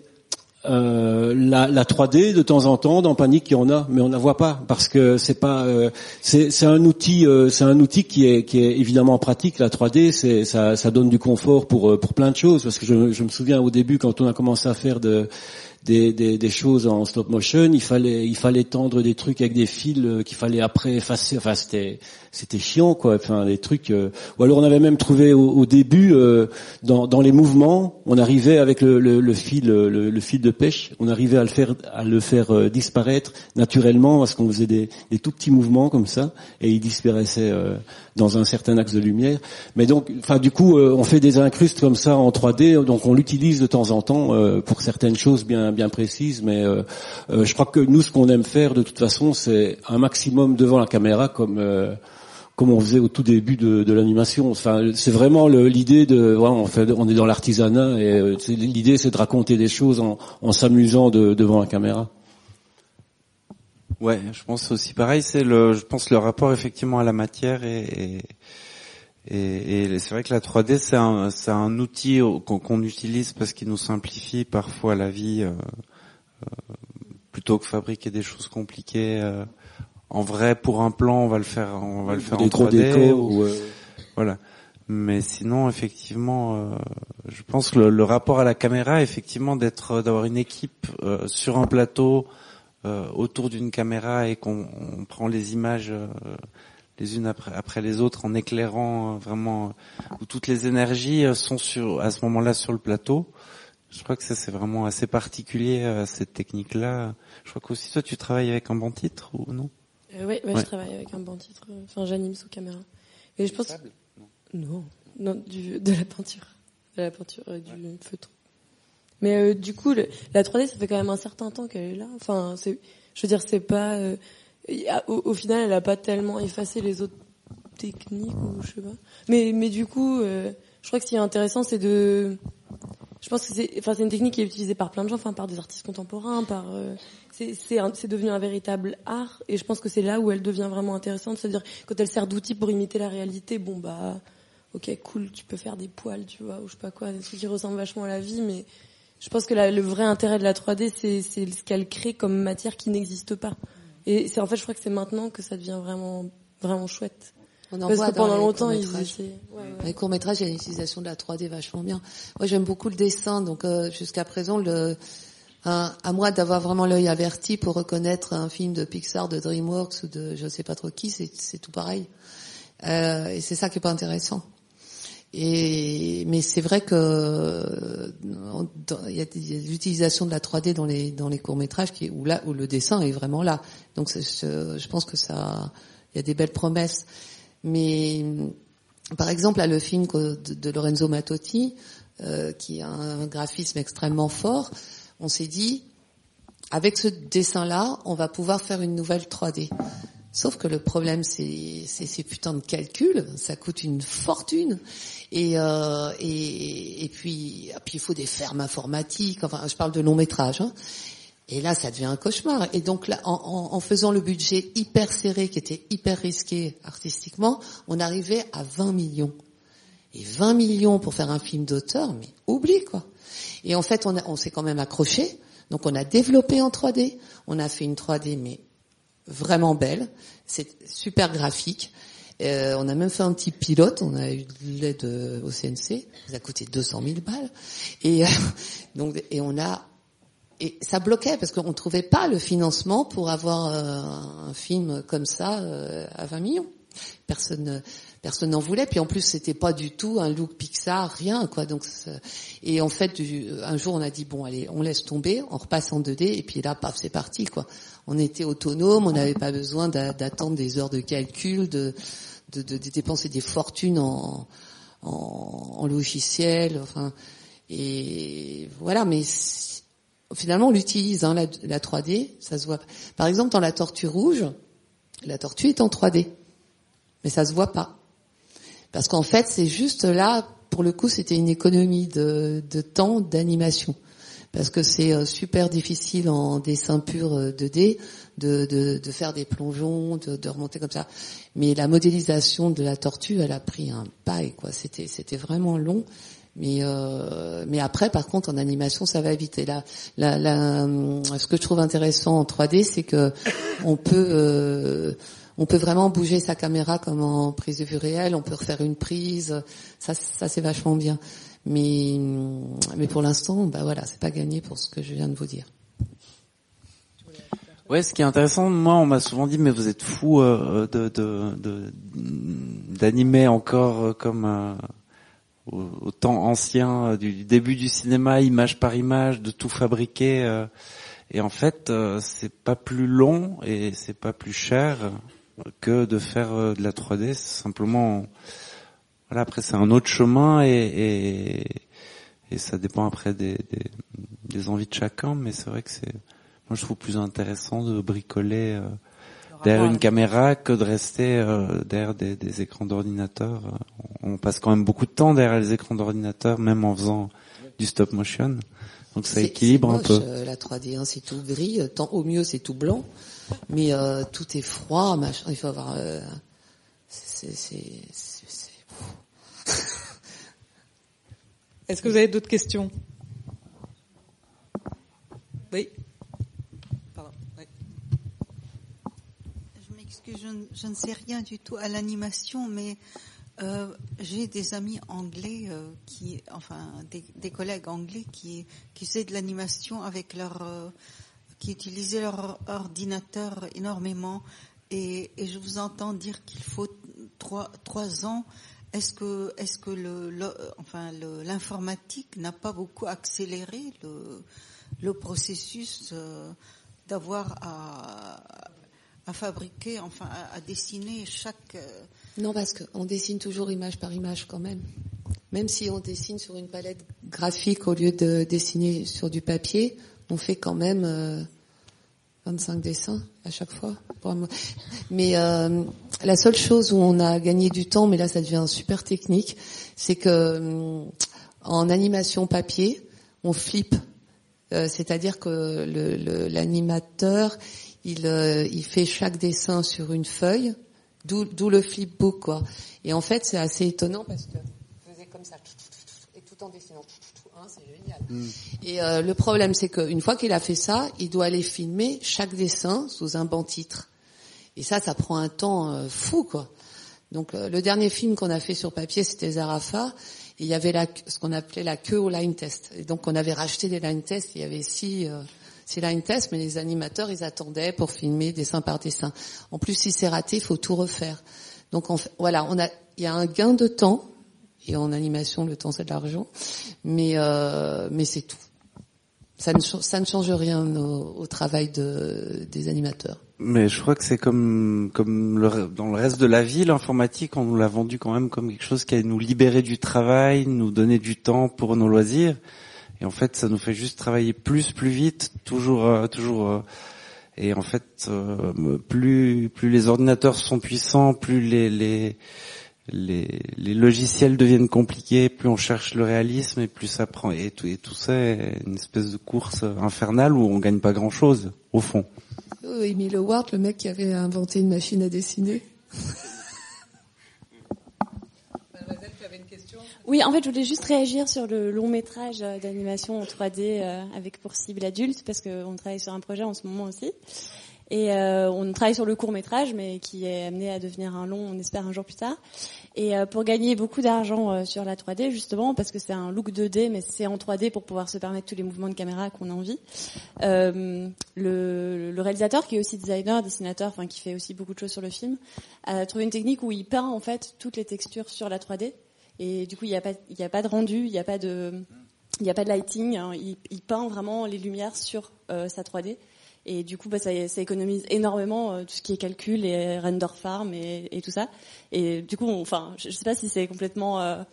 euh, la, la 3D de temps en temps dans Panique il y en a, mais on ne la voit pas parce que c'est pas euh, c'est un outil euh, c'est un outil qui est qui est évidemment pratique. La 3D c'est ça ça donne du confort pour euh, pour plein de choses parce que je, je me souviens au début quand on a commencé à faire de des, des, des choses en stop motion, il fallait il fallait tendre des trucs avec des fils euh, qu'il fallait après effacer. Enfin c'était c'était chiant quoi. Enfin des trucs. euh, Ou alors on avait même trouvé au, au début euh, dans, dans les mouvements, on arrivait avec le, le, le fil le, le fil de pêche, on arrivait à le faire à le faire euh, disparaître naturellement parce qu'on faisait des, des tout petits mouvements comme ça et il disparaissait euh, dans un certain axe de lumière. Mais donc, enfin du coup, euh, on fait des incrustes comme ça en 3D, donc on l'utilise de temps en temps pour certaines choses bien bien précises. Mais je crois que nous, ce qu'on aime faire de toute façon, c'est un maximum devant la caméra comme comme on faisait au tout début de, l'animation. Enfin, c'est vraiment l'idée de, voilà, on, est dans l'artisanat et euh, l'idée c'est de raconter des choses en, s'amusant de- devant la caméra. Ouais, je pense aussi pareil. C'est le, je pense le rapport effectivement à la matière et et, c'est vrai que la 3D c'est un outil qu'on utilise parce qu'il nous simplifie parfois la vie euh, euh, plutôt que fabriquer des choses compliquées. En vrai, pour un plan, on va le faire, on va le faire en gros 3D. décors ou- ou, Voilà. Mais sinon, effectivement, euh, je pense que le, le rapport à la caméra, effectivement, d'être, d'avoir une équipe euh, sur un plateau euh, autour d'une caméra et qu'on on prend les images euh, les unes après, après les autres en éclairant euh, vraiment où toutes les énergies euh, sont sur à ce moment-là sur le plateau. Je crois que ça c'est vraiment assez particulier cette technique-là. Je crois qu'aussi toi tu travailles avec un bon titre ou non? Euh, ouais, ouais, Ouais. je travaille avec un bon titre. euh, Enfin, j'anime sous caméra. Et je pense. Non, non, du, de la peinture, de la peinture euh, du feutre. Mais euh, du coup, le- la 3D, ça fait quand même un certain temps qu'elle est là. Enfin, c'est, je veux dire, c'est pas. euh, a- au, au final, elle a pas tellement effacé les autres techniques ou je sais pas. Mais mais du coup, euh, je crois que ce qui est intéressant, c'est de. Je pense que c'est, enfin, c'est une technique qui est utilisée par plein de gens, enfin, par des artistes contemporains, par. euh, c'est, devenu un véritable art, et je pense que c'est là où elle devient vraiment intéressante, c'est-à-dire quand elle sert d'outil pour imiter la réalité, bon bah, ok, cool, tu peux faire des poils, tu vois, ou je sais pas quoi, des trucs qui ressemblent vachement à la vie, mais je pense que la- le vrai intérêt de la 3D, c'est, ce qu'elle crée comme matière qui n'existe pas. Et c'est en fait, je crois que c'est maintenant que ça devient vraiment, vraiment chouette. On en Parce voit que pendant longtemps, ils courts-métrages. essaient. Ouais, les courts métrages, il y a une utilisation de la 3D vachement bien. Moi, j'aime beaucoup le dessin, donc euh, jusqu'à présent, le, un- à moi d'avoir vraiment l'œil averti pour reconnaître un film de Pixar, de DreamWorks ou de je sais pas trop qui, c'est tout pareil. Euh, et c'est ça qui est pas intéressant. Et mais c'est vrai que euh, il y a, a l'utilisation de la 3D dans les dans les courts métrages qui où là où le dessin est vraiment là. Donc je, pense que ça il y a des belles promesses. Mais par exemple, là, le film de Lorenzo Mattotti, euh, qui a un graphisme extrêmement fort, on s'est dit, avec ce dessin-là, on va pouvoir faire une nouvelle 3D. Sauf que le problème, c'est ces putains de calculs, ça coûte une fortune. Et, euh, et puis, il faut des fermes informatiques. Enfin, je parle de long métrage. Hein. Et là, ça devient un cauchemar. Et donc, là, en, en- en faisant le budget hyper serré, qui était hyper risqué artistiquement, on arrivait à 20 millions. Et 20 millions pour faire un film d'auteur, mais oublie quoi. Et en fait, on, s'est quand même accroché. Donc, on a développé en 3D. On a fait une 3D, mais vraiment belle. C'est super graphique. Euh, on a même fait un petit pilote. On a eu de l'aide euh, au CNC. Ça a coûté 200 000 balles. Et euh, donc, et on a et ça bloquait parce qu'on ne trouvait pas le financement pour avoir euh, un film comme ça euh, à 20 millions. Personne personne n'en voulait. Puis en plus, c'était pas du tout un look Pixar, rien quoi. Donc et en fait, un jour, on a dit bon, allez, on laisse tomber, on repasse en 2D et puis là, paf, c'est parti quoi. On était autonome, on n'avait pas besoin d'a- d'attendre des heures de calcul, de dépenser des fortunes en en, logiciel, enfin et voilà. Mais finalement, on l'utilise hein, la, la 3D, ça se voit. Par exemple, dans la Tortue rouge, la tortue est en 3D, mais ça se voit pas. Parce qu'en fait, c'est juste là, pour le coup, c'était une économie de, temps d'animation. Parce que c'est euh, super difficile en dessin pur euh, 2D de, de, faire des plongeons, de, remonter comme ça. Mais la modélisation de la tortue, elle a pris un paille, quoi. C'était, vraiment long. Mais euh, mais après, par contre, en animation, ça va vite. Et là, hum, ce que je trouve intéressant en 3D, c'est que on peut euh, on peut vraiment bouger sa caméra comme en prise de vue réelle. On peut refaire une prise. Ça, ça c'est vachement bien. Mais mais pour l'instant, bah voilà, c'est pas gagné pour ce que je viens de vous dire. Ouais, ce qui est intéressant, moi, on m'a souvent dit, mais vous êtes fou euh, de d'animer encore euh, comme euh, au, temps ancien du début du cinéma, image par image, de tout fabriquer. et en fait, c'est pas plus long et c'est pas plus cher que de faire euh, de la 3D. C'est simplement, voilà. Après, c'est un autre chemin et, et et ça dépend après des, des, des envies de chacun, mais c'est vrai que c'est, moi je trouve plus intéressant de bricoler euh, derrière une caméra que de rester euh, derrière des, des écrans d'ordinateur. On passe quand même beaucoup de temps derrière les écrans d'ordinateur, même en faisant du stop motion. Donc ça équilibre un peu. la 3D, hein, c'est tout gris. Tant au mieux, c'est tout blanc, mais euh, tout est froid, machin. Il faut avoir. euh, c'est c'est- c'est- c'est- Est-ce que vous avez d'autres questions? Oui. Pardon. oui. Je m'excuse, je, ne- je ne sais rien du tout à l'animation, mais euh, j'ai des amis anglais euh, qui, enfin, des, des collègues anglais qui, qui faisaient de l'animation avec leur, euh, qui utilisaient leur ordinateur énormément, et, je vous entends dire qu'il faut trois, trois ans. Est-ce que, est-ce que le, enfin, l'informatique n'a pas beaucoup accéléré le, le processus euh, d'avoir à, à fabriquer, enfin à, à dessiner chaque. euh, Non, parce qu'on dessine toujours image par image quand même. Même si on dessine sur une palette graphique au lieu de dessiner sur du papier, on fait quand même euh, 25 dessins à chaque fois. Mais euh, la seule chose où on a gagné du temps, mais là ça devient super technique, c'est que hum, en animation papier, on flippe. Euh, C'est-à-dire que l'animateur, il, euh, il fait chaque dessin sur une feuille, d'où le flipbook quoi. Et en fait, c'est assez étonnant parce que comme ça tout en dessinant. Hein, c'est génial. Et euh, le problème, c'est qu'une fois qu'il a fait ça, il doit aller filmer chaque dessin sous un banc titre. Et ça, ça prend un temps euh, fou, quoi. Donc euh, le dernier film qu'on a fait sur papier, c'était Zarafa. Et il y avait la, ce qu'on appelait la queue au line test. Et donc on avait racheté des line tests. Il y avait six, euh, six line tests, mais les animateurs, ils attendaient pour filmer dessin par dessin. En plus, si c'est raté, il faut tout refaire. Donc fait, voilà, on a, il y a un gain de temps. Et en animation, le temps c'est de l'argent, mais euh, mais c'est tout. Ça ne, change rien au, travail de, des animateurs. Mais je crois que c'est comme comme dans le reste de la vie, l'informatique, on nous l'a vendu quand même comme quelque chose qui allait nous libérer du travail, nous donner du temps pour nos loisirs. Et en fait, ça nous fait juste travailler plus, plus vite, toujours, euh, toujours. euh, et en fait, euh, plus plus les ordinateurs sont puissants, plus les les les, les logiciels deviennent compliqués, plus on cherche le réalisme et plus ça prend. Et tout, et tout ça est une espèce de course infernale où on gagne pas grand chose au fond. Oh, Emile Howard, le mec qui avait inventé une machine à dessiner. Oui, en fait, je voulais juste réagir sur le long métrage euh, d'animation en 3D euh, avec pour cible adulte, parce qu'on travaille sur un projet en ce moment aussi. Et euh, on travaille sur le court métrage, mais qui est amené à devenir un long, on espère un jour plus tard. Et euh, pour gagner beaucoup d'argent euh, sur la 3D, justement, parce que c'est un look 2D, mais c'est en 3D pour pouvoir se permettre tous les mouvements de caméra qu'on a envie. Euh, le, le réalisateur, qui est aussi designer, dessinateur, enfin qui fait aussi beaucoup de choses sur le film, a trouvé une technique où il peint en fait toutes les textures sur la 3D. Et du coup, il n'y a pas, a pas de rendu, il n'y a pas de, il n'y a pas de lighting. hein. Il, il peint vraiment les lumières sur euh, sa 3D. Et du coup, bah, ça, économise énormément euh, tout ce qui est calcul et render farm et, tout ça. Et du coup, enfin, je, je sais pas si c'est complètement euh,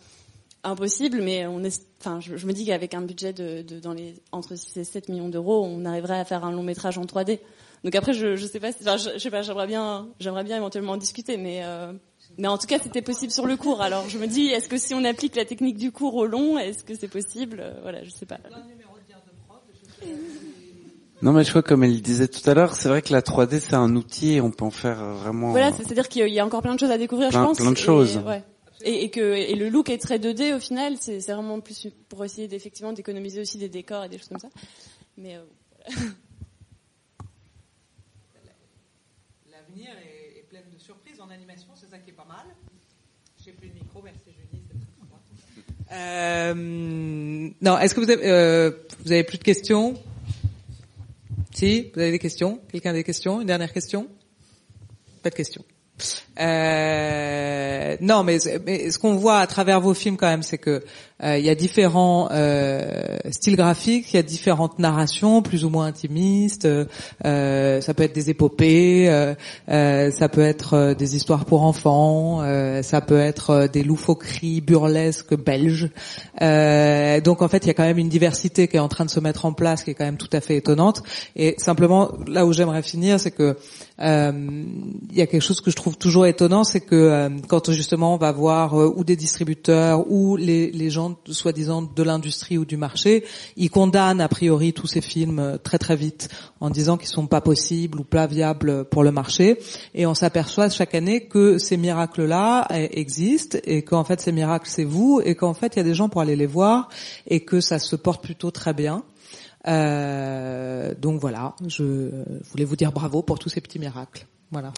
impossible, mais on est, enfin, je, me dis qu'avec un budget de, de dans les entre 6 et 7 millions d'euros, on arriverait à faire un long métrage en 3D. Donc après, je, je sais pas, si- enfin, je, je sais pas, j'aimerais bien, j'aimerais bien éventuellement en discuter, mais euh, mais en tout cas, c'était possible sur le court. Alors je me dis, est-ce que si on applique la technique du court au long, est-ce que c'est possible? Euh, Voilà, je sais pas. Non mais je crois comme elle disait tout à l'heure, c'est vrai que la 3D c'est un outil et on peut en faire euh, vraiment. Voilà, c'est- c'est-à-dire qu'il y a encore plein de choses à découvrir, Plein- je pense. plein de et- choses. ouais. Et, et que et le look est très 2D au final, c'est c'est vraiment plus pour essayer d'effectivement d'économiser aussi des décors et des choses comme ça. Mais euh, voilà. L'avenir est, est plein de surprises en animation, c'est ça qui est pas mal. J'ai plus de micro, merci Julie, c'est très sympa. Euh, non, est-ce que vous avez, euh, vous avez plus de questions? Si, vous avez des questions? Quelqu'un a des questions? Une dernière question? Pas de questions. Euh, non, mais, mais ce qu'on voit à travers vos films quand même, c'est que il y a différents euh, styles graphiques, il y a différentes narrations, plus ou moins intimistes. euh, ça peut être des épopées, euh, euh, ça peut être euh, des histoires pour enfants, euh, ça peut être euh, des loufoqueries burlesques belges. Euh, donc en fait, il y a quand même une diversité qui est en train de se mettre en place, qui est quand même tout à fait étonnante. Et simplement, là où j'aimerais finir, c'est que euh, il y a quelque chose que je trouve toujours étonnant, c'est que euh, quand justement on va voir euh, ou des distributeurs ou les, les gens soi-disant de l'industrie ou du marché, ils condamnent a priori tous ces films euh, très très vite en disant qu'ils sont pas possibles ou pas viables pour le marché. Et on s'aperçoit chaque année que ces miracles-là euh, existent et qu'en fait ces miracles c'est vous et qu'en fait il y a des gens pour aller les voir et que ça se porte plutôt très bien. Euh, donc voilà, je voulais vous dire bravo pour tous ces petits miracles. Voilà.